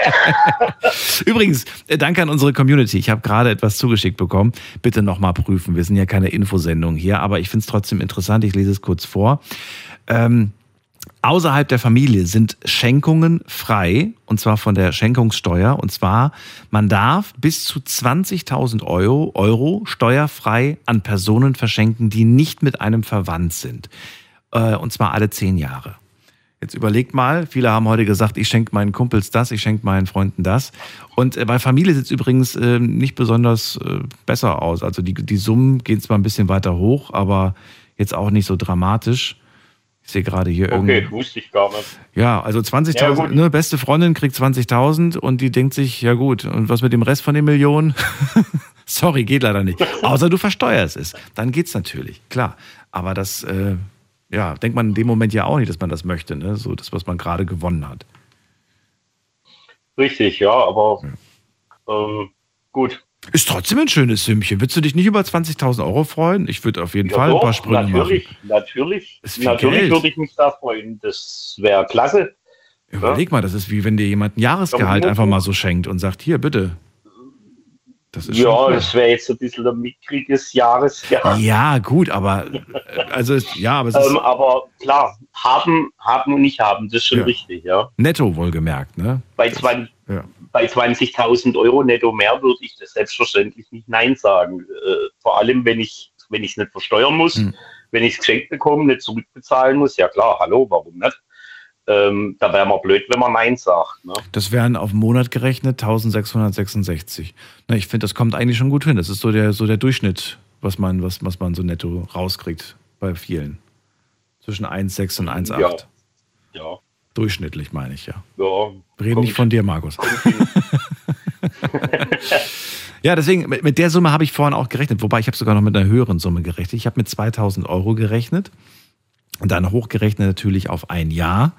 [SPEAKER 3] Übrigens, äh, danke an unsere Community. Ich habe gerade etwas zugeschickt bekommen. Bitte nochmal prüfen. Wir sind ja keine Infosendung hier, aber ich finde es trotzdem interessant. Ich lese es kurz vor. Ähm, Außerhalb der Familie sind Schenkungen frei, und zwar von der Schenkungssteuer. Und zwar, man darf bis zu 20.000 Euro, Euro steuerfrei an Personen verschenken, die nicht mit einem verwandt sind. Äh, und zwar alle zehn Jahre. Jetzt überlegt mal, viele haben heute gesagt, ich schenke meinen Kumpels das, ich schenke meinen Freunden das. Und äh, bei Familie sieht es übrigens äh, nicht besonders besser aus. Also die, die Summen gehen zwar ein bisschen weiter hoch, aber jetzt auch nicht so dramatisch. Ich sehe gerade hier
[SPEAKER 12] irgendwie. Okay, wusste ich gar nicht.
[SPEAKER 3] Ja, also 20.000, ja, ne, beste Freundin kriegt 20.000 und die denkt sich, ja gut, und was mit dem Rest von den Millionen? Sorry, geht leider nicht. Außer du versteuerst es. Dann geht's natürlich, klar. Aber das, äh, ja, denkt man in dem Moment ja auch nicht, dass man das möchte, ne? So das, was man gerade gewonnen hat.
[SPEAKER 12] Richtig, ja, aber ja. Ähm, gut.
[SPEAKER 3] Ist trotzdem ein schönes Sümmchen. Würdest du dich nicht über 20.000 Euro freuen? Ich würde auf jeden ja, Fall doch, ein paar Sprünge
[SPEAKER 12] natürlich,
[SPEAKER 3] machen.
[SPEAKER 12] Natürlich, natürlich würde ich mich da freuen. Das wäre klasse.
[SPEAKER 3] Überleg ja. mal, das ist wie wenn dir jemand ein Jahresgehalt einfach mal so schenkt und sagt, hier, bitte.
[SPEAKER 12] Das ist ja, das wäre jetzt ein bisschen ein mickriges Jahresgehalt.
[SPEAKER 3] Ja, gut, aber äh, also ja, aber,
[SPEAKER 12] ähm, aber klar, haben, haben und nicht haben, das ist schon richtig, ja.
[SPEAKER 3] Netto wohlgemerkt, ne?
[SPEAKER 12] Bei, 20, ja bei 20.000 Euro netto mehr würde ich das selbstverständlich nicht Nein sagen. Äh, vor allem, wenn ich wenn es nicht versteuern muss, mhm. wenn ich es geschenkt bekomme, nicht zurückbezahlen muss. Ja klar, hallo, warum nicht? ähm, da wäre man blöd, wenn man Nein sagt. Ne?
[SPEAKER 3] Das wären auf den Monat gerechnet 1666. Na, ich finde, das kommt eigentlich schon gut hin. Das ist so der, so der Durchschnitt, was man, was, was man so netto rauskriegt bei vielen. Zwischen 1,6 und 1,8.
[SPEAKER 12] Ja. ja.
[SPEAKER 3] Durchschnittlich meine ich, ja.
[SPEAKER 12] Ja.
[SPEAKER 3] Reden nicht von dir, Markus. ja, deswegen, mit, mit der Summe habe ich vorhin auch gerechnet. Wobei ich habe sogar noch mit einer höheren Summe gerechnet. Ich habe mit 2000 Euro gerechnet. Und dann hochgerechnet natürlich auf ein Jahr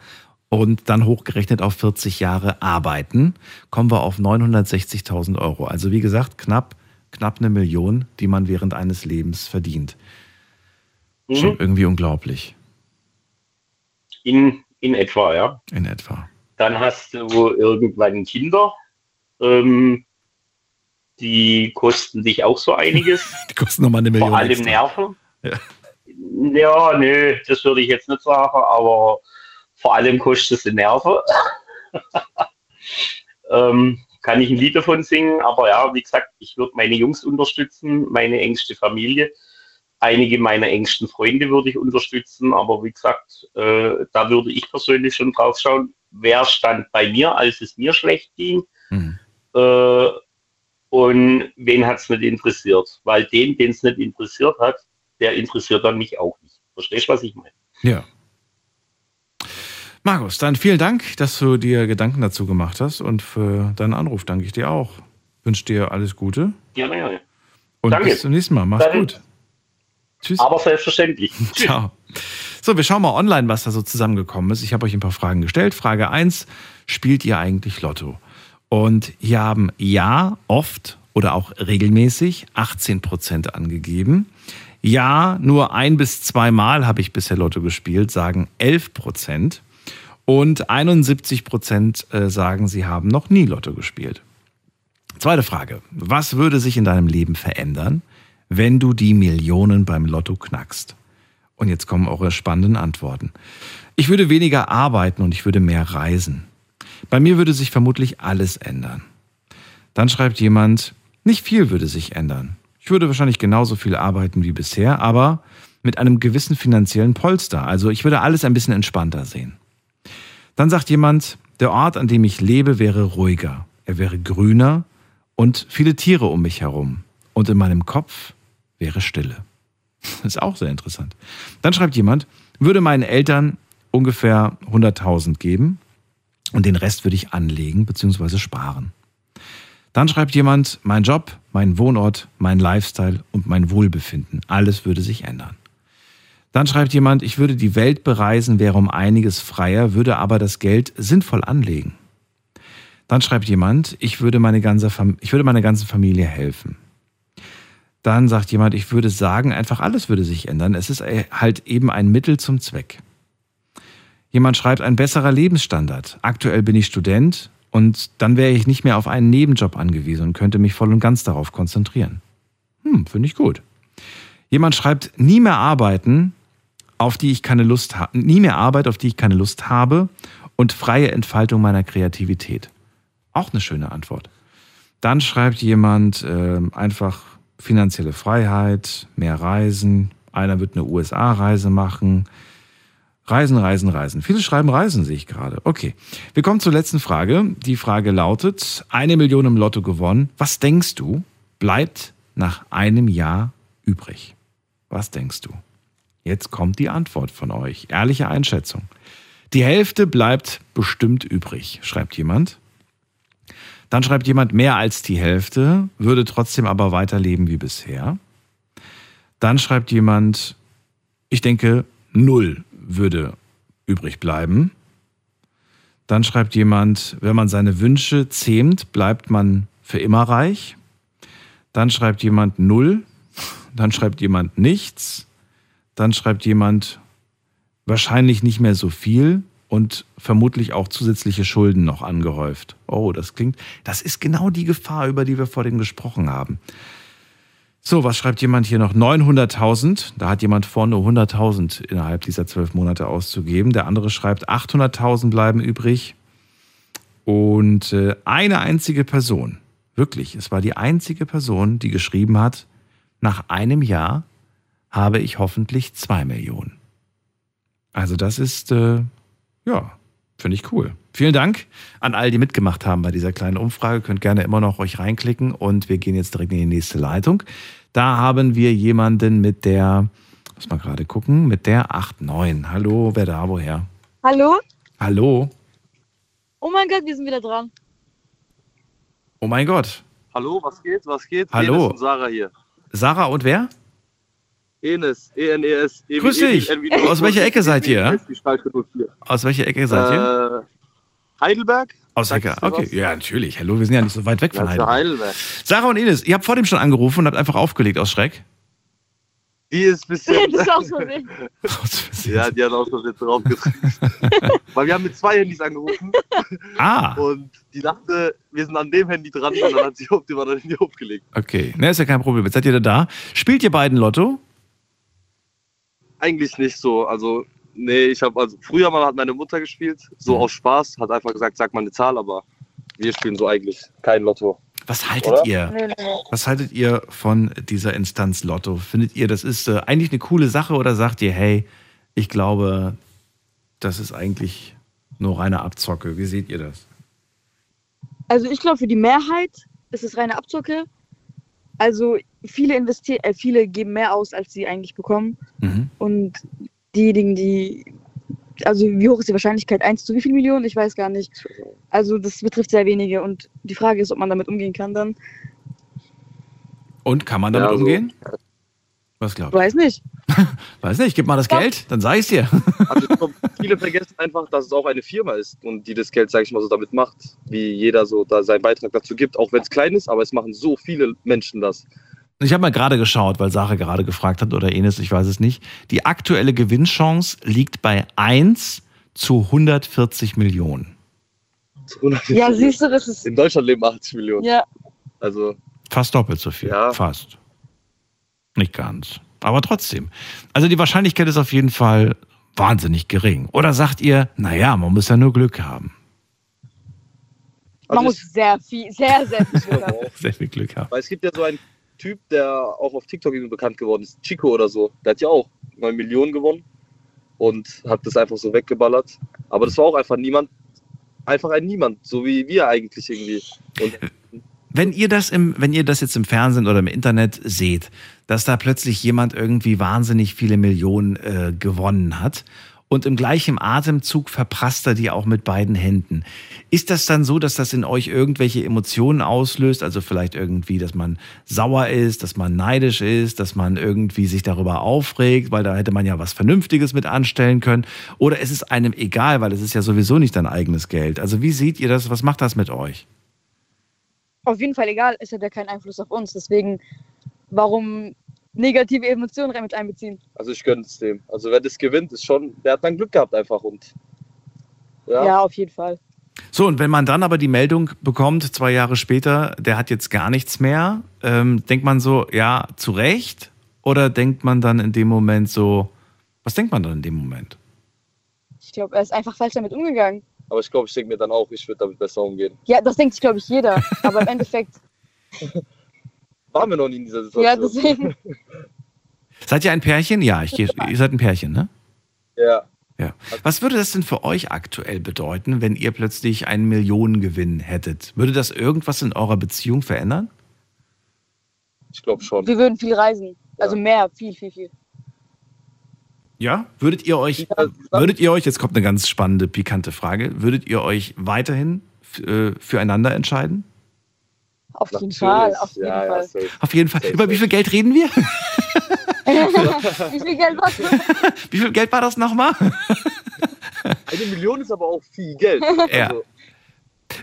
[SPEAKER 3] und dann hochgerechnet auf 40 Jahre arbeiten, kommen wir auf 960.000 Euro. Also wie gesagt, knapp, knapp eine Million, die man während eines Lebens verdient. Mhm. Schon irgendwie unglaublich.
[SPEAKER 12] In, in etwa, ja.
[SPEAKER 3] In etwa.
[SPEAKER 12] Dann hast du irgendwann Kinder. Ähm, die kosten dich auch so einiges.
[SPEAKER 3] die kosten nochmal eine Million.
[SPEAKER 12] Vor allem extra. Nerven. Ja. Ja, nö, das würde ich jetzt nicht sagen, aber vor allem kostet es die Nerven. ähm, kann ich ein Lied davon singen, aber ja, wie gesagt, ich würde meine Jungs unterstützen, meine engste Familie. Einige meiner engsten Freunde würde ich unterstützen, aber wie gesagt, äh, da würde ich persönlich schon drauf schauen, wer stand bei mir, als es mir schlecht ging. Mhm. Äh, und wen hat es nicht interessiert? Weil den, den es nicht interessiert hat, der interessiert dann mich auch nicht. Verstehst du, was ich meine?
[SPEAKER 3] Ja. Markus, dann vielen Dank, dass du dir Gedanken dazu gemacht hast und für deinen Anruf danke ich dir auch. Wünsche dir alles Gute.
[SPEAKER 12] Ja, ja, ja.
[SPEAKER 3] Und danke. bis zum nächsten Mal. Mach's dann, gut.
[SPEAKER 12] Tschüss. Aber selbstverständlich.
[SPEAKER 3] Ciao. So, wir schauen mal online, was da so zusammengekommen ist. Ich habe euch ein paar Fragen gestellt. Frage 1, spielt ihr eigentlich Lotto? Und hier haben Ja oft oder auch regelmäßig 18 Prozent angegeben. Ja, nur ein bis zwei Mal habe ich bisher Lotto gespielt, sagen 11 Prozent. Und 71 Prozent äh, sagen, sie haben noch nie Lotto gespielt. Zweite Frage. Was würde sich in deinem Leben verändern, wenn du die Millionen beim Lotto knackst? Und jetzt kommen eure spannenden Antworten. Ich würde weniger arbeiten und ich würde mehr reisen. Bei mir würde sich vermutlich alles ändern. Dann schreibt jemand, nicht viel würde sich ändern. Ich würde wahrscheinlich genauso viel arbeiten wie bisher, aber mit einem gewissen finanziellen Polster. Also ich würde alles ein bisschen entspannter sehen. Dann sagt jemand, der Ort, an dem ich lebe, wäre ruhiger. Er wäre grüner und viele Tiere um mich herum. Und in meinem Kopf wäre Stille. Das ist auch sehr interessant. Dann schreibt jemand, würde meinen Eltern ungefähr 100.000 geben und den Rest würde ich anlegen bzw. sparen. Dann schreibt jemand, mein Job, mein Wohnort, mein Lifestyle und mein Wohlbefinden, alles würde sich ändern. Dann schreibt jemand, ich würde die Welt bereisen, wäre um einiges freier, würde aber das Geld sinnvoll anlegen. Dann schreibt jemand, ich würde meine ganze, Fam ich würde meine ganze Familie helfen. Dann sagt jemand, ich würde sagen, einfach alles würde sich ändern. Es ist äh, halt eben ein Mittel zum Zweck. Jemand schreibt, ein besserer Lebensstandard. Aktuell bin ich Student, und dann wäre ich nicht mehr auf einen Nebenjob angewiesen und könnte mich voll und ganz darauf konzentrieren. Hm, finde ich gut. Jemand schreibt, nie mehr arbeiten, auf die ich keine Lust habe, nie mehr Arbeit, auf die ich keine Lust habe und freie Entfaltung meiner Kreativität. Auch eine schöne Antwort. Dann schreibt jemand äh, einfach finanzielle Freiheit, mehr Reisen, einer wird eine USA-Reise machen, Reisen, Reisen, Reisen. Viele schreiben Reisen, sehe ich gerade. Okay. Wir kommen zur letzten Frage. Die Frage lautet, eine Million im Lotto gewonnen. Was denkst du, bleibt nach einem Jahr übrig? Was denkst du? Jetzt kommt die Antwort von euch. Ehrliche Einschätzung. Die Hälfte bleibt bestimmt übrig, schreibt jemand. Dann schreibt jemand mehr als die Hälfte, würde trotzdem aber weiterleben wie bisher. Dann schreibt jemand, ich denke, null würde übrig bleiben. Dann schreibt jemand, wenn man seine Wünsche zähmt, bleibt man für immer reich. Dann schreibt jemand null. Dann schreibt jemand nichts. Dann schreibt jemand wahrscheinlich nicht mehr so viel und vermutlich auch zusätzliche Schulden noch angehäuft. Oh, das klingt, das ist genau die Gefahr, über die wir vorhin gesprochen haben. So, was schreibt jemand hier noch? 900.000. Da hat jemand vor, nur 100.000 innerhalb dieser zwölf Monate auszugeben. Der andere schreibt, 800.000 bleiben übrig. Und äh, eine einzige Person, wirklich, es war die einzige Person, die geschrieben hat, nach einem Jahr habe ich hoffentlich zwei Millionen. Also das ist, äh, ja, Finde ich cool. Vielen Dank an all die mitgemacht haben bei dieser kleinen Umfrage. Könnt gerne immer noch euch reinklicken und wir gehen jetzt direkt in die nächste Leitung. Da haben wir jemanden mit der, muss mal gerade gucken, mit der 89. Hallo, wer da, woher?
[SPEAKER 11] Hallo?
[SPEAKER 3] Hallo.
[SPEAKER 11] Oh mein Gott, wir sind wieder dran.
[SPEAKER 3] Oh mein Gott.
[SPEAKER 13] Hallo, was geht? Was geht?
[SPEAKER 3] Hallo.
[SPEAKER 13] Sarah hier.
[SPEAKER 3] Sarah und wer?
[SPEAKER 13] Enes, E-N-E-S. E wie-
[SPEAKER 3] Grüß
[SPEAKER 13] E
[SPEAKER 3] dich. Aus welcher Ecke seid ihr?
[SPEAKER 13] E 04.
[SPEAKER 3] Aus welcher Ecke seid ihr?
[SPEAKER 13] Äh, Heidelberg?
[SPEAKER 3] Aus
[SPEAKER 13] was?
[SPEAKER 3] Okay, ja, natürlich. Hallo, wir sind ja nicht so weit weg von Heidelberg.
[SPEAKER 13] Heidelberg.
[SPEAKER 3] Sarah und Ines, ihr habt vor dem schon angerufen und habt einfach aufgelegt aus Schreck.
[SPEAKER 13] Die ist bisschen.
[SPEAKER 11] Das ist aus Versehen.
[SPEAKER 13] ja, die hat auch schon jetzt drauf. Weil wir haben mit zwei Handys angerufen.
[SPEAKER 3] Ah.
[SPEAKER 13] Und die dachte, wir sind an dem Handy dran und dann hat sie auf dem anderen Handy aufgelegt.
[SPEAKER 3] Okay, ne, ist ja kein Problem. Jetzt seid ihr da. Spielt ihr beiden Lotto?
[SPEAKER 13] Eigentlich nicht so. Also, nee, ich habe, also früher mal hat meine Mutter gespielt, so aus Spaß, hat einfach gesagt, sag mal eine Zahl, aber wir spielen so eigentlich kein Lotto.
[SPEAKER 3] Was haltet
[SPEAKER 13] Oder?
[SPEAKER 3] ihr?
[SPEAKER 11] Nee, nee, nee.
[SPEAKER 3] Was haltet ihr von dieser Instanz Lotto? Findet ihr, das ist äh, eigentlich eine coole Sache oder sagt ihr, hey, ich glaube, das ist eigentlich nur reine Abzocke? Wie seht ihr das?
[SPEAKER 11] Also ich glaube, für die Mehrheit ist es reine Abzocke. Also viele investieren, äh, viele geben mehr aus, als sie eigentlich bekommen.
[SPEAKER 3] Mhm.
[SPEAKER 11] Und diejenigen, die, also wie hoch ist die Wahrscheinlichkeit? 1 zu wie viel Millionen? Ich weiß gar nicht. Also das betrifft sehr wenige. Und die Frage ist, ob man damit umgehen kann dann.
[SPEAKER 3] Und kann man damit
[SPEAKER 13] Ja, so.
[SPEAKER 3] umgehen? Was glaubt ihr?
[SPEAKER 11] Weiß nicht.
[SPEAKER 3] Weiß nicht, gib mal das Geld, dann sag ich's dir.
[SPEAKER 13] Also ich viele vergessen einfach, dass es auch eine Firma ist und die das Geld, sag ich mal, so damit macht, wie jeder so da seinen Beitrag dazu gibt, auch wenn es klein ist, aber es machen so viele Menschen das.
[SPEAKER 3] Ich habe mal gerade geschaut, weil Sarah gerade gefragt hat oder Enes, ich weiß es nicht. Die aktuelle Gewinnchance liegt bei 1 zu 140 Millionen.
[SPEAKER 11] Ja, siehst du, das ist.
[SPEAKER 13] In Deutschland leben 80 Millionen.
[SPEAKER 11] Ja,
[SPEAKER 13] Also
[SPEAKER 3] Fast doppelt so viel.
[SPEAKER 13] Ja.
[SPEAKER 3] Fast. Nicht ganz. Aber trotzdem. Also die Wahrscheinlichkeit ist auf jeden Fall wahnsinnig gering. Oder sagt ihr, naja, man muss ja nur Glück haben.
[SPEAKER 11] man
[SPEAKER 13] Also
[SPEAKER 11] muss sehr viel, sehr, sehr viel Glück haben.
[SPEAKER 3] Sehr viel Glück haben.
[SPEAKER 13] Weil es gibt ja so einen Typ, der auch auf TikTok irgendwie bekannt geworden ist, Chico oder so. Der hat ja auch 9 Millionen gewonnen und hat das einfach so weggeballert. Aber das war auch einfach niemand, einfach ein Niemand, so wie wir eigentlich irgendwie. Und
[SPEAKER 3] Wenn ihr das im, wenn ihr das jetzt im Fernsehen oder im Internet seht, dass da plötzlich jemand irgendwie wahnsinnig viele Millionen äh, gewonnen hat und im gleichen Atemzug verprasst er die auch mit beiden Händen. Ist das dann so, dass das in euch irgendwelche Emotionen auslöst? Also vielleicht irgendwie, dass man sauer ist, dass man neidisch ist, dass man irgendwie sich darüber aufregt, weil da hätte man ja was Vernünftiges mit anstellen können. Oder ist es einem egal, weil es ist ja sowieso nicht dein eigenes Geld. Also wie seht ihr das? Was macht das mit euch?
[SPEAKER 11] Auf jeden Fall egal, es hat ja keinen Einfluss auf uns. Deswegen, warum negative Emotionen mit einbeziehen?
[SPEAKER 13] also ich gönne es dem. Also wer das gewinnt, ist schon, der hat dann Glück gehabt einfach und
[SPEAKER 11] Ja,
[SPEAKER 13] ja,
[SPEAKER 11] auf jeden Fall.
[SPEAKER 3] So, und wenn man dann aber die Meldung bekommt, zwei Jahre später, der hat jetzt gar nichts mehr, ähm, denkt man so, ja, zu Recht? Oder denkt man dann in dem Moment so, was denkt man dann in dem Moment?
[SPEAKER 11] Ich glaube, er ist einfach falsch damit umgegangen.
[SPEAKER 13] aber ich glaube, ich denke mir dann auch, ich würde damit besser umgehen.
[SPEAKER 11] Ja, das denkt sich, glaube ich, jeder. Aber im Endeffekt,
[SPEAKER 13] Waren wir noch nie in dieser Situation.
[SPEAKER 11] ja, deswegen.
[SPEAKER 3] Seid ihr ein Pärchen? Ja, ich gehe, ihr seid ein Pärchen, ne?
[SPEAKER 13] Ja.
[SPEAKER 3] Ja. Was würde das denn für euch aktuell bedeuten, wenn ihr plötzlich einen Millionengewinn hättet? Würde das irgendwas in eurer Beziehung verändern?
[SPEAKER 13] Ich glaube schon.
[SPEAKER 11] Wir würden viel reisen. Also mehr, viel, viel, viel.
[SPEAKER 3] Ja? Würdet ihr euch, würdet ihr euch, jetzt kommt eine ganz spannende, pikante Frage, würdet ihr euch weiterhin äh, füreinander entscheiden?
[SPEAKER 11] Auf jeden Fall, auf jeden
[SPEAKER 13] ja,
[SPEAKER 11] Fall.
[SPEAKER 13] Ja,
[SPEAKER 3] Auf jeden Fall. Über wie viel Geld reden wir?
[SPEAKER 11] Wie viel Geld hast du?
[SPEAKER 3] Wie viel Geld war das nochmal?
[SPEAKER 13] Eine Million ist aber auch viel Geld.
[SPEAKER 3] Ja.
[SPEAKER 13] Also,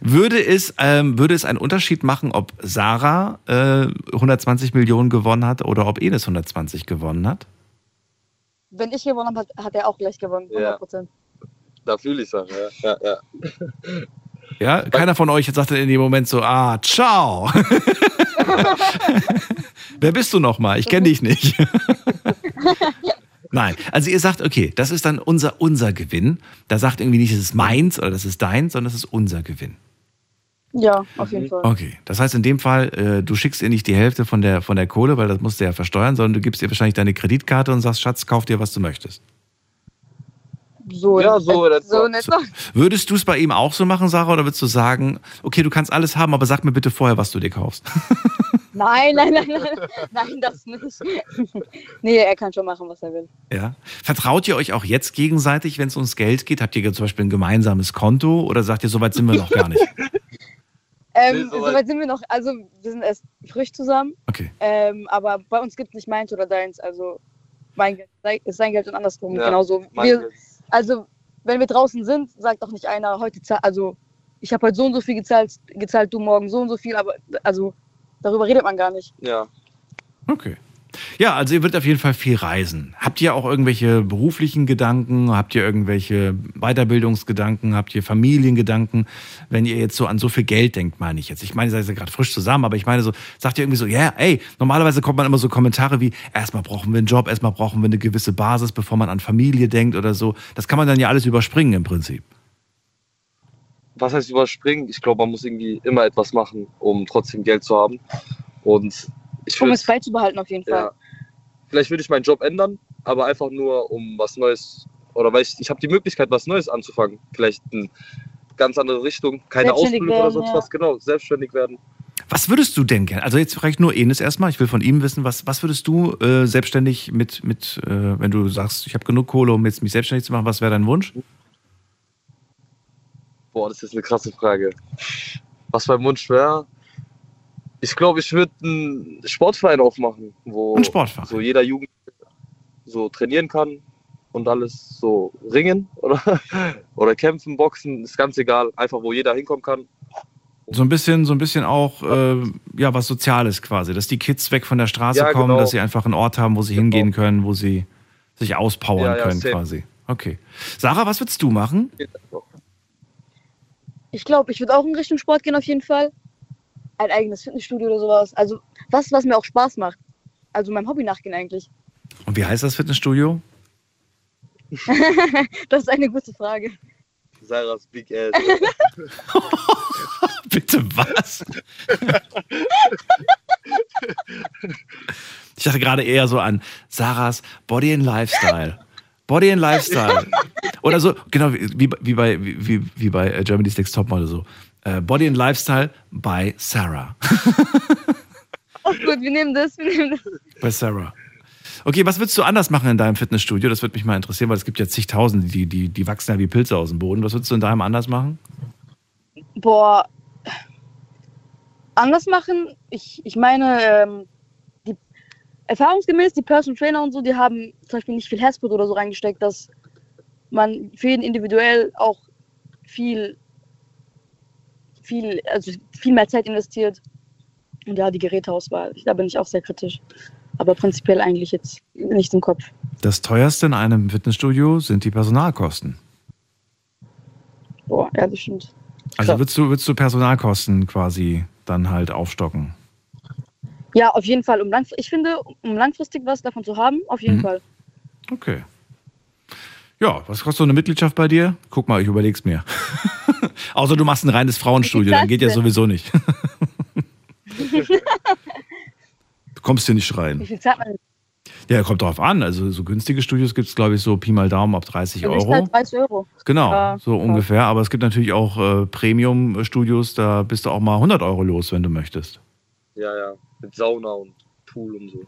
[SPEAKER 3] Würde es, ähm, würde es einen Unterschied machen, ob Sarah äh, 120 Millionen gewonnen hat oder ob Enes 120 gewonnen hat?
[SPEAKER 11] Wenn ich gewonnen habe, hat, er auch gleich gewonnen. 100 Prozent.
[SPEAKER 13] da fühle ich Sachen, ja. ja, ja.
[SPEAKER 3] Ja, keiner von euch sagt dann in dem Moment so, ah, ciao. Wer bist du nochmal? Ich kenne dich nicht. Nein, also ihr sagt, okay, das ist dann unser, unser Gewinn. Da sagt irgendwie nicht, es ist meins oder das ist deins, sondern es ist unser Gewinn.
[SPEAKER 11] Ja, auf jeden Fall.
[SPEAKER 3] Okay, das heißt in dem Fall, äh, du schickst ihr nicht die Hälfte von der, von der Kohle, weil das musst du ja versteuern, sondern du gibst ihr wahrscheinlich deine Kreditkarte und sagst, Schatz, kauf dir, was du möchtest.
[SPEAKER 11] So,
[SPEAKER 13] Ja, so in
[SPEAKER 11] so
[SPEAKER 13] etwa.
[SPEAKER 3] Würdest du es bei ihm auch so machen, Sarah, oder würdest du sagen, okay, du kannst alles haben, aber sag mir bitte vorher, was du dir kaufst?
[SPEAKER 11] Nein, nein, nein, nein, nein, das nicht. nee, er kann schon machen, was er will.
[SPEAKER 3] Ja. Vertraut ihr euch auch jetzt gegenseitig, wenn es ums Geld geht? Habt ihr zum Beispiel ein gemeinsames Konto oder sagt ihr, so weit sind wir noch gar nicht?
[SPEAKER 11] Ähm,
[SPEAKER 13] Nee, soweit-
[SPEAKER 11] Soweit sind wir noch, also wir sind erst frisch zusammen,
[SPEAKER 3] Okay.
[SPEAKER 11] ähm, aber bei uns gibt es nicht meins oder deins, also mein Geld ist sein Geld und andersrum,
[SPEAKER 13] Ja,
[SPEAKER 11] genauso.
[SPEAKER 13] mein
[SPEAKER 11] Wir,
[SPEAKER 13] Geld.
[SPEAKER 11] Also wenn wir draußen sind, sagt auch nicht einer, heute zahl, also ich habe heute so und so viel gezahlt, gezahlt, du morgen so und so viel, aber also darüber redet man gar nicht.
[SPEAKER 13] Ja.
[SPEAKER 3] Okay. Ja, also ihr würdet auf jeden Fall viel reisen. Habt ihr auch irgendwelche beruflichen Gedanken? Habt ihr irgendwelche Weiterbildungsgedanken? Habt ihr Familiengedanken? Wenn ihr jetzt so an so viel Geld denkt, meine ich jetzt. Ich meine, ihr seid ja gerade frisch zusammen, aber ich meine so, sagt ihr irgendwie so, ja, ey, normalerweise kommt man immer so Kommentare wie, erstmal brauchen wir einen Job, erstmal brauchen wir eine gewisse Basis, bevor man an Familie denkt oder so. Das kann man dann ja alles überspringen im Prinzip.
[SPEAKER 13] Was heißt überspringen? Ich glaube, man muss irgendwie immer etwas machen, um trotzdem Geld zu haben. Und ich
[SPEAKER 11] Um es beizubehalten auf jeden Fall.
[SPEAKER 13] Ja. Vielleicht würde ich meinen Job ändern, aber einfach nur um was Neues oder weil ich, ich habe die Möglichkeit, was Neues anzufangen. Vielleicht eine ganz andere Richtung, keine Ausbildung oder
[SPEAKER 11] werden,
[SPEAKER 13] sonst
[SPEAKER 11] ja.
[SPEAKER 13] was, genau, selbstständig werden.
[SPEAKER 3] Was würdest du denn gerne? Also jetzt vielleicht nur Enes erstmal. Ich will von ihm wissen, was, was würdest du äh, selbstständig mit, mit äh, wenn du sagst, ich habe genug Kohle, um jetzt mich selbstständig zu machen, was wäre dein Wunsch?
[SPEAKER 13] Boah, das ist eine krasse Frage. Was mein Wunsch wäre? Ich glaube, ich würde einen Sportverein aufmachen, wo
[SPEAKER 3] Ein Sportverein.
[SPEAKER 13] so jeder Jugend so trainieren kann und alles so ringen oder, oder kämpfen, boxen, ist ganz egal. Einfach, wo jeder hinkommen kann.
[SPEAKER 3] So ein bisschen, so ein bisschen auch, äh, ja, was Soziales quasi, dass die Kids weg von der Straße
[SPEAKER 13] Ja,
[SPEAKER 3] kommen,
[SPEAKER 13] genau.
[SPEAKER 3] dass sie einfach einen Ort haben, wo sie hingehen können, wo sie sich auspowern
[SPEAKER 13] Ja, ja,
[SPEAKER 3] können
[SPEAKER 13] safe.
[SPEAKER 3] quasi. Okay. Sarah, was würdest du machen?
[SPEAKER 11] Ich glaube, ich würde auch in Richtung Sport gehen auf jeden Fall. Ein eigenes Fitnessstudio oder sowas. Also was, was mir auch Spaß macht. Also meinem Hobby nachgehen eigentlich.
[SPEAKER 3] Und wie heißt das Fitnessstudio?
[SPEAKER 11] das ist eine gute Frage.
[SPEAKER 13] Sarahs Big Ass.
[SPEAKER 3] Bitte was? Ich dachte gerade eher so an Sarahs Body and Lifestyle. Body and Lifestyle. Oder so, genau, wie, wie bei, wie, wie bei äh, Germany's Next Topmodel so. Äh, Body and Lifestyle by Sarah.
[SPEAKER 11] Oh gut, wir nehmen das, wir nehmen das.
[SPEAKER 3] Bei Sarah. Okay, was würdest du anders machen in deinem Fitnessstudio? Das würde mich mal interessieren, weil es gibt ja zigtausende, die, die, die wachsen ja wie Pilze aus dem Boden. Was würdest du in deinem anders machen?
[SPEAKER 11] Boah, anders machen. Ich, ich meine, ähm, die, erfahrungsgemäß, die Personal Trainer und so, die haben zum Beispiel nicht viel Herzblut oder so reingesteckt, dass man für jeden individuell auch viel, viel, also viel mehr Zeit investiert. Und ja, die Geräteauswahl, da bin ich auch sehr kritisch. Aber prinzipiell eigentlich jetzt nicht im Kopf.
[SPEAKER 3] Das teuerste in einem Fitnessstudio sind die Personalkosten.
[SPEAKER 11] Boah, ja, das stimmt.
[SPEAKER 3] Also würdest du, würdest du Personalkosten quasi dann halt aufstocken?
[SPEAKER 11] Ja, auf jeden Fall. Um ich finde, um langfristig was davon zu haben, auf jeden
[SPEAKER 3] Mhm.
[SPEAKER 11] Fall.
[SPEAKER 3] Okay. Ja, was kostet so eine Mitgliedschaft bei dir? Guck mal, ich überleg's mir. Außer du machst ein reines Frauenstudio, dann geht ja sowieso nicht. Du kommst hier nicht
[SPEAKER 11] Wie
[SPEAKER 3] rein.
[SPEAKER 11] viel zahlt man?
[SPEAKER 3] Ja, kommt drauf an. Also so günstige Studios gibt es, glaube ich, so Pi mal Daumen ab 30
[SPEAKER 11] Also ich
[SPEAKER 3] Euro.
[SPEAKER 11] zahl 30 Euro.
[SPEAKER 3] Genau,
[SPEAKER 11] Ja,
[SPEAKER 3] so
[SPEAKER 11] ja.
[SPEAKER 3] ungefähr. Aber es gibt natürlich auch äh, Premium-Studios, da bist du auch mal 100 Euro los, wenn du möchtest.
[SPEAKER 13] Ja, ja. Mit Sauna und Pool und so.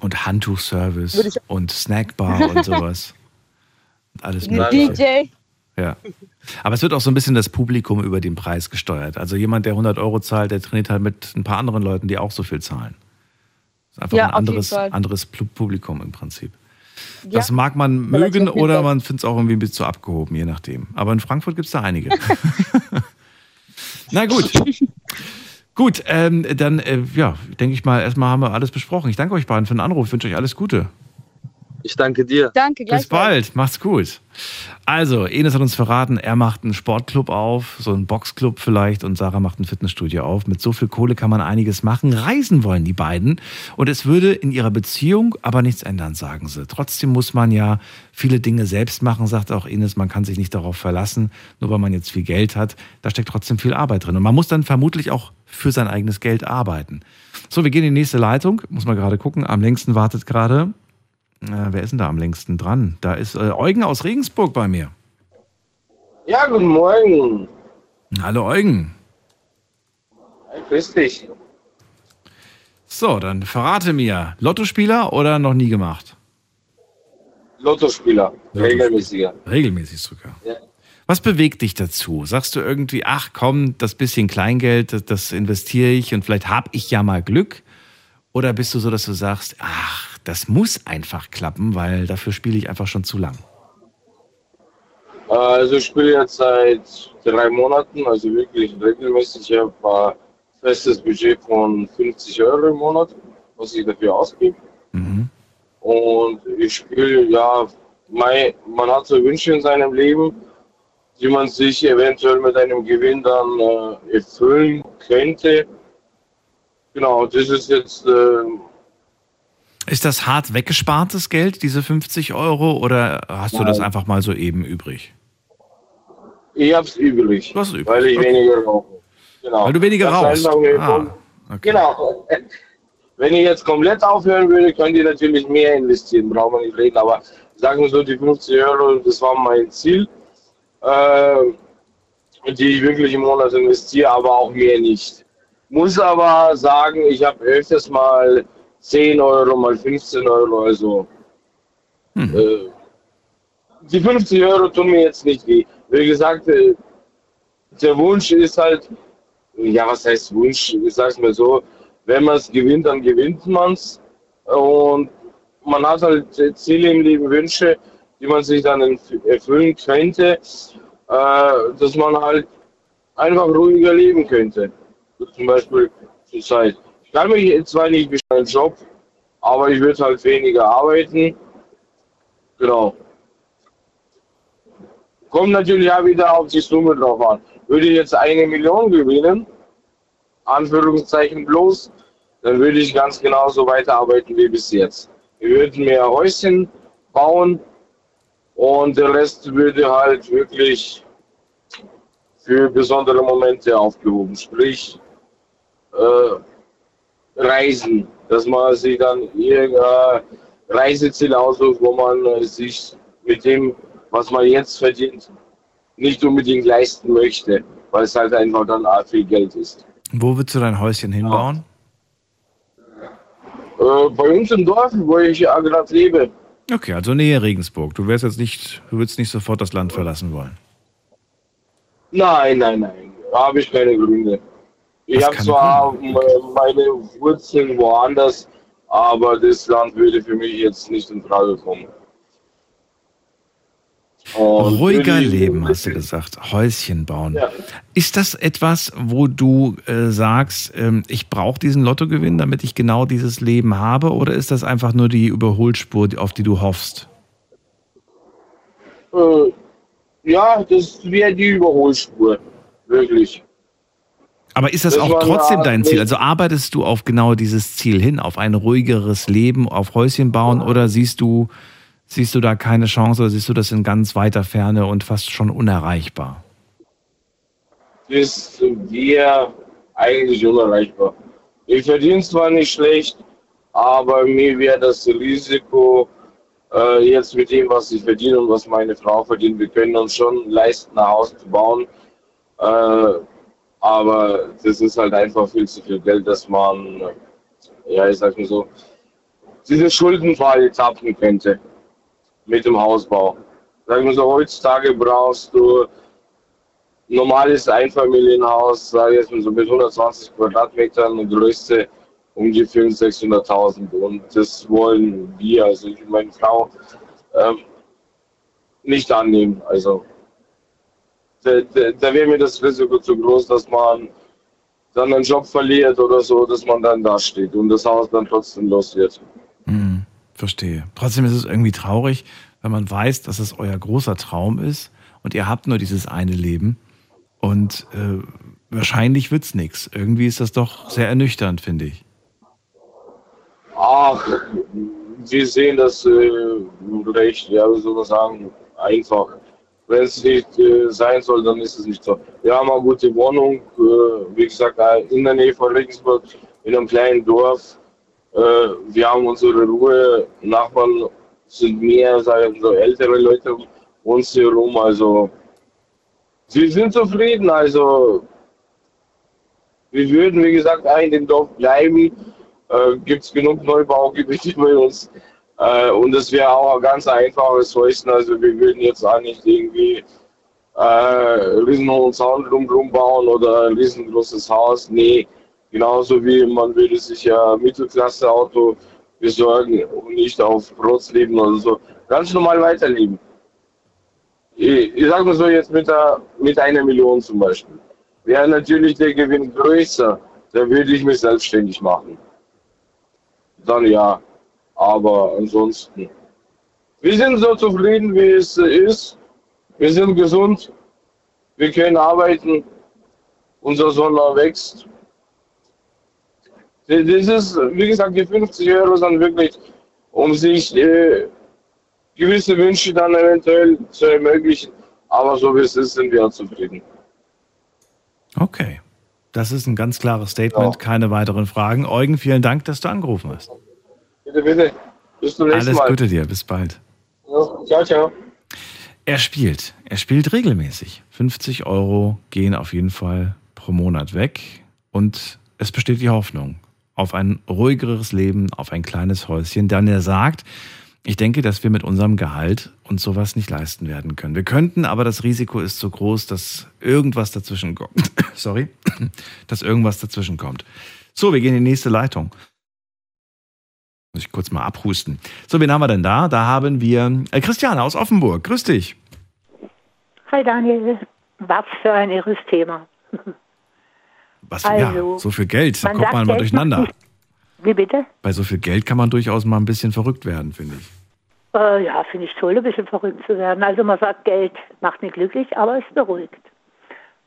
[SPEAKER 3] Und Handtuchservice und Snackbar und sowas. Und alles
[SPEAKER 11] Mit
[SPEAKER 3] Mögliche.
[SPEAKER 11] DJ.
[SPEAKER 3] Ja. Aber es wird auch so ein bisschen das Publikum über den Preis gesteuert. Also jemand, der 100 Euro zahlt, der trainiert halt mit ein paar anderen Leuten, die auch so viel zahlen. Das ist einfach
[SPEAKER 11] Ja,
[SPEAKER 3] ein anderes, anderes Pu- Publikum im Prinzip.
[SPEAKER 11] Ja.
[SPEAKER 3] Das mag man mögen oder man findet es auch irgendwie ein bisschen zu abgehoben, je nachdem. Aber in Frankfurt gibt es da einige. Na gut. Gut, ähm, dann, äh, ja, denke ich mal, erstmal haben wir alles besprochen. Ich danke euch beiden für den Anruf. Wünsche euch alles Gute.
[SPEAKER 13] Ich danke dir.
[SPEAKER 11] Danke,
[SPEAKER 3] Bis bald, macht's gut. Also, Enes hat uns verraten, er macht einen Sportclub auf, so einen Boxclub vielleicht, und Sarah macht ein Fitnessstudio auf. Mit so viel Kohle kann man einiges machen. Reisen wollen die beiden. Und es würde in ihrer Beziehung aber nichts ändern, sagen sie. Trotzdem muss man ja viele Dinge selbst machen, sagt auch Ines. Man kann sich nicht darauf verlassen, nur weil man jetzt viel Geld hat. Da steckt trotzdem viel Arbeit drin. Und man muss dann vermutlich auch für sein eigenes Geld arbeiten. So, wir gehen in die nächste Leitung. Muss mal gerade gucken. Am längsten wartet gerade äh, wer ist denn da am längsten dran? Da ist äh, Eugen aus Regensburg bei mir.
[SPEAKER 14] Ja, guten Morgen.
[SPEAKER 3] Hallo Eugen.
[SPEAKER 14] Hey, grüß dich.
[SPEAKER 3] So, dann verrate mir, Lottospieler oder noch nie gemacht?
[SPEAKER 14] Lottospieler, regelmäßiger.
[SPEAKER 3] Regelmäßig sogar.
[SPEAKER 14] Ja.
[SPEAKER 3] Was bewegt dich dazu? Sagst du irgendwie, ach komm, das bisschen Kleingeld, das, das investiere ich und vielleicht habe ich ja mal Glück? Oder bist du so, dass du sagst, ach, das muss einfach klappen, weil dafür spiele ich einfach schon zu lang?
[SPEAKER 14] Also ich spiele jetzt seit drei Monaten, also wirklich regelmäßig. Ich habe ein festes Budget von 50 Euro im Monat, was ich dafür ausgebe. Und ich spiele, ja, mei, man hat so Wünsche in seinem Leben, die man sich eventuell mit einem Gewinn dann äh, erfüllen könnte. Genau, das ist jetzt äh,
[SPEAKER 3] Ist das hart weggespartes Geld, diese 50 Euro, oder hast du das
[SPEAKER 14] Nein.
[SPEAKER 3] einfach mal so eben übrig?
[SPEAKER 14] Ich hab's übrig,
[SPEAKER 3] Was übrig?
[SPEAKER 14] weil ich
[SPEAKER 3] Okay.
[SPEAKER 14] weniger rauche. Genau.
[SPEAKER 3] Weil du weniger rauchst. Ah,
[SPEAKER 14] kommen- Genau. Wenn ich jetzt komplett aufhören würde, könnt ihr natürlich mehr investieren, brauchen wir nicht reden. Aber sagen wir so, die 50 Euro, das war mein Ziel, äh, die ich wirklich im Monat investiere, aber auch mehr nicht. Muss aber sagen, ich habe öfters mal 10 Euro, mal 15 Euro, also äh, die 50 Euro tun mir jetzt nicht weh. Wie gesagt, äh, der Wunsch ist halt, ja, was heißt Wunsch? Ich sag's mal so, wenn man es gewinnt, dann gewinnt man es. Und man hat halt Ziele im Leben, Wünsche, die man sich dann erf- erfüllen könnte, äh, dass man halt einfach ruhiger leben könnte. Zum Beispiel zur Zeit. Ich kann mich zwar nicht beschweren, Job, aber ich würde halt weniger arbeiten. Genau. Kommt natürlich auch wieder auf die Summe drauf an. Würde ich jetzt eine Million gewinnen, Anführungszeichen bloß, dann würde ich ganz genauso weiterarbeiten wie bis jetzt. Wir würden mehr Häuschen bauen und der Rest würde halt wirklich für besondere Momente aufgehoben. Sprich, äh, Reisen, dass man sich dann irgendein Reiseziel aussucht, wo man äh, sich mit dem, was man jetzt verdient, nicht unbedingt leisten möchte, weil es halt einfach dann auch viel Geld ist.
[SPEAKER 3] Wo willst du dein Häuschen hinbauen?
[SPEAKER 14] Äh, bei uns im Dorf, wo ich ja gerade lebe,
[SPEAKER 3] Okay, also Nähe Regensburg. Du wärst jetzt nicht, du würdest nicht sofort das Land verlassen wollen.
[SPEAKER 14] nein, nein, nein, da habe ich keine Gründe. Ich habe zwar meine Wurzeln woanders, aber das Land würde für mich jetzt nicht in Frage kommen. Und
[SPEAKER 3] Ruhiger Leben, hast du gesagt. Häuschen bauen.
[SPEAKER 14] Ja.
[SPEAKER 3] Ist das etwas, wo du äh, sagst, ähm, ich brauche diesen Lottogewinn, damit ich genau dieses Leben habe? Oder ist das einfach nur die Überholspur, auf die du hoffst?
[SPEAKER 14] Äh, ja, das wäre die Überholspur. Wirklich.
[SPEAKER 3] Aber ist das,
[SPEAKER 14] Das
[SPEAKER 3] auch trotzdem dein Ziel? Also arbeitest du auf genau dieses Ziel hin, auf ein ruhigeres Leben, auf Häuschen bauen? Oder siehst du, siehst du da keine Chance oder siehst du das in ganz weiter Ferne und fast schon unerreichbar?
[SPEAKER 14] Das wäre eigentlich unerreichbar. Ich verdiene zwar nicht schlecht, aber mir wäre das Risiko, äh, jetzt mit dem, was ich verdiene und was meine Frau verdient, wir können uns schon leisten, ein Haus zu bauen. Äh, aber das ist halt einfach viel zu viel Geld, dass man, ja, ich sag mal so, diese Schuldenfalle tappen könnte mit dem Hausbau. Sagen wir so, heutzutage brauchst du normales Einfamilienhaus, sage ich mal so mit 120 Quadratmetern, eine Größe um die 500.000, 600.000 und das wollen wir, also ich und meine Frau, ähm, nicht annehmen. Also da, da, da wäre mir das Risiko zu groß, dass man dann einen Job verliert oder so, dass man dann da steht und das Haus dann trotzdem los wird.
[SPEAKER 3] Hm, verstehe. Trotzdem ist es irgendwie traurig, wenn man weiß, dass es euer großer Traum ist und ihr habt nur dieses eine Leben und äh, wahrscheinlich wird's nichts. Irgendwie ist das doch sehr ernüchternd, finde ich.
[SPEAKER 14] Ach, wir sehen das äh, recht, ja, wie soll man sagen, einfach. Wenn es nicht äh, sein soll, dann ist es nicht so. Wir haben eine gute Wohnung, äh, wie gesagt, in der Nähe von Regensburg, in einem kleinen Dorf. Äh, wir haben unsere Ruhe, Nachbarn sind mehr, sagen wir so, ältere Leute um uns herum, also Sie sind zufrieden, also wir würden, wie gesagt, in dem Dorf bleiben. Äh, Gibt es genug Neubaugebiete bei uns. Äh, und es wäre auch ein ganz einfaches Häuschen. Also wir würden jetzt auch nicht irgendwie äh, riesenhohen Zaun drumherum bauen oder ein riesengroßes Haus. Nee, genauso wie man würde sich ja Mittelklasse-Auto besorgen und nicht auf Rotz leben oder so. Ganz normal weiterleben. Ich, ich sag mal so jetzt mit, der, mit einer Million zum Beispiel. Wäre natürlich der Gewinn größer, dann würde ich mich selbstständig machen. Dann ja. Aber ansonsten. Wir sind so zufrieden, wie es ist. Wir sind gesund. Wir können arbeiten. Unser Sohn wächst. Das ist, wie gesagt, die 50 Euro sind wirklich, um sich äh, gewisse Wünsche dann eventuell zu ermöglichen. Aber so wie es ist, sind wir zufrieden.
[SPEAKER 3] Okay. Das ist ein ganz klares Statement, ja. keine weiteren Fragen. Eugen, vielen Dank, dass du angerufen hast.
[SPEAKER 14] Bitte, bitte. Bis zum nächsten
[SPEAKER 3] Alles
[SPEAKER 14] Mal.
[SPEAKER 3] Alles Gute dir, bis bald.
[SPEAKER 14] Ja, ciao, ciao.
[SPEAKER 3] Er spielt. Er spielt regelmäßig. 50 Euro gehen auf jeden Fall pro Monat weg. Und es besteht die Hoffnung auf ein ruhigeres Leben, auf ein kleines Häuschen. Denn er sagt, ich denke, dass wir mit unserem Gehalt uns sowas nicht leisten werden können. Wir könnten, aber das Risiko ist so groß, dass irgendwas dazwischen kommt. Sorry, dass irgendwas dazwischen kommt. So, wir gehen in die nächste Leitung. Muss ich kurz mal abhusten. So, wen haben wir denn da? Da haben wir äh, Christiane aus Offenburg. Grüß dich.
[SPEAKER 15] Hi Daniel. Was für ein irres Thema.
[SPEAKER 3] Was also, ja, so viel Geld. Da kommt man mal durcheinander.
[SPEAKER 15] Wie bitte?
[SPEAKER 3] Bei so viel Geld kann man durchaus mal ein bisschen verrückt werden, finde ich.
[SPEAKER 15] Äh, ja, finde ich toll, ein bisschen verrückt zu werden. Also man sagt, Geld macht nicht glücklich, aber es beruhigt.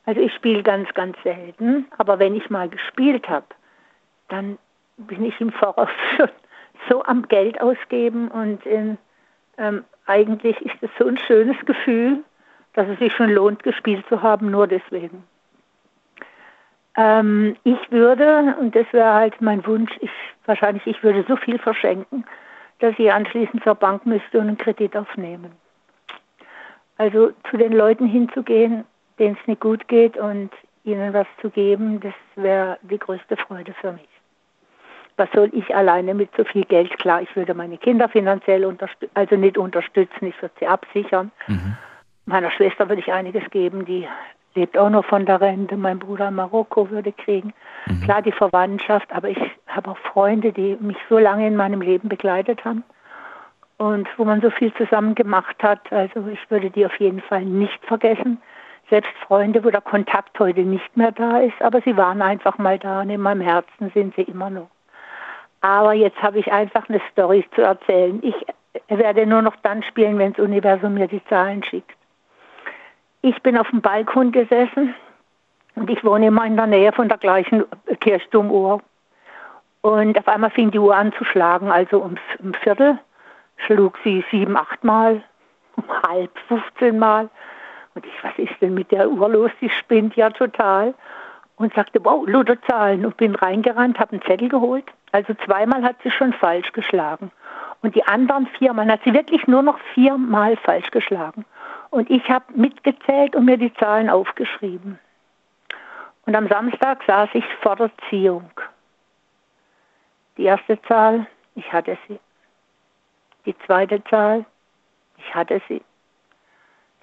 [SPEAKER 15] Also ich spiele ganz, ganz selten, aber wenn ich mal gespielt habe, dann bin ich im Voraus schon so am Geld ausgeben und in, ähm, eigentlich ist es so ein schönes Gefühl, dass es sich schon lohnt, gespielt zu haben, nur deswegen. Ähm, ich würde, und das wäre halt mein Wunsch, ich, wahrscheinlich, ich würde so viel verschenken, dass ich anschließend zur Bank müsste und einen Kredit aufnehmen. Also zu den Leuten hinzugehen, denen es nicht gut geht und ihnen was zu geben, das wäre die größte Freude für mich. Was soll ich alleine mit so viel Geld? Klar, ich würde meine Kinder finanziell unterstützen, also nicht unterstützen, ich würde sie absichern. Mhm. Meiner Schwester würde ich einiges geben, die lebt auch noch von der Rente. Mein Bruder in Marokko würde kriegen. Mhm. Klar, die Verwandtschaft, aber ich habe auch Freunde, die mich so lange in meinem Leben begleitet haben und wo man so viel zusammen gemacht hat. Also ich würde die auf jeden Fall nicht vergessen. Selbst Freunde, wo der Kontakt heute nicht mehr da ist, aber sie waren einfach mal da und in meinem Herzen sind sie immer noch. Aber jetzt habe ich einfach eine Story zu erzählen. Ich werde nur noch dann spielen, wenn das Universum mir die Zahlen schickt. Ich bin auf dem Balkon gesessen und ich wohne immer in der Nähe von der gleichen Kirchturmuhr. Und auf einmal fing die Uhr an zu schlagen, also um, Viertel schlug sie sieben, acht Mal, um halb, 15 Mal. Und ich, was ist denn mit der Uhr los? Die spinnt ja total. Und sagte, wow, Lutherzahlen. Und bin reingerannt, habe einen Zettel geholt. Also zweimal hat sie schon falsch geschlagen. Und die anderen viermal hat sie wirklich nur noch viermal falsch geschlagen. Und ich habe mitgezählt und mir die Zahlen aufgeschrieben. Und am Samstag saß ich vor der Ziehung. Die erste Zahl, ich hatte sie. Die zweite Zahl, ich hatte sie.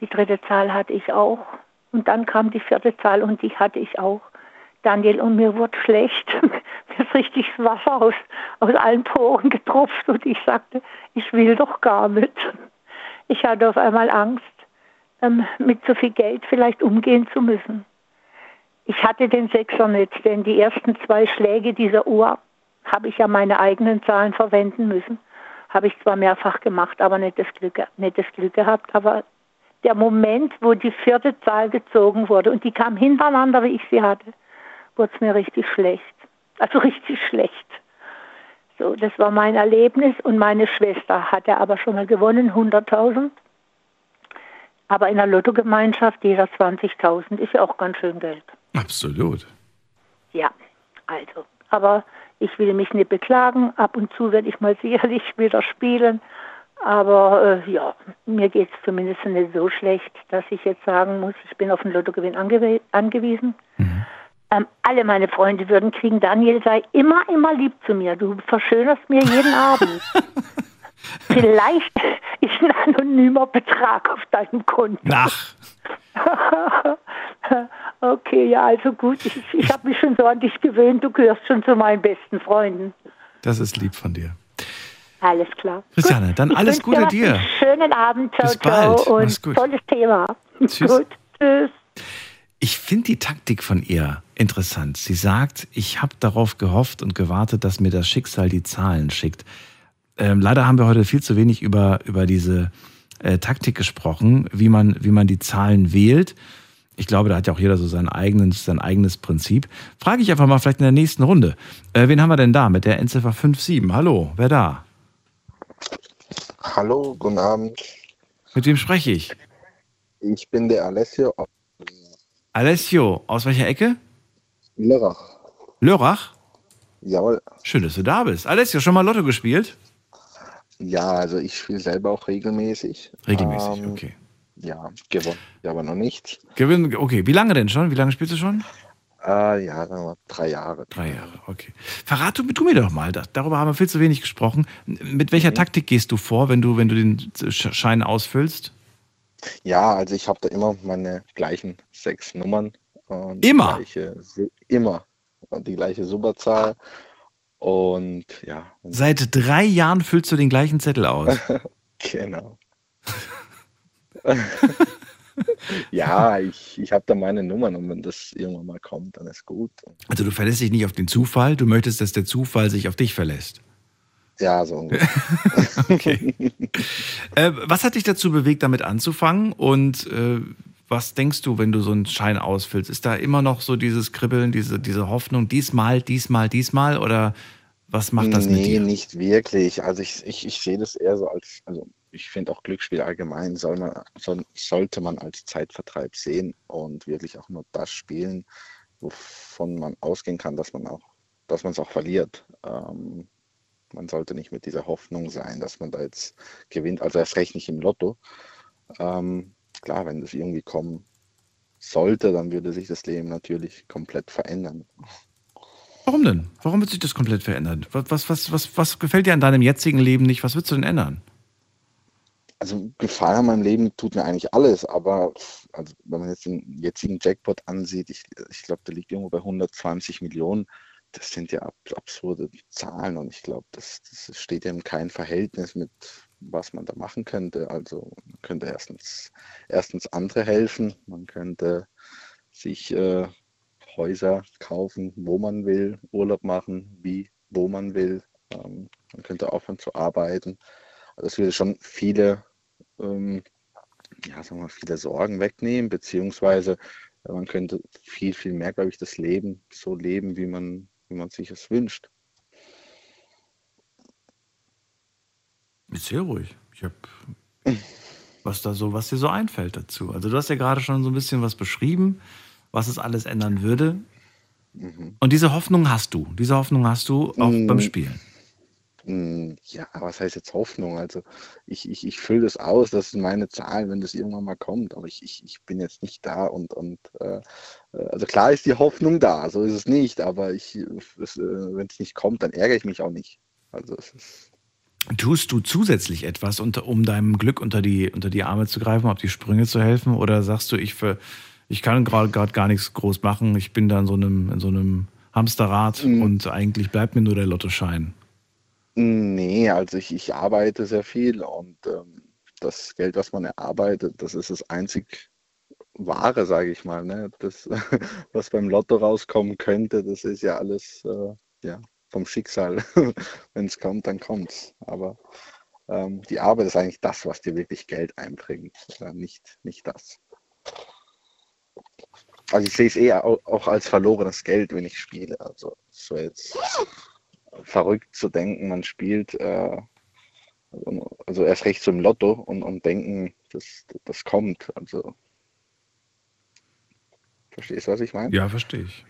[SPEAKER 15] Die dritte Zahl hatte ich auch. Und dann kam die vierte Zahl und die hatte ich auch. Daniel, und mir wurde schlecht. ist richtig Wasser aus, aus allen Poren getropft und ich sagte, ich will doch gar nicht. Ich hatte auf einmal Angst ähm, mit so viel Geld vielleicht umgehen zu müssen. Ich hatte den Sechser nicht, denn die ersten zwei Schläge dieser Uhr habe ich ja meine eigenen Zahlen verwenden müssen. Habe ich zwar mehrfach gemacht, aber nicht das Glück, nicht das Glück gehabt. Aber der Moment, wo die vierte Zahl gezogen wurde und die kam hintereinander, wie ich sie hatte, wurde es mir richtig schlecht. Also richtig schlecht. So, das war mein Erlebnis und meine Schwester hatte aber schon mal gewonnen, 100.000. Aber in der Lottogemeinschaft jeder 20.000 ist ja auch ganz schön Geld.
[SPEAKER 3] Absolut.
[SPEAKER 15] Ja, also. Aber ich will mich nicht beklagen. Ab und zu werde ich mal sicherlich wieder spielen. Aber äh, ja, mir geht es zumindest nicht so schlecht, dass ich jetzt sagen muss, ich bin auf den Lottogewinn angew angewiesen.
[SPEAKER 3] Mhm.
[SPEAKER 15] Ähm, alle meine Freunde würden kriegen, Daniel sei immer, immer lieb zu mir. Du verschönerst mir jeden Abend. Vielleicht ist ein anonymer Betrag auf deinem Konto.
[SPEAKER 3] Ach.
[SPEAKER 15] okay, ja, also gut. Ich, ich habe mich schon so an dich gewöhnt. Du gehörst schon zu meinen besten Freunden.
[SPEAKER 3] Das ist lieb von dir.
[SPEAKER 15] Alles klar.
[SPEAKER 3] Christiane,
[SPEAKER 15] Gut.
[SPEAKER 3] dann
[SPEAKER 15] Ich
[SPEAKER 3] alles Gute dir.
[SPEAKER 15] Einen schönen Abend. Ciao,
[SPEAKER 3] Bis bald.
[SPEAKER 15] ciao. Und
[SPEAKER 3] gut.
[SPEAKER 15] tolles Thema.
[SPEAKER 3] Tschüss.
[SPEAKER 15] Gut. Tschüss.
[SPEAKER 3] Ich finde die Taktik von ihr interessant. Sie sagt, ich habe darauf gehofft und gewartet, dass mir das Schicksal die Zahlen schickt. Ähm, leider haben wir heute viel zu wenig über, über diese äh, Taktik gesprochen, wie man, wie man die Zahlen wählt. Ich glaube, da hat ja auch jeder so sein eigenes, sein eigenes Prinzip. Frage ich einfach mal vielleicht in der nächsten Runde. Äh, wen haben wir denn da mit der Endziffer 57? Hallo, wer da?
[SPEAKER 16] Hallo, guten Abend.
[SPEAKER 3] Mit wem spreche ich?
[SPEAKER 16] Ich bin der Alessio
[SPEAKER 3] Alessio, aus welcher Ecke?
[SPEAKER 16] Lörrach.
[SPEAKER 3] Lörrach?
[SPEAKER 16] Jawohl.
[SPEAKER 3] Schön, dass du da bist. Alessio, schon mal Lotto gespielt?
[SPEAKER 16] Ja, also ich spiele selber auch regelmäßig.
[SPEAKER 3] Regelmäßig,
[SPEAKER 16] Ähm,
[SPEAKER 3] okay.
[SPEAKER 16] Ja, gewonnen, ja, aber noch nicht.
[SPEAKER 3] Gewinn, okay. Wie lange denn schon? Wie lange spielst du schon?
[SPEAKER 16] Äh, ja, drei Jahre.
[SPEAKER 3] Drei Jahre, okay. Verrat du, tu mir doch mal, darüber haben wir viel zu wenig gesprochen. Mit welcher Taktik gehst du vor, wenn du, wenn du den Sch- Schein ausfüllst?
[SPEAKER 16] Ja, also ich habe da immer meine gleichen sechs Nummern.
[SPEAKER 3] Immer?
[SPEAKER 16] Die gleiche, immer. Und die gleiche Superzahl. Und ja,
[SPEAKER 3] Seit drei Jahren füllst du den gleichen Zettel aus.
[SPEAKER 16] genau. ja, ich, ich habe da meine Nummern und wenn das irgendwann mal kommt, dann ist gut.
[SPEAKER 3] Also du verlässt dich nicht auf den Zufall, du möchtest, dass der Zufall sich auf dich verlässt.
[SPEAKER 16] Ja, so
[SPEAKER 3] okay. Äh, was hat dich dazu bewegt, damit anzufangen? Und äh, was denkst du, wenn du so einen Schein ausfüllst? Ist da immer noch so dieses Kribbeln, diese, diese Hoffnung, diesmal, diesmal, diesmal? Oder was macht das
[SPEAKER 16] nee,
[SPEAKER 3] mit dir?
[SPEAKER 16] nicht wirklich. Also ich, ich, ich sehe das eher so als, also ich finde auch Glücksspiel allgemein soll man, soll, sollte man als Zeitvertreib sehen und wirklich auch nur das spielen, wovon man ausgehen kann, dass man auch, dass man es auch verliert. Ähm, man sollte nicht mit dieser Hoffnung sein, dass man da jetzt gewinnt, also erst recht nicht im Lotto. Ähm, klar, wenn das irgendwie kommen sollte, dann würde sich das Leben natürlich komplett verändern.
[SPEAKER 3] Warum denn? Warum wird sich das komplett verändern? Was, was, was, was, gefällt dir an deinem jetzigen Leben nicht? Was würdest du denn ändern?
[SPEAKER 16] Also Gefallen an meinem Leben tut mir eigentlich alles, aber also wenn man jetzt den jetzigen Jackpot ansieht, ich, ich glaube, der liegt irgendwo bei 120 Millionen. Das sind ja ab, absurde Zahlen und ich glaube, das, das steht ja in keinem Verhältnis mit, was man da machen könnte. Also man könnte erstens, erstens andere helfen, man könnte sich äh, Häuser kaufen, wo man will, Urlaub machen, wie, wo man will. Ähm, man könnte aufhören zu arbeiten. Also es würde schon viele, ähm, ja, sagen wir viele Sorgen wegnehmen, beziehungsweise man könnte viel, viel mehr, glaube ich, das Leben so leben, wie man, wie man sich es wünscht.
[SPEAKER 3] Ist sehr ruhig. Ich habe was da so, was dir so einfällt dazu. Also du hast ja gerade schon so ein bisschen was beschrieben, was es alles ändern würde.
[SPEAKER 16] Mhm.
[SPEAKER 3] Und diese Hoffnung hast du. Diese Hoffnung hast du auch
[SPEAKER 16] Mm.
[SPEAKER 3] beim Spielen.
[SPEAKER 16] Mm, Ja, was heißt jetzt Hoffnung? Also ich, ich, ich fülle das aus, das sind meine Zahlen, wenn das irgendwann mal kommt, aber ich, ich, ich bin jetzt nicht da und, und äh, also klar ist die Hoffnung da, so ist es nicht, aber ich, es, äh, wenn es nicht kommt, dann ärgere ich mich auch nicht. Also es ist,
[SPEAKER 3] Tust du zusätzlich etwas, unter, um deinem Glück unter die, unter die Arme zu greifen, auf die Sprünge zu helfen? Oder sagst du, ich, für, ich kann gerade gerade gar nichts groß machen, ich bin da in so einem, in so einem Hamsterrad
[SPEAKER 16] Mm.
[SPEAKER 3] und eigentlich bleibt mir nur der Lottoschein?
[SPEAKER 16] Nee, also ich, ich arbeite sehr viel und ähm, das Geld, was man erarbeitet, das ist das einzig Wahre, sage ich mal. Ne? Das, was beim Lotto rauskommen könnte, das ist ja alles äh, ja, vom Schicksal. Wenn es kommt, dann kommt's. Aber ähm, die Arbeit ist eigentlich das, was dir wirklich Geld einbringt, äh, nicht, nicht das. Also ich sehe es eher au- auch als verlorenes Geld, wenn ich spiele. Also so jetzt verrückt zu denken, man spielt, äh, also erst recht zum Lotto und, und denken, das, das kommt. Also verstehst du, was ich meine?
[SPEAKER 3] Ja, verstehe ich.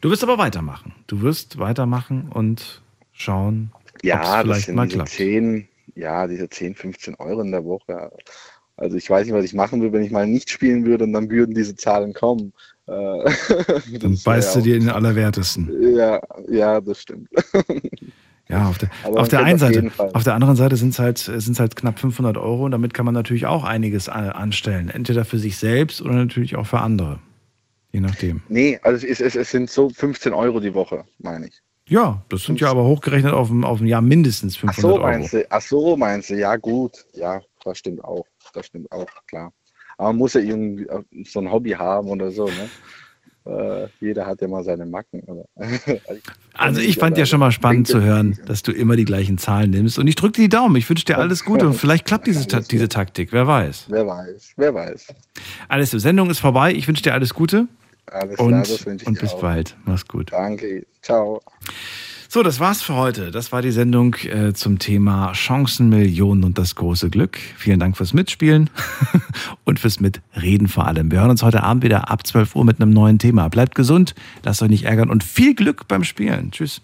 [SPEAKER 3] Du wirst aber weitermachen. Du wirst weitermachen und schauen, ob es
[SPEAKER 16] Ja, das
[SPEAKER 3] vielleicht
[SPEAKER 16] sind
[SPEAKER 3] mal
[SPEAKER 16] diese
[SPEAKER 3] klappt.
[SPEAKER 16] 10, ja, diese 10, 15 Euro in der Woche. Also ich weiß nicht, was ich machen würde, wenn ich mal nicht spielen würde und dann würden diese Zahlen kommen. Äh,
[SPEAKER 3] Dann beißt du dir in den Allerwertesten.
[SPEAKER 16] Ja, ja, das stimmt.
[SPEAKER 3] Ja, auf der,
[SPEAKER 16] Aber
[SPEAKER 3] auf der einen
[SPEAKER 16] auf
[SPEAKER 3] Seite.
[SPEAKER 16] Fall.
[SPEAKER 3] Auf der anderen Seite sind es halt, sind's halt knapp 500 Euro und damit kann man natürlich auch einiges anstellen. Entweder für sich selbst oder natürlich auch für andere. Je nachdem.
[SPEAKER 16] Nee, also es, es, es sind so 15 Euro die Woche, meine ich.
[SPEAKER 3] Ja, das sind ja aber hochgerechnet auf ein, auf ein Jahr mindestens
[SPEAKER 16] Ach
[SPEAKER 3] 500
[SPEAKER 16] so,
[SPEAKER 3] Euro.
[SPEAKER 16] meinst du? Ach so, meinst du? Ja, gut. Ja, das stimmt auch. Das stimmt auch, klar. Aber man muss ja irgendwie auch so ein Hobby haben oder so, ne? Äh, jeder hat ja mal seine Macken.
[SPEAKER 3] Also ich fand ja schon mal spannend zu hören, dass du immer die gleichen Zahlen nimmst. Und ich drücke dir die Daumen. Ich wünsche dir alles Gute und vielleicht klappt diese, diese Taktik. Wer weiß.
[SPEAKER 16] Wer weiß, wer weiß.
[SPEAKER 3] Alles, die Sendung ist vorbei. Ich wünsche dir alles Gute.
[SPEAKER 16] Alles klar,
[SPEAKER 3] und,
[SPEAKER 16] das wünsche ich
[SPEAKER 3] und bis
[SPEAKER 16] auch.
[SPEAKER 3] bald. Mach's gut.
[SPEAKER 16] Danke. Ciao.
[SPEAKER 3] So, das war's für heute. Das war die Sendung äh, zum Thema Chancen, Millionen und das große Glück. Vielen Dank fürs Mitspielen und fürs Mitreden vor allem. Wir hören uns heute Abend wieder ab 12 Uhr mit einem neuen Thema. Bleibt gesund, lasst euch nicht ärgern und viel Glück beim Spielen. Tschüss.